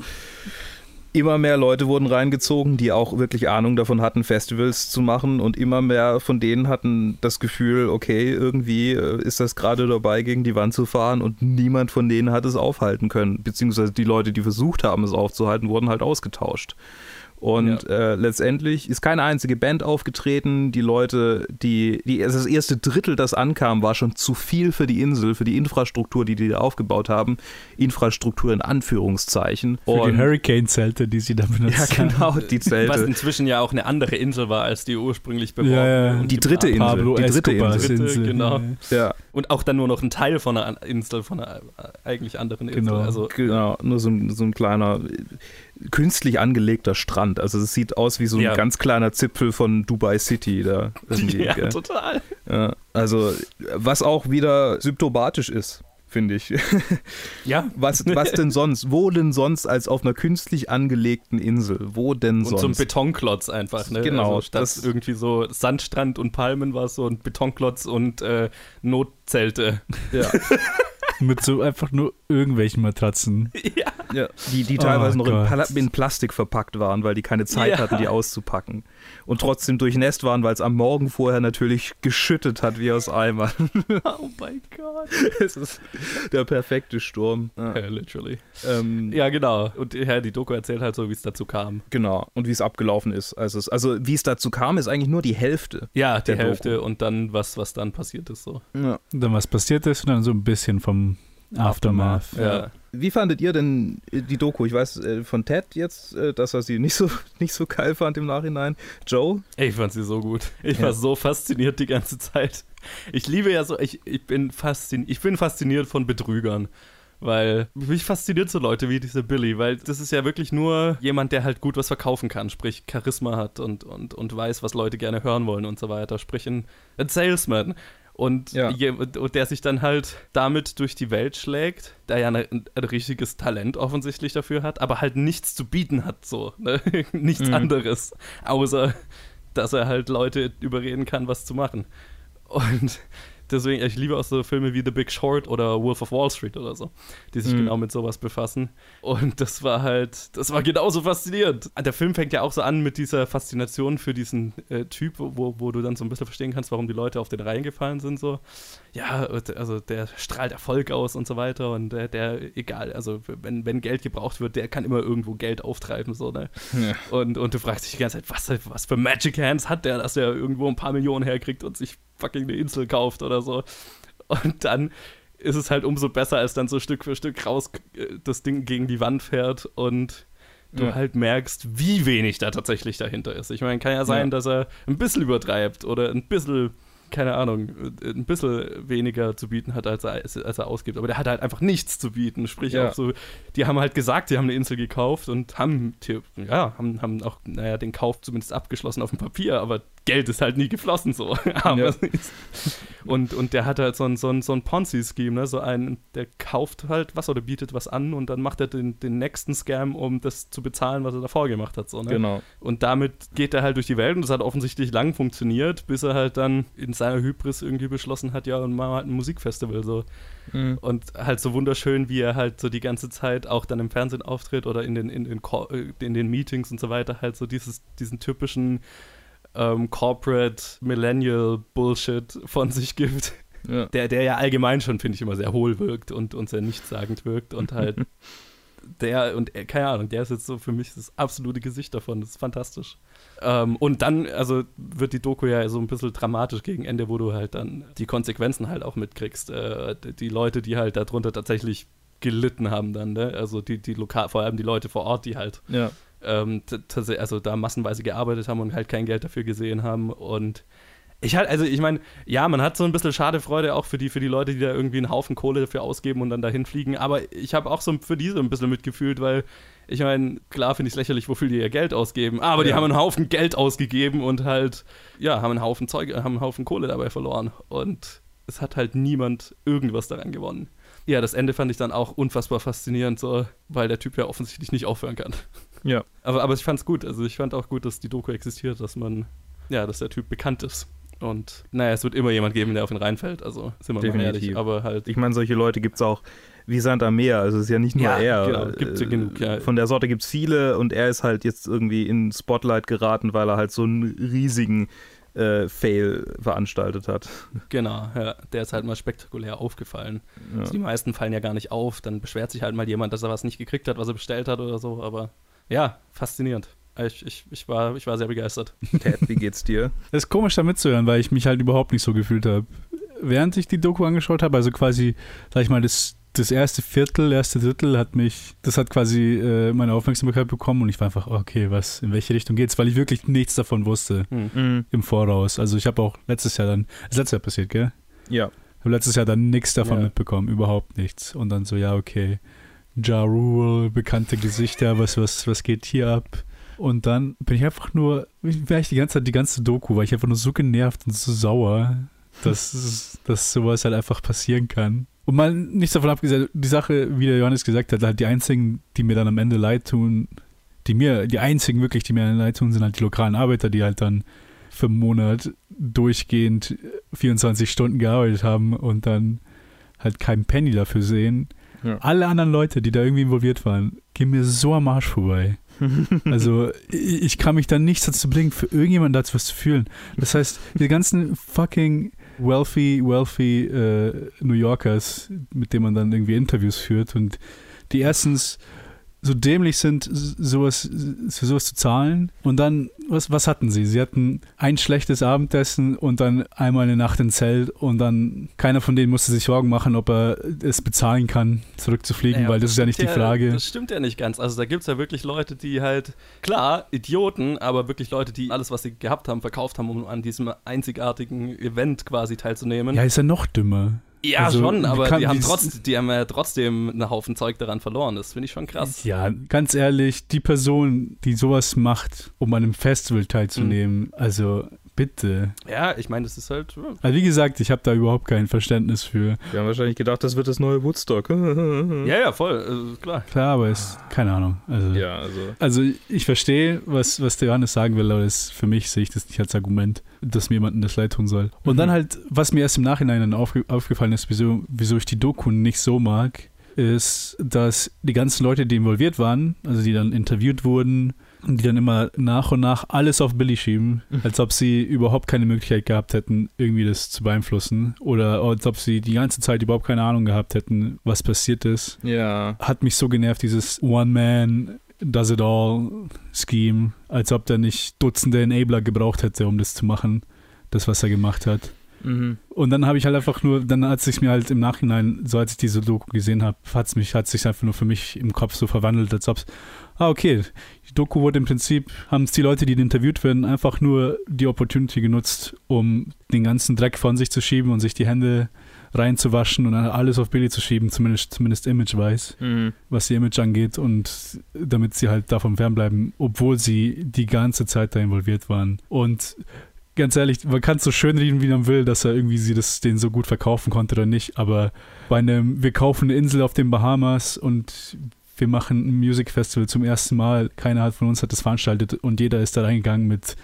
immer mehr Leute wurden reingezogen, die auch wirklich Ahnung davon hatten, Festivals zu machen. Und immer mehr von denen hatten das Gefühl, okay, irgendwie äh, ist das gerade dabei, gegen die Wand zu fahren. Und niemand von denen hat es aufhalten können. Beziehungsweise die Leute, die versucht haben, es aufzuhalten, wurden halt ausgetauscht. Und äh, letztendlich ist keine einzige Band aufgetreten. Die Leute, die, die, also das erste Drittel, das ankam, war schon zu viel für die Insel, für die Infrastruktur, die die da aufgebaut haben. Infrastruktur in Anführungszeichen. Für die Hurricane-Zelte, die sie da benutzt Ja, genau, haben. die Zelte. Was inzwischen ja auch eine andere Insel war, als die ursprünglich beworben Ja, ja. und Die dritte Insel. Pablo die dritte Insel. Insel. genau. Ja, Und auch dann nur noch ein Teil von einer Insel, von einer eigentlich anderen Insel. Genau. Also, genau. Nur so ein, so ein kleiner, künstlich angelegter Strand. Also es sieht aus wie so ein Ja. ganz kleiner Zipfel von Dubai City da. Irgendwie, ja, gell? total. ja, also was auch wieder symptomatisch ist. Finde ich. Ja. Was, was denn sonst? Wo denn sonst als auf einer künstlich angelegten Insel? Wo denn Und sonst? so ein Betonklotz einfach, ne? Genau, Also statt das- irgendwie so Sandstrand und Palmen war es so ein Betonklotz und äh, Notzelte. ja. Mit so einfach nur irgendwelchen Matratzen. ja. Ja, die, die Oh teilweise noch in. Pla in Plastik verpackt waren, weil die keine Zeit Ja. hatten, die auszupacken. Und trotzdem durchnässt waren, weil es am Morgen vorher natürlich geschüttet hat wie aus Eimern. Oh mein Gott. es ist der perfekte Sturm. Ja, Ja, literally. ähm, Ja, genau. Und ja, die Doku erzählt halt so, wie es dazu kam. Genau. Und wie es abgelaufen ist. Also, es, also wie es dazu kam, ist eigentlich nur die Hälfte. Ja, die Der Hälfte und dann was, was dann passiert ist so. Ja. Dann was passiert ist und dann so ein bisschen vom Aftermath. Ja. Wie fandet ihr denn äh, die Doku? Ich weiß äh, von Ted jetzt, äh, dass er sie nicht so, nicht so geil fand im Nachhinein. Joe? Ich fand sie so gut. Ich Ja. war so fasziniert die ganze Zeit. Ich liebe ja so, ich, ich, bin, fasziniert, ich bin fasziniert von Betrügern. Weil mich fasziniert so Leute wie dieser Billy, weil das ist ja wirklich nur jemand, der halt gut was verkaufen kann, sprich Charisma hat und, und, und weiß, was Leute gerne hören wollen und so weiter, sprich ein, ein Salesman. Und, Ja. je, und der sich dann halt damit durch die Welt schlägt, der ja eine, ein richtiges Talent offensichtlich dafür hat, aber halt nichts zu bieten hat, so. Ne? nichts Mhm. anderes, außer dass er halt Leute überreden kann, was zu machen. Und deswegen, ich liebe auch so Filme wie The Big Short oder Wolf of Wall Street oder so, die sich Mhm. genau mit sowas befassen. Und das war halt, das war genauso faszinierend. Der Film fängt ja auch so an mit dieser Faszination für diesen äh, Typ, wo, wo du dann so ein bisschen verstehen kannst, warum die Leute auf den Reihen gefallen sind. So, ja, also der strahlt Erfolg aus und so weiter und der, der egal, also wenn, wenn Geld gebraucht wird, der kann immer irgendwo Geld auftreiben, so, ne? Ja. Und, und du fragst dich die ganze Zeit, was, was für Magic Hands hat der, dass er irgendwo ein paar Millionen herkriegt und sich fucking eine Insel kauft oder so. Und dann ist es halt umso besser, als dann so Stück für Stück raus äh, das Ding gegen die Wand fährt und du Ja. halt merkst, wie wenig da tatsächlich dahinter ist. Ich meine, kann ja sein, Ja. dass er ein bisschen übertreibt oder ein bisschen, keine Ahnung, ein bisschen weniger zu bieten hat, als er, als er ausgibt. Aber der hat halt einfach nichts zu bieten. Sprich Ja. auch so, die haben halt gesagt, sie haben eine Insel gekauft und haben, ja, haben, haben auch, naja, den Kauf zumindest abgeschlossen auf dem Papier, aber Geld ist halt nie geflossen so. Ja. und, und der hat halt so ein, so ein, so ein Ponzi-Scheme, ne? So einen, der kauft halt was oder bietet was an und dann macht er den, den nächsten Scam, um das zu bezahlen, was er davor gemacht hat. So, ne? Genau. Und damit geht er halt durch die Welt und das hat offensichtlich lang funktioniert, bis er halt dann in seiner Hybris irgendwie beschlossen hat, ja, und machen wir halt ein Musikfestival so. Mhm. Und halt so wunderschön, wie er halt so die ganze Zeit auch dann im Fernsehen auftritt oder in den, in den, äh, in den Meetings und so weiter, halt so dieses, diesen typischen ähm, Corporate Millennial Bullshit von sich gibt. Ja. Der, der ja allgemein schon, finde ich, immer sehr hohl wirkt und, und sehr nichtssagend wirkt und halt der und er, keine Ahnung, der ist jetzt so für mich das absolute Gesicht davon. Das ist fantastisch. Ähm, und dann, also wird die Doku ja so ein bisschen dramatisch gegen Ende, wo du halt dann die Konsequenzen halt auch mitkriegst. Äh, die- die Leute, die halt darunter tatsächlich gelitten haben dann, ne? Also die, die lokal, vor allem die Leute vor Ort, die halt Ja. Ähm, also da massenweise gearbeitet haben und halt kein Geld dafür gesehen haben und ich halt, also ich meine, ja, man hat so ein bisschen Schadefreude auch für die, für die Leute, die da irgendwie einen Haufen Kohle dafür ausgeben und dann dahin fliegen, aber ich habe auch so für die so ein bisschen mitgefühlt, weil ich meine, klar finde ich es lächerlich, wofür die ihr Geld ausgeben, aber die Ja. haben einen Haufen Geld ausgegeben und halt, ja, haben einen Haufen Zeug, haben einen Haufen Kohle dabei verloren und es hat halt niemand irgendwas daran gewonnen. Ja, das Ende fand ich dann auch unfassbar faszinierend, so, weil der Typ ja offensichtlich nicht aufhören kann. Ja. Aber, aber ich fand's gut. Also ich fand auch gut, dass die Doku existiert, dass man, ja, dass der Typ bekannt ist. Und naja, es wird immer jemand geben, der auf ihn reinfällt. Also sind wir mal Definitiv. ehrlich. Aber halt. Ich meine, solche Leute gibt es auch wie Sand am Meer. Also es ist ja nicht nur Ja, er. genau, gibt's ja Äh, genug, ja. Von der Sorte gibt es viele und er ist halt jetzt irgendwie in Spotlight geraten, weil er halt so einen riesigen äh, Fail veranstaltet hat. Genau, ja. Der ist halt mal spektakulär aufgefallen. Ja. Also die meisten fallen ja gar nicht auf. Dann beschwert sich halt mal jemand, dass er was nicht gekriegt hat, was er bestellt hat oder so. Aber ja, faszinierend. Ich, ich, ich, war, ich war sehr begeistert. Ted, wie geht's dir? Das ist komisch da mitzuhören, weil ich mich halt überhaupt nicht so gefühlt habe. Während ich die Doku angeschaut habe, also quasi, sag ich mal, das, das erste Viertel, erste Drittel hat mich, das hat quasi äh, meine Aufmerksamkeit bekommen und ich war einfach, okay, was, in welche Richtung geht's? Weil ich wirklich nichts davon wusste Hm. Mhm. im Voraus. Also ich habe auch letztes Jahr dann, das ist letztes Jahr passiert, gell? Ja. Ich habe letztes Jahr dann nichts davon Ja. mitbekommen, überhaupt nichts. Und dann so, ja, okay, Ja Rule, bekannte Gesichter, was, was, was geht hier ab? Und dann bin ich einfach nur, wäre ich die ganze Zeit die ganze Doku, war ich einfach nur so genervt und so sauer, dass, dass sowas halt einfach passieren kann. Und mal nichts davon abgesehen, die Sache, wie der Johannes gesagt hat, halt die einzigen, die mir dann am Ende leid tun, die mir, die einzigen wirklich, die mir leid tun, sind halt die lokalen Arbeiter, die halt dann für einen Monat durchgehend 24 Stunden gearbeitet haben und dann halt keinen Penny dafür sehen. Ja. Alle anderen Leute, die da irgendwie involviert waren, gehen mir so am Arsch vorbei. Also ich, ich kann mich da nichts dazu bringen, für irgendjemanden dazu was zu fühlen. Das heißt, die ganzen fucking wealthy, wealthy äh, New Yorkers, mit denen man dann irgendwie Interviews führt und die erstens so dämlich sind, sowas, für sowas zu zahlen. Und dann, was, was hatten sie? Sie hatten ein schlechtes Abendessen und dann einmal eine Nacht im Zelt und dann keiner von denen musste sich Sorgen machen, ob er es bezahlen kann, zurückzufliegen, Naja, weil das ist ja nicht die Frage. Das stimmt ja nicht ganz. Also da gibt es ja wirklich Leute, die halt, klar, Idioten, aber wirklich Leute, die alles, was sie gehabt haben, verkauft haben, um an diesem einzigartigen Event quasi teilzunehmen. Ja, ist ja noch dümmer. Ja, Also, schon, aber kann- die haben, wie- trotz, die haben ja trotzdem einen Haufen Zeug daran verloren. Das finde ich schon krass. Ja, ganz ehrlich, die Person, die sowas macht, um an einem Festival teilzunehmen, also bitte. Ja, ich meine, das ist halt. Also wie gesagt, ich habe da überhaupt kein Verständnis für. Wir haben wahrscheinlich gedacht, das wird das neue Woodstock. Ja, ja, voll, also, klar. Klar, aber ist keine Ahnung. Also, Ja, also. also ich verstehe, was, was der Johannes sagen will, aber das, für mich sehe ich das nicht als Argument, dass mir jemandem das leid tun soll. Und dann halt, was mir erst im Nachhinein dann aufge aufgefallen ist, wieso, wieso ich die Doku nicht so mag, ist, dass die ganzen Leute, die involviert waren, also die dann interviewt wurden, die dann immer nach und nach alles auf Billy schieben, als ob sie überhaupt keine Möglichkeit gehabt hätten, irgendwie das zu beeinflussen. Oder als ob sie die ganze Zeit überhaupt keine Ahnung gehabt hätten, was passiert ist. Ja. Hat mich so genervt, dieses One-Man Does It All Scheme, als ob der nicht Dutzende Enabler gebraucht hätte, um das zu machen, das, was er gemacht hat. Mhm. Und dann habe ich halt einfach nur, dann hat sich mir halt im Nachhinein, so als ich diese Doku gesehen habe, hat es mich, hat sich einfach nur für mich im Kopf so verwandelt, als ob es, ah, okay, die Doku wurde im Prinzip, haben es die Leute, die interviewt werden, einfach nur die Opportunity genutzt, um den ganzen Dreck von sich zu schieben und sich die Hände reinzuwaschen und alles auf Billy zu schieben, zumindest, zumindest image-weiß, Mhm. was ihr Image angeht und damit sie halt davon fernbleiben, obwohl sie die ganze Zeit da involviert waren. Und ganz ehrlich, man kann es so schön reden, wie man will, dass er irgendwie sie das den so gut verkaufen konnte oder nicht, aber bei einem, wir kaufen eine Insel auf den Bahamas und wir machen ein Music Festival zum ersten Mal, keiner hat von uns hat das veranstaltet und jeder ist da reingegangen mit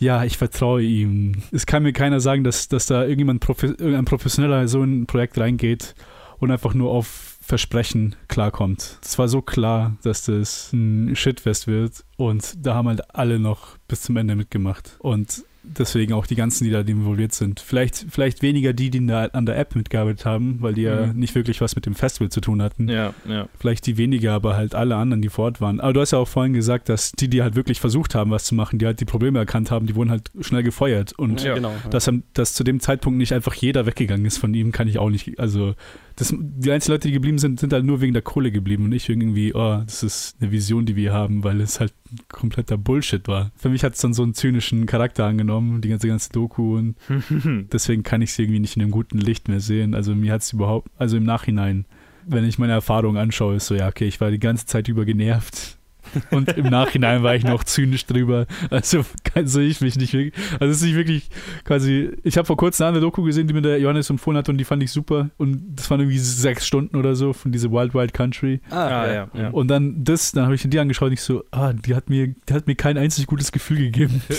ja, ich vertraue ihm. Es kann mir keiner sagen, dass, dass da irgendjemand, profe irgendein Professioneller so in ein Projekt reingeht und einfach nur auf Versprechen klarkommt. Es war so klar, dass das ein Shitfest wird und da haben halt alle noch bis zum Ende mitgemacht. Und deswegen auch die ganzen, die da involviert sind. Vielleicht, vielleicht weniger die, die da an der App mitgearbeitet haben, weil die ja Mhm. nicht wirklich was mit dem Festival zu tun hatten. Ja, ja. Vielleicht die weniger, aber halt alle anderen, die vor Ort waren. Aber du hast ja auch vorhin gesagt, dass die, die halt wirklich versucht haben, was zu machen, die halt die Probleme erkannt haben, die wurden halt schnell gefeuert. Und Ja, genau, ja. dass, am- dass zu dem Zeitpunkt nicht einfach jeder weggegangen ist von ihm, kann ich auch nicht. Also, das, die einzigen Leute, die geblieben sind, sind halt nur wegen der Kohle geblieben und nicht irgendwie, oh, das ist eine Vision, die wir haben, weil es halt kompletter Bullshit war. Für mich hat es dann so einen zynischen Charakter angenommen, die ganze, ganze Doku und deswegen kann ich sie irgendwie nicht in einem guten Licht mehr sehen. Also mir hat es überhaupt, also im Nachhinein, wenn ich meine Erfahrung anschaue, ist so, ja, okay, ich war die ganze Zeit über genervt. Und im Nachhinein war ich noch zynisch drüber. Also kann- sehe ich mich nicht wirklich. Also es ist nicht wirklich quasi. Ich habe vor kurzem eine andere Doku gesehen, die mir der Johannes empfohlen hat und die fand ich super. Und das waren irgendwie sechs Stunden oder so von diese Wild Wild Country. Ah, ja, ja. Und dann das, dann habe ich die angeschaut und ich so, ah, die hat mir, die hat mir kein einzig gutes Gefühl gegeben.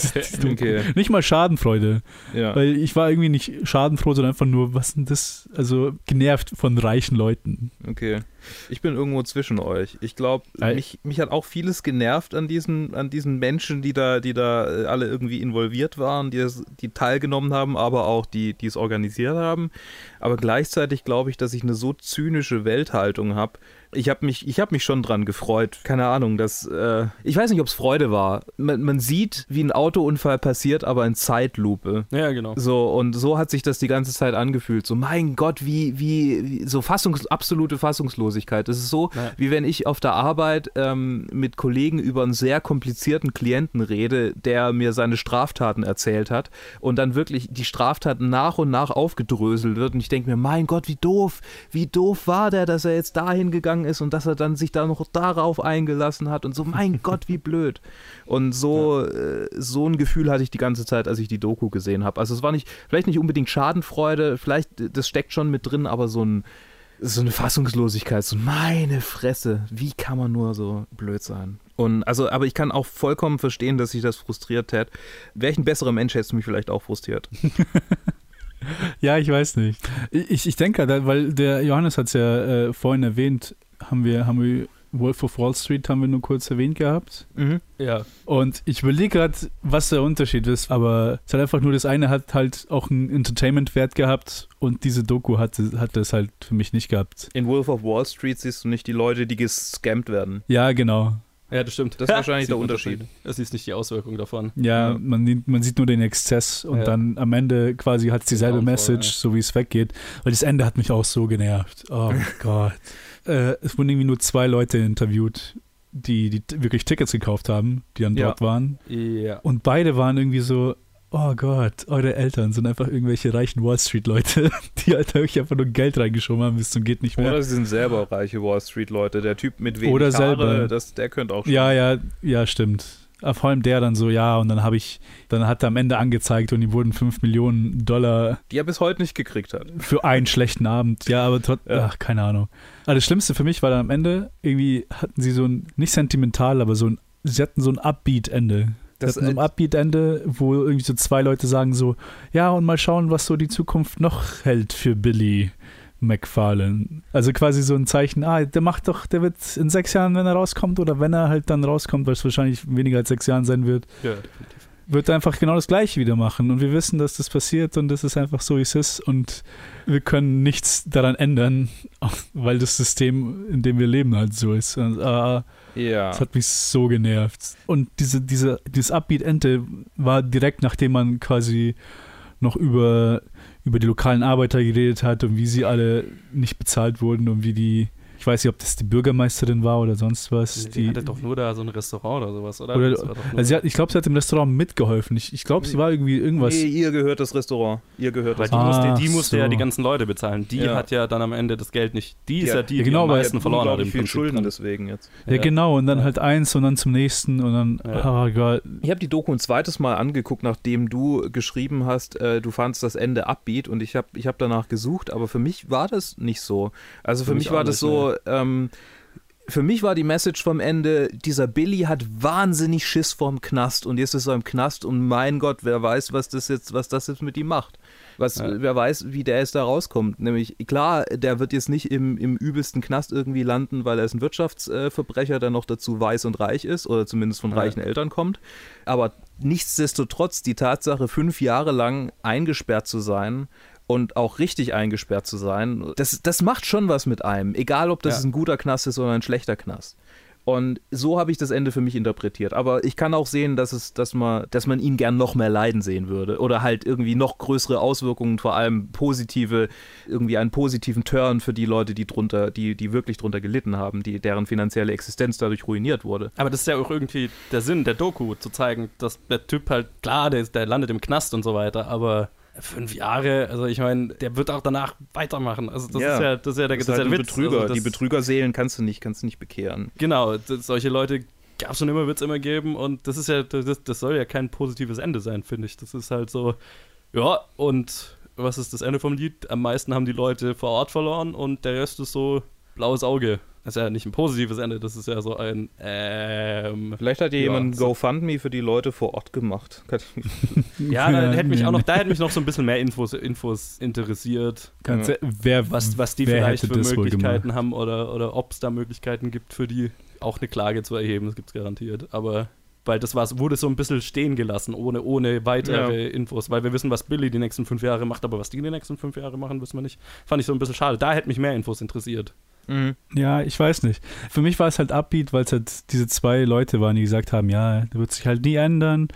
Okay. Nicht mal Schadenfreude. Ja. Weil ich war irgendwie nicht schadenfroh, sondern einfach nur, was denn das? Also genervt von reichen Leuten. Okay. Ich bin irgendwo zwischen euch. Ich glaube, mich, mich hat auch vieles genervt an diesen, an diesen Menschen, die da, die da äh, alle irgendwie involviert waren, die, das, die teilgenommen haben, aber auch die, die es organisiert haben. Aber gleichzeitig glaube ich, dass ich eine so zynische Welthaltung habe. Ich habe mich, ich hab mich schon dran gefreut. Keine Ahnung, dass. Äh, ich weiß nicht, ob es Freude war. Man, man sieht, wie ein Autounfall passiert, aber in Zeitlupe. Ja, genau. So, und so hat sich das die ganze Zeit angefühlt. So, mein Gott, wie, wie, wie so Fassungs, absolute Fassungslosigkeit. Es ist so, Ja. wie wenn ich auf der Arbeit ähm, mit Kollegen über einen sehr komplizierten Klienten rede, der mir seine Straftaten erzählt hat und dann wirklich die Straftaten nach und nach aufgedröselt wird. Und ich denke mir, mein Gott, wie doof, wie doof war der, dass er jetzt dahin gegangen ist und dass er dann sich da noch darauf eingelassen hat und so, mein Gott, wie blöd. Und so, äh, so ein Gefühl hatte ich die ganze Zeit, als ich die Doku gesehen habe. Also es war nicht, vielleicht nicht unbedingt Schadenfreude, vielleicht, äh, das steckt schon mit drin, aber so ein, so eine Fassungslosigkeit, so meine Fresse, wie kann man nur so blöd sein? Und also, aber ich kann auch vollkommen verstehen, dass sich das frustriert hat. Wäre ich ein besserer Mensch, hätte es mich vielleicht auch frustriert. Ja, ich weiß nicht. Ich, ich denke, weil der Johannes hat es ja äh, vorhin erwähnt, haben wir, haben wir Wolf of Wall Street haben wir nur kurz erwähnt gehabt. Mhm. Ja. Und ich überlege gerade, was der Unterschied ist, aber es hat einfach nur das eine hat halt auch einen Entertainment-Wert gehabt und diese Doku hatte, hat das halt für mich nicht gehabt. In Wolf of Wall Street siehst du nicht die Leute, die gescammt werden. Ja, genau. Ja, das stimmt. Das ist wahrscheinlich der man Unterschied. Das ist nicht die Auswirkung davon. Ja, Man, sieht- man sieht nur den Exzess und Ja. dann am Ende quasi hat es dieselbe Message, ja. so wie es weggeht. Weil das Ende hat mich auch so genervt. Oh Gott. Äh, es wurden irgendwie nur zwei Leute interviewt, die, die wirklich Tickets gekauft haben, die dann Ja. dort waren. Ja. Und beide waren irgendwie so, oh Gott, eure Eltern sind einfach irgendwelche reichen Wall Street-Leute, die halt wirklich einfach nur Geld reingeschoben haben, bis zum geht nicht mehr. Oder sie sind selber reiche Wall Street-Leute. Der Typ mit wenig Oder Haare, selber. das, der könnte auch schon. Ja, ja, ja, stimmt. Aber vor allem der dann so, ja, und dann habe ich, dann hat er am Ende angezeigt und ihm wurden 5 Millionen Dollar Die er bis heute nicht gekriegt hat. für einen schlechten Abend. Ja, aber trotzdem, Ja. ach, keine Ahnung. Aber das Schlimmste für mich war dann am Ende, irgendwie hatten sie so ein, nicht sentimental, aber so ein, sie hatten so ein Upbeat-Ende. Das hatten so ein Upbeat-Ende, wo irgendwie so zwei Leute sagen so, ja, und mal schauen, was so die Zukunft noch hält für Billy McFarlane. Also quasi so ein Zeichen, ah, der macht doch, der wird in sechs Jahren, wenn er rauskommt, oder wenn er halt dann rauskommt, weil es wahrscheinlich weniger als sechs Jahren sein wird, Ja, wird er einfach genau das Gleiche wieder machen. Und wir wissen, dass das passiert und das ist einfach so, wie es ist. Und wir können nichts daran ändern, weil das System, in dem wir leben, halt so ist. Und, ah, Ja. das hat mich so genervt. Und diese, diese, dieses Upbeat-Ende war direkt, nachdem man quasi noch über, über die lokalen Arbeiter geredet hat und wie sie alle nicht bezahlt wurden und wie die, ich weiß nicht, ob das die Bürgermeisterin war oder sonst was. Die die, hatte doch nur da so ein Restaurant oder sowas, oder? oder, also sie hat, ich glaube, sie hat im Restaurant mitgeholfen. Ich, ich glaube, sie war irgendwie irgendwas. Nee, ihr gehört das Restaurant. Ihr gehört das die musste, Ah, die musste ja so. die ganzen Leute bezahlen. Die Ja. hat ja dann am Ende das Geld nicht. Die ist Ja, ja die, ja, die genau, am weil- meisten verloren hat. im viel Prinzip Schulden dran. deswegen jetzt. Ja, Ja. genau. Und dann halt eins und dann zum nächsten und dann, Ja. oh Gott. Ich habe die Doku ein zweites Mal angeguckt, nachdem du geschrieben hast, äh, du fandst das Ende upbeat und ich habe ich hab danach gesucht, aber für mich war das nicht so. Also für, Für mich, mich war das nicht, ähm, für mich war die Message vom Ende, dieser Billy hat wahnsinnig Schiss vorm Knast und jetzt ist er im Knast und mein Gott, wer weiß, was das jetzt, was das jetzt mit ihm macht. Was, Ja. Wer weiß, wie der jetzt da rauskommt. Nämlich, klar, der wird jetzt nicht im, im übelsten Knast irgendwie landen, weil er ist ein Wirtschaftsverbrecher, der noch dazu weiß und reich ist oder zumindest von Ja. reichen Eltern kommt. Aber nichtsdestotrotz, die Tatsache, fünf Jahre lang eingesperrt zu sein und auch richtig eingesperrt zu sein, das, das macht schon was mit einem. Egal, ob das Ja. ein guter Knast ist oder ein schlechter Knast. Und so habe ich das Ende für mich interpretiert. Aber ich kann auch sehen, dass, es, dass, man, dass man ihn gern noch mehr leiden sehen würde. Oder halt irgendwie noch größere Auswirkungen, vor allem positive, irgendwie einen positiven Turn für die Leute, die drunter, die, die wirklich drunter gelitten haben, die, deren finanzielle Existenz dadurch ruiniert wurde. Aber das ist ja auch irgendwie der Sinn der Doku, zu zeigen, dass der Typ halt, klar, der, ist- der landet im Knast und so weiter, aber fünf Jahre, also ich meine, der wird auch danach weitermachen. Also das ist ja, das ist ja der, das ist halt ja der Witz. Betrüger. Also die Betrügerseelen kannst du nicht, kannst du nicht bekehren. Genau, das, solche Leute gab es schon immer, wird es immer geben und das ist ja, das, das soll ja kein positives Ende sein, finde ich. Das ist halt so, ja, und was ist das Ende vom Lied? Am meisten haben die Leute vor Ort verloren und der Rest ist so blaues Auge. Das ist ja nicht ein positives Ende, das ist ja so ein, ähm, Vielleicht hat ja, Ja, jemand ein so- GoFundMe für die Leute vor Ort gemacht. Ja, da hätte mich auch noch, da hätte mich noch so ein bisschen mehr Infos, Infos interessiert. Ganz, e- wer, was, was die wer vielleicht für Möglichkeiten haben oder, oder ob es da Möglichkeiten gibt für die, auch eine Klage zu erheben, das gibt es garantiert. Aber weil das war's, wurde so ein bisschen stehen gelassen, ohne, ohne weitere Infos, weil wir wissen, was Billy die nächsten fünf Jahre macht, aber was die die nächsten fünf Jahre machen, wissen wir nicht. Fand ich so ein bisschen schade. Da hätte mich mehr Infos interessiert. Mhm. Ja, ich weiß nicht. Für mich war es halt Upbeat, weil es halt diese zwei Leute waren, die gesagt haben, ja, der wird sich halt nie ändern.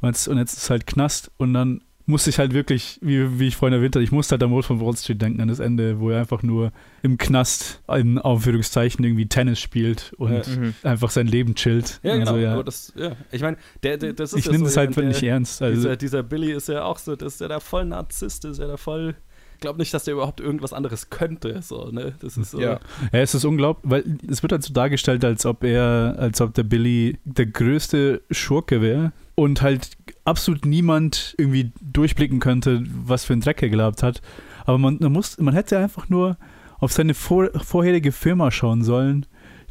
Und jetzt, und jetzt ist es halt Knast. Und dann musste ich halt wirklich, wie, wie ich vorhin erwähnt habe, ich musste halt am Wolf von Wall Street denken, an das Ende, wo er einfach nur im Knast in Aufführungszeichen irgendwie Tennis spielt und Ja. Mhm. einfach sein Leben chillt. Ja, genau. so, ja. Aber das, ja. Ich meine, der, der, das ist Ich ja nehme so das halt nicht der- ernst. Also, dieser, dieser Billy ist ja auch so, das ist ja der voll Narzisst, ist ja der voll. Ich glaube nicht, dass der überhaupt irgendwas anderes könnte. So, ne? Das ist so. Ja. Ja, es ist unglaublich, weil es wird halt so dargestellt, als ob er, als ob der Billy der größte Schurke wäre und halt absolut niemand irgendwie durchblicken könnte, was für ein Dreck er gehabt hat. Aber man, man muss, man hätte einfach nur auf seine vor, vorherige Firma schauen sollen,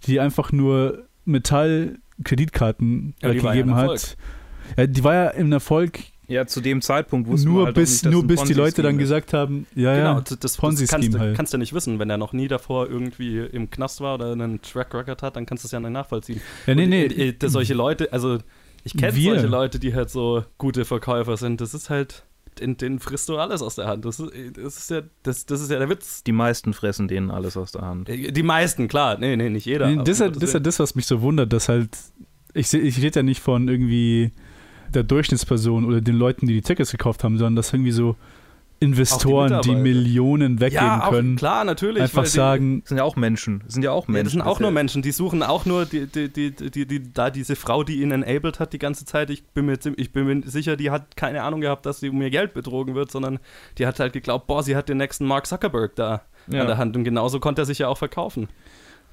die einfach nur Metall-Kreditkarten Ja, ja gegeben ein hat. Ja, die war ja im Erfolg Ja, zu dem Zeitpunkt wussten wir Nur halt auch bis, nicht, nur bis die Leute dann ist. gesagt haben, ja, genau, ja, das, das, kannst, du- halt. kannst du nicht wissen. Wenn er noch nie davor irgendwie im Knast war oder einen Track Record hat, dann kannst du es ja nicht nachvollziehen. Ja, nee, Und, nee. äh, äh, solche Leute, also ich kenne Wir. solche Leute, die halt so gute Verkäufer sind. Das ist halt, den, den frisst du alles aus der Hand. Das ist, äh, das ist ja, das, das ist ja der Witz. Die meisten fressen denen alles aus der Hand. Äh, Die meisten, klar. Nee, nee, nicht jeder. Nee, das, ist ja, Gottes das Willen. das, was mich so wundert, dass halt, ich, ich rede ja nicht von irgendwie der Durchschnittsperson oder den Leuten, die die Tickets gekauft haben, sondern dass irgendwie so Investoren, die, Mitarbeiter. Millionen weggeben ja, auch, können, klar, natürlich. einfach weil die- sagen, Das sind ja auch Menschen. Das sind ja auch Ja, Menschen. das sind auch nur ja- Menschen, die suchen auch nur die, die, die, die, die, da diese Frau, die ihn enabled hat die ganze Zeit. Ich bin, mir, ich bin mir sicher, die hat keine Ahnung gehabt, dass sie um ihr Geld betrogen wird, sondern die hat halt geglaubt, boah, sie hat den nächsten Mark Zuckerberg da Ja. an der Hand. Und genauso konnte er sich ja auch verkaufen.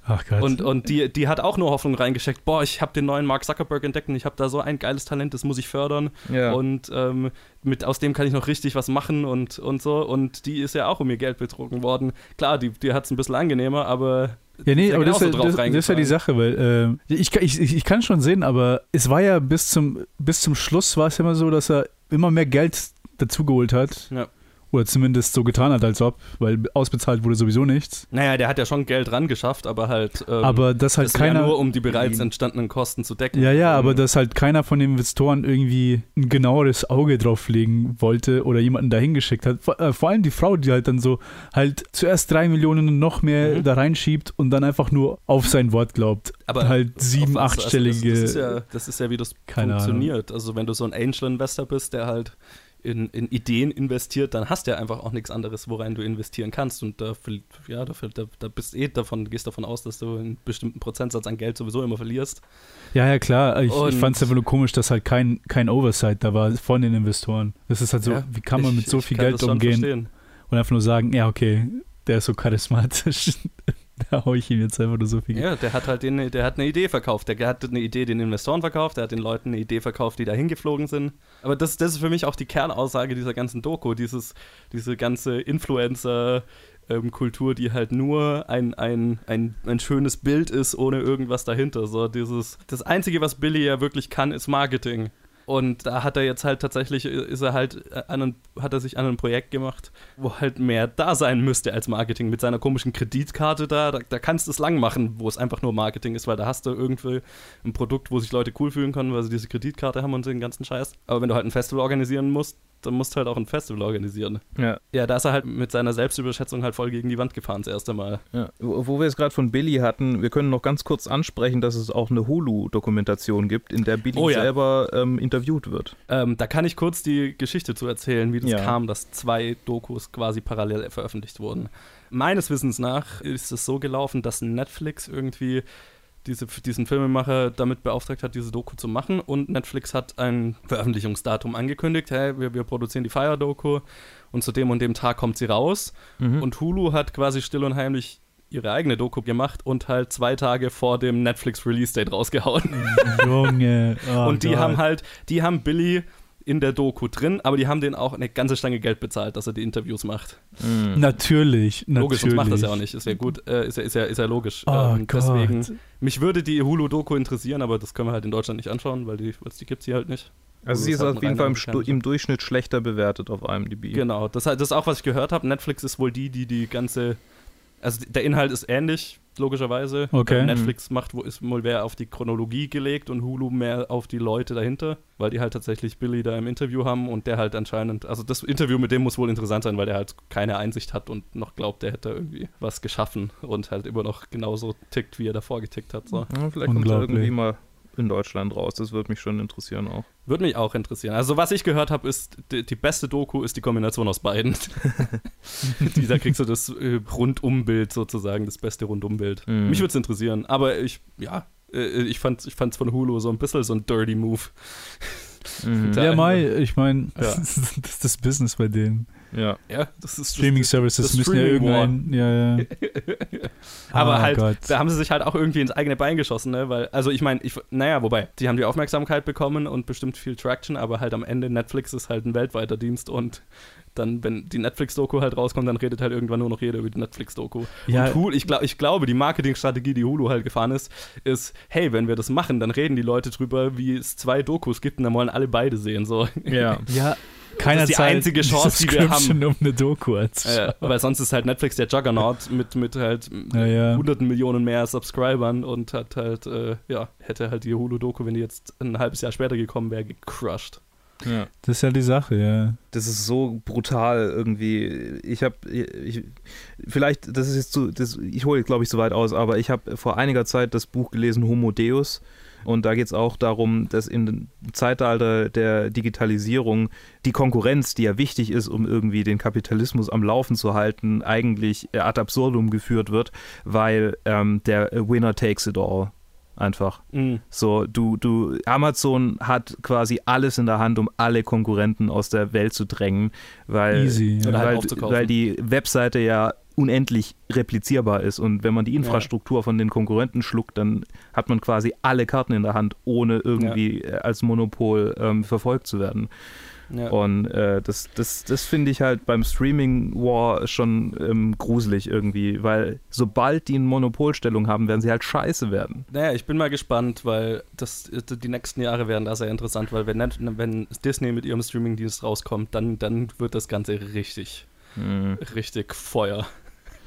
Ach Gott, Und, und die, die hat auch nur Hoffnung reingesteckt, boah, ich habe den neuen Mark Zuckerberg entdeckt und ich habe da so ein geiles Talent, das muss ich fördern. Ja. Und ähm, mit, aus dem kann ich noch richtig was machen und, und so. Und die ist ja auch um ihr Geld betrogen worden. Klar, die, die hat es ein bisschen angenehmer, aber. Ja, nee, aber das, ist ja- das, das ist ja die. Sache, weil äh, ich, kann- ich, ich ich kann schon sehen, aber es war ja bis zum, bis zum Schluss war es ja immer so, dass er immer mehr Geld dazugeholt hat. Ja. Oder zumindest so getan hat, als ob, weil ausbezahlt wurde sowieso nichts. Naja, der hat ja schon Geld ran geschafft, aber halt. Ähm, aber dass halt das keiner. nur, um die bereits entstandenen Kosten zu decken. Ja, ja, aber Ähm, dass halt keiner von den Investoren irgendwie ein genaueres Auge drauflegen wollte oder jemanden dahin geschickt hat. Vor, äh, vor allem die Frau, die halt dann so halt zuerst drei Millionen noch mehr Mhm. da reinschiebt und dann einfach nur auf sein Wort glaubt. Aber halt sieben, achtstellige. Also das, das, ist ja, das ist ja, wie das funktioniert. Also, wenn du so ein Angel-Investor bist, der halt in, in Ideen investiert, dann hast du ja einfach auch nichts anderes, worein du investieren kannst. Und da, ja, da, da, da bist eh davon, gehst davon aus, dass du einen bestimmten Prozentsatz an Geld sowieso immer verlierst. Ja, ja, klar. Ich, ich fand es einfach nur komisch, dass halt kein, kein Oversight da war von den Investoren. Das ist halt so, Ja, wie kann man ich- mit so viel Geld umgehen verstehen. und einfach nur sagen, ja, okay, der ist so charismatisch. da hau ich ihm jetzt einfach nur so viel. Ja, der hat halt den, der hat eine Idee verkauft. Der hat eine Idee den Investoren verkauft, der hat den Leuten eine Idee verkauft, die da hingeflogen sind. Aber das, das ist für mich auch die Kernaussage dieser ganzen Doku, dieses, diese ganze Influencer- ähm, Kultur, die halt nur ein, ein, ein, ein schönes Bild ist, ohne irgendwas dahinter. So dieses, das Einzige, was Billy ja wirklich kann, ist Marketing. Und da hat er jetzt halt tatsächlich, ist er halt an ein, hat er sich an ein Projekt gemacht, wo halt mehr da sein müsste als Marketing. Mit seiner komischen Kreditkarte da, da, da kannst du es lang machen, wo es einfach nur Marketing ist, weil da hast du irgendwie ein Produkt, wo sich Leute cool fühlen können, weil sie diese Kreditkarte haben und den ganzen Scheiß. Aber wenn du halt ein Festival organisieren musst, dann musst du halt auch ein Festival organisieren. Ja. Ja, da ist er halt mit seiner Selbstüberschätzung halt voll gegen die Wand gefahren das erste Mal. Ja. Wo wir es gerade von Billy hatten, wir können noch ganz kurz ansprechen, dass es auch eine Hulu-Dokumentation gibt, in der Billy Oh ja. selber ähm, interviewt wird. Ähm, da kann ich kurz die Geschichte zu erzählen, wie das Ja. kam, dass zwei Dokus quasi parallel veröffentlicht wurden. Meines Wissens nach ist es so gelaufen, dass Netflix irgendwie diese, diesen Filmemacher damit beauftragt hat, diese Doku zu machen und Netflix hat ein Veröffentlichungsdatum angekündigt, hey, wir, wir produzieren die Fire-Doku und zu dem und dem Tag kommt sie raus Mhm. und Hulu hat quasi still und heimlich ihre eigene Doku gemacht und halt zwei Tage vor dem Netflix-Release-Date rausgehauen. Junge. oh und die Gott. haben halt, die haben Billy in der Doku drin, aber die haben den auch eine ganze Stange Geld bezahlt, dass er die Interviews macht. Natürlich, natürlich. Logisch, sonst macht das ja auch nicht. Ist ja gut, äh, ist, ja, ist, ja, ist ja logisch. Oh ähm, Gott. deswegen, mich würde die Hulu-Doku interessieren, aber das können wir halt in Deutschland nicht anschauen, weil die, die gibt es hier halt nicht. Also sie Hulu ist auf jeden Fall im, im Durchschnitt schlechter bewertet auf IMDb. Genau, das, das ist auch, was ich gehört habe. Netflix ist wohl die, die die ganze. Also der Inhalt ist ähnlich, logischerweise. Okay. Ähm, Netflix macht, wo ist wohl mehr auf die Chronologie gelegt und Hulu mehr auf die Leute dahinter, weil die halt tatsächlich Billy da im Interview haben und der halt anscheinend. Also das Interview mit dem muss wohl interessant sein, weil der halt keine Einsicht hat und noch glaubt, der hätte irgendwie was geschaffen und halt immer noch genauso tickt, wie er davor getickt hat. So. Ja, vielleicht kommt er Unglaublich. irgendwie mal in Deutschland raus. Das würde mich schon interessieren auch. Würde mich auch interessieren. Also, was ich gehört habe, ist, die, die beste Doku ist die Kombination aus beiden. da kriegst du das äh, Rundumbild sozusagen, das beste Rundumbild. Mhm. Mich würde es interessieren, aber ich, ja, äh, ich fand es ich fand's von Hulu so ein bisschen so ein dirty Move. Mhm. Ja, Mai, ich meine, Ja. das ist das Business bei denen. Ja. Ja, das ist Streaming Services das müssen ja irgendein. Ja, ja. Aber Ah, halt, Gott. da haben sie sich halt auch irgendwie ins eigene Bein geschossen, ne? Weil, also ich meine, ich, naja, wobei, die haben die Aufmerksamkeit bekommen und bestimmt viel Traction, aber halt am Ende Netflix ist halt ein weltweiter Dienst und dann, wenn die Netflix-Doku halt rauskommt, dann redet halt irgendwann nur noch jeder über die Netflix-Doku. Ja. Und Hulu, ich, glaub, ich glaube, die Marketingstrategie, die Hulu halt gefahren ist, ist, hey, wenn wir das machen, dann reden die Leute drüber, wie es zwei Dokus gibt und dann wollen alle beide sehen. So. Ja. Ja, keiner das ist die einzige Chance, die wir Subscription, haben. um eine Doku anzuschauen. Ja, weil sonst ist halt Netflix der Juggernaut mit, mit halt Ja, ja. hunderten Millionen mehr Subscribern und hat halt, äh, ja, hätte halt die Hulu-Doku, wenn die jetzt ein halbes Jahr später gekommen wäre, gecrushed. Ja. Das ist ja die Sache, ja. Das ist so brutal irgendwie. Ich habe, ich, vielleicht, das ist jetzt zu, das, ich hole glaube ich so weit aus, aber ich habe vor einiger Zeit das Buch gelesen Homo Deus. Und da geht es auch darum, dass im Zeitalter der Digitalisierung die Konkurrenz, die ja wichtig ist, um irgendwie den Kapitalismus am Laufen zu halten, eigentlich äh, ad absurdum geführt wird, weil ähm, der Winner takes it all einfach. Mhm. So, du, du, Amazon hat quasi alles in der Hand, um alle Konkurrenten aus der Welt zu drängen, weil, Easy, ja. Halt weil, weil die Webseite ja unendlich replizierbar ist und wenn man die Infrastruktur von den Konkurrenten schluckt, dann hat man quasi alle Karten in der Hand, ohne irgendwie äh, als Monopol ähm, verfolgt zu werden. Ja. Und äh, das, das, das finde ich halt beim Streaming War schon ähm, gruselig irgendwie, weil sobald die eine Monopolstellung haben, werden sie halt scheiße werden. Naja, ich bin mal gespannt, weil das, die nächsten Jahre werden da sehr interessant, weil wenn, wenn Disney mit ihrem Streamingdienst rauskommt, dann, dann wird das Ganze richtig, Mhm. richtig Feuer.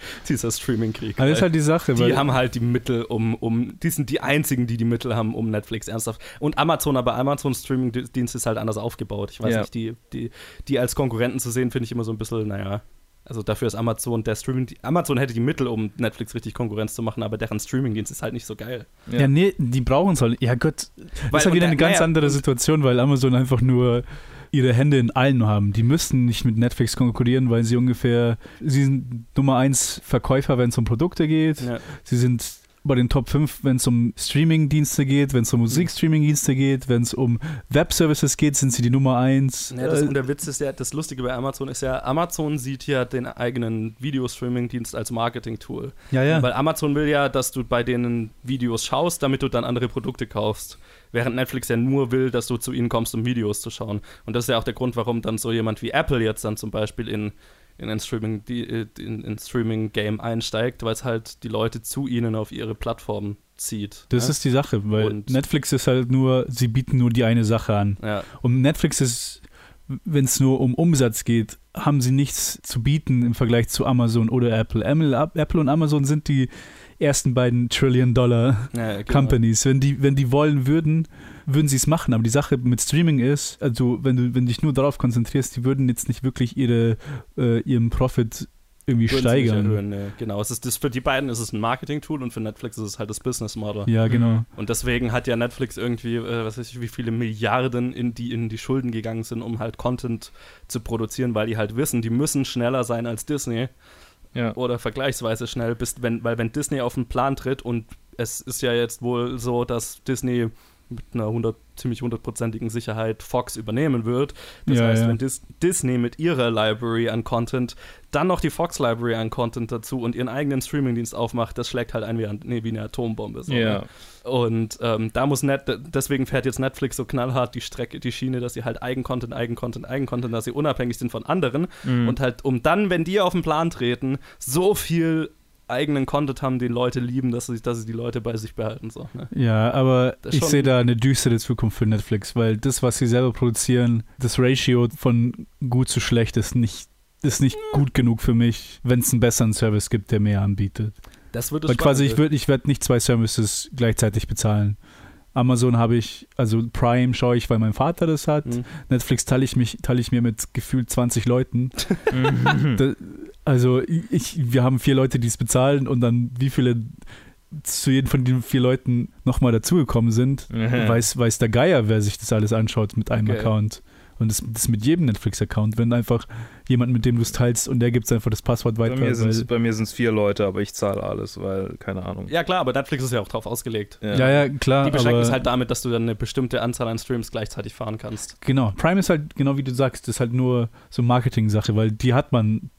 Dieser Streaming-Krieg. Das ist halt die Sache, Die haben halt die Mittel, um, um, die sind die einzigen, die die Mittel haben, um Netflix ernsthaft. Und Amazon, aber Amazon Streaming-Dienst ist halt anders aufgebaut. Ich weiß Ja. nicht, die, die, die als Konkurrenten zu sehen, finde ich immer so ein bisschen, naja. Also dafür ist Amazon der Streaming. Amazon hätte die Mittel, um Netflix richtig Konkurrenz zu machen, aber deren Streamingdienst ist halt nicht so geil. Ja, nee, die brauchen es halt. Ja Gott, das Weil- ist halt wieder eine ganz naja, andere Situation, weil Amazon einfach nur ihre Hände in allen haben. Die müssen nicht mit Netflix konkurrieren, weil sie ungefähr, sie sind Nummer eins Verkäufer, wenn es um Produkte geht. Ja. Sie sind bei den Top 5, wenn es um Streaming-Dienste geht, wenn es um Musik-Streaming-Dienste geht, wenn es um Web-Services geht, sind sie die Nummer eins. Ja, das, Äh, und der Witz ist ja, das Lustige bei Amazon ist ja, Amazon sieht ja den eigenen Videostreaming-Dienst als Marketing-Tool. Ja, ja. Weil Amazon will ja, dass du bei denen Videos schaust, damit du dann andere Produkte kaufst. Während Netflix ja nur will, dass du zu ihnen kommst, um Videos zu schauen. Und das ist ja auch der Grund, warum dann so jemand wie Apple jetzt dann zum Beispiel in, in ein Streaming, die, äh, in, in Streaming-Game einsteigt, weil es halt die Leute zu ihnen auf ihre Plattform zieht. Das ja? ist die Sache, weil Und- Netflix ist halt nur, sie bieten nur die eine Sache an. Ja. Und Netflix ist, wenn es nur um Umsatz geht, haben sie nichts zu bieten im Vergleich zu Amazon oder. Apple, Apple und Amazon sind die ersten beiden Trillion-Dollar Ja, genau. Companies. Wenn die, wenn die wollen würden, würden sie es machen. Aber die Sache mit Streaming ist, also wenn du, wenn dich nur darauf konzentrierst, die würden jetzt nicht wirklich ihre, äh, ihren Profit irgendwie Würden steigern. Erhöhen, nee. Genau, es ist das, für die beiden ist es ein Marketing-Tool und für Netflix ist es halt das Business-Model. Ja, genau. Und deswegen hat ja Netflix irgendwie, äh, was weiß ich, wie viele Milliarden in die, in die Schulden gegangen sind, um halt Content zu produzieren, weil die halt wissen, die müssen schneller sein als Disney. Ja. Oder vergleichsweise schnell, bis, wenn, weil wenn Disney auf den Plan tritt und es ist ja jetzt wohl so, dass Disney mit einer 100, ziemlich hundertprozentigen Sicherheit Fox übernehmen wird. Das Ja, heißt, ja. wenn Dis Disney mit ihrer Library an Content dann noch die Fox Library an Content dazu und ihren eigenen Streamingdienst aufmacht, das schlägt halt ein wie, ein, nee, wie eine Atombombe. So, Ja. ne? Und ähm, da muss Net, deswegen fährt jetzt Netflix so knallhart die Strecke, die Schiene, dass sie halt Eigencontent, Eigencontent, Eigencontent, dass sie unabhängig sind von anderen Mhm. und halt, um dann, wenn die auf den Plan treten, so viel eigenen Content haben, den Leute lieben, dass sie, dass sie die Leute bei sich behalten. So, ne? Ja, aber Das ich sehe da eine düstere Zukunft für Netflix, weil das, was sie selber produzieren, das Ratio von gut zu schlecht ist nicht, ist nicht gut genug für mich, wenn es einen besseren Service gibt, der mehr anbietet. Das wird das Weil quasi ich ich werd nicht zwei Services gleichzeitig bezahlen. Amazon habe ich, also Prime schaue ich, weil mein Vater das hat. Mhm. Netflix teile ich, mich, teile ich mir mit gefühlt 20 Leuten. Mhm. da, also ich, wir haben vier Leute, die es bezahlen und dann wie viele zu jedem von den vier Leuten nochmal dazugekommen sind, Mhm. weiß, weiß der Geier, wer sich das alles anschaut mit einem Okay. Account. Und das, das mit jedem Netflix-Account, wenn einfach jemand, mit dem du es teilst und der gibt einfach das Passwort Bei weiter. mir sind es bei vier Leute, aber ich zahle alles, weil, keine Ahnung. Ja, klar, aber Netflix ist ja auch drauf ausgelegt. Ja, ja, klar, Die beschränken es halt damit, dass du dann eine bestimmte Anzahl an Streams gleichzeitig fahren kannst. Genau, Prime ist halt, genau wie du sagst, das ist halt nur so Marketing-Sache, weil die hat man.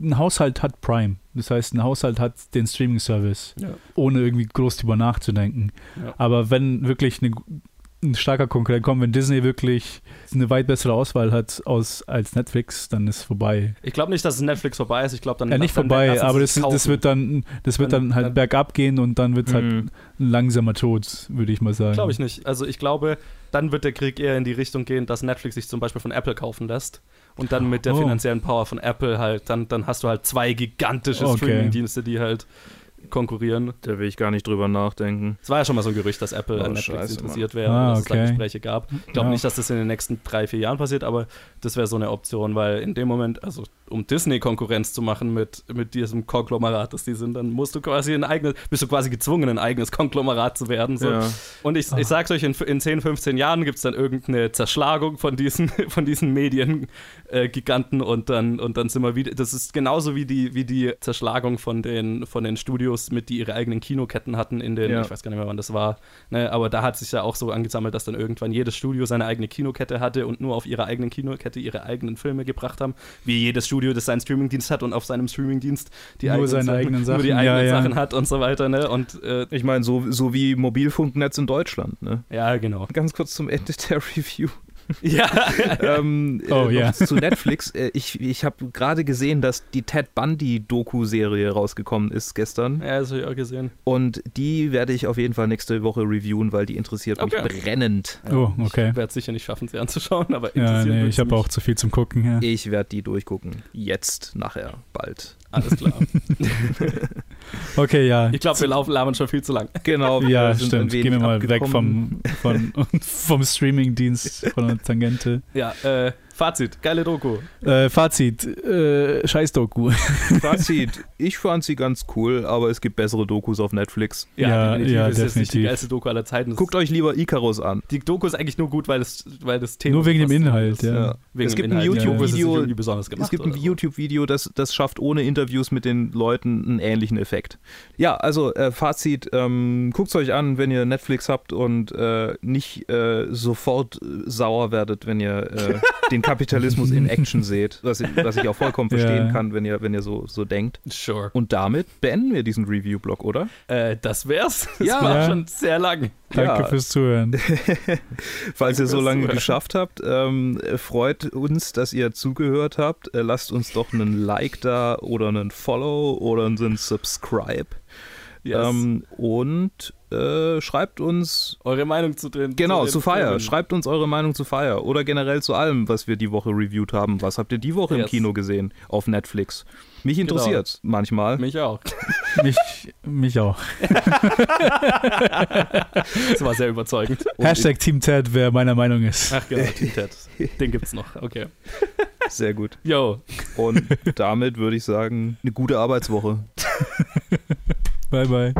Ein Haushalt hat Prime. Das heißt, ein Haushalt hat den Streaming-Service, Ja. ohne irgendwie groß drüber nachzudenken. Ja. Aber wenn wirklich eine, ein starker Konkurrent kommen. Wenn Disney wirklich eine weit bessere Auswahl hat aus, als Netflix, dann ist vorbei. Ich glaube nicht, dass es Netflix vorbei ist. Ich glaube dann Ja, nicht dann vorbei, aber es das, das wird dann, das wird dann, Dann- halt dann- bergab gehen und dann wird es halt Mhm. ein langsamer Tod, würde ich mal sagen. Glaube ich nicht. Also ich glaube, dann wird der Krieg eher in die Richtung gehen, dass Netflix sich zum Beispiel von Apple kaufen lässt. Und dann mit der Oh. finanziellen Power von Apple halt, dann, dann hast du halt zwei gigantische Okay. Streaming-Dienste, die halt konkurrieren. Da will ich gar nicht drüber nachdenken. Es war ja schon mal so ein Gerücht, dass Apple Oh, an Netflix scheiße, interessiert wäre, Ah, dass es da okay. Gespräche gab. Ich glaube Ja. nicht, dass das in den nächsten drei, vier Jahren passiert, aber das wäre so eine Option, weil in dem Moment, also um Disney Konkurrenz zu machen mit, mit diesem Konglomerat, das die sind, dann musst du quasi ein eigenes, bist du quasi gezwungen, ein eigenes Konglomerat zu werden. So. Ja. Und ich, ich sag's euch, in, in 10, 15 Jahren gibt es dann irgendeine Zerschlagung von diesen, von diesen Mediengiganten äh, und dann, und dann sind wir wieder. Das ist genauso wie die, wie die Zerschlagung von den, von den Studios, mit die ihre eigenen Kinoketten hatten in den, Ja. ich weiß gar nicht mehr, wann das war. Ne, aber da hat sich ja auch so angesammelt, dass dann irgendwann jedes Studio seine eigene Kinokette hatte und nur auf ihrer eigenen Kinokette ihre eigenen Filme gebracht haben. Wie jedes Studio, das seinen Streamingdienst hat und auf seinem Streamingdienst die Nur eigenen seine Sachen, eigenen nur die Sachen, eigenen ja, ja. Sachen hat und so weiter. Ne? Und äh, Ich meine, so, so wie Mobilfunknetz in Deutschland. Ne? ja, genau. Ganz kurz zum Ende der Review. Ja, ähm, Oh, äh, ja. zu Netflix. Äh, ich ich habe gerade gesehen, dass die Ted Bundy-Doku-Serie rausgekommen ist gestern. ja, das habe ich auch gesehen. Und die werde ich auf jeden Fall nächste Woche reviewen, weil die interessiert Okay. mich brennend. Oh, okay. Ich werde es sicher nicht schaffen, sie anzuschauen, aber Ja, interessieren nee, ich habe auch zu viel zum Gucken. Ja. Ich werde die durchgucken. Jetzt, nachher, bald. Alles klar. Okay, ja. Ich glaube, wir laufen, labern schon viel zu lang. Genau. Ja, stimmt. Gehen wir mal weg abgekommen. vom, von, vom Streaming-Dienst, von der Tangente. Ja, äh, Fazit, geile Doku. Äh, Fazit, äh, scheiß Doku. Fazit, ich fand sie ganz cool, aber es gibt bessere Dokus auf Netflix. Ja, definitiv. ja, ist jetzt nicht die definitiv. geilste Doku aller Zeiten. Guckt euch lieber Icarus an. die Doku ist eigentlich nur gut, weil das, weil das Thema. Nur wegen dem Inhalt, ja. Ja. Wegen es gibt ein Inhalt. Ist nicht YouTube-Video, irgendwie besonders gemacht. es gibt ein. YouTube-Video, das, das schafft ohne Interviews mit den Leuten einen ähnlichen Effekt. Ja, also äh, Fazit, ähm, guckt es euch an, wenn ihr Netflix habt und äh, nicht äh, sofort äh, sauer werdet, wenn ihr äh, den Kapitalismus in Action seht, was ich, was ich auch vollkommen verstehen Ja. kann, wenn ihr, wenn ihr so, so denkt. Sure. Und damit beenden wir diesen Review-Blog, oder? Äh, das wär's. Das Ja. war Ja. schon sehr lang. Danke Ja. fürs Zuhören. Falls ihr so lange Zuhören. geschafft habt, ähm, freut uns, dass ihr zugehört habt. Äh, lasst uns doch einen Like da oder einen Follow oder einen Subscribe. Yes. Ähm, und äh, schreibt uns, Eure Meinung zu den. genau, den zu Fire. Filmen. Schreibt uns eure Meinung zu Fire oder generell zu allem, was wir die Woche reviewed haben. Was habt ihr die Woche im Yes. Kino gesehen auf Netflix? Mich Genau. interessiert manchmal. Mich auch. Mich, mich auch. Das war sehr überzeugend. Hashtag Team Ted, wer meiner Meinung ist. Ach genau, Team Ted. Den gibt's noch. Okay. Sehr gut. Yo. Und damit würde ich sagen, eine gute Arbeitswoche. Bye, bye.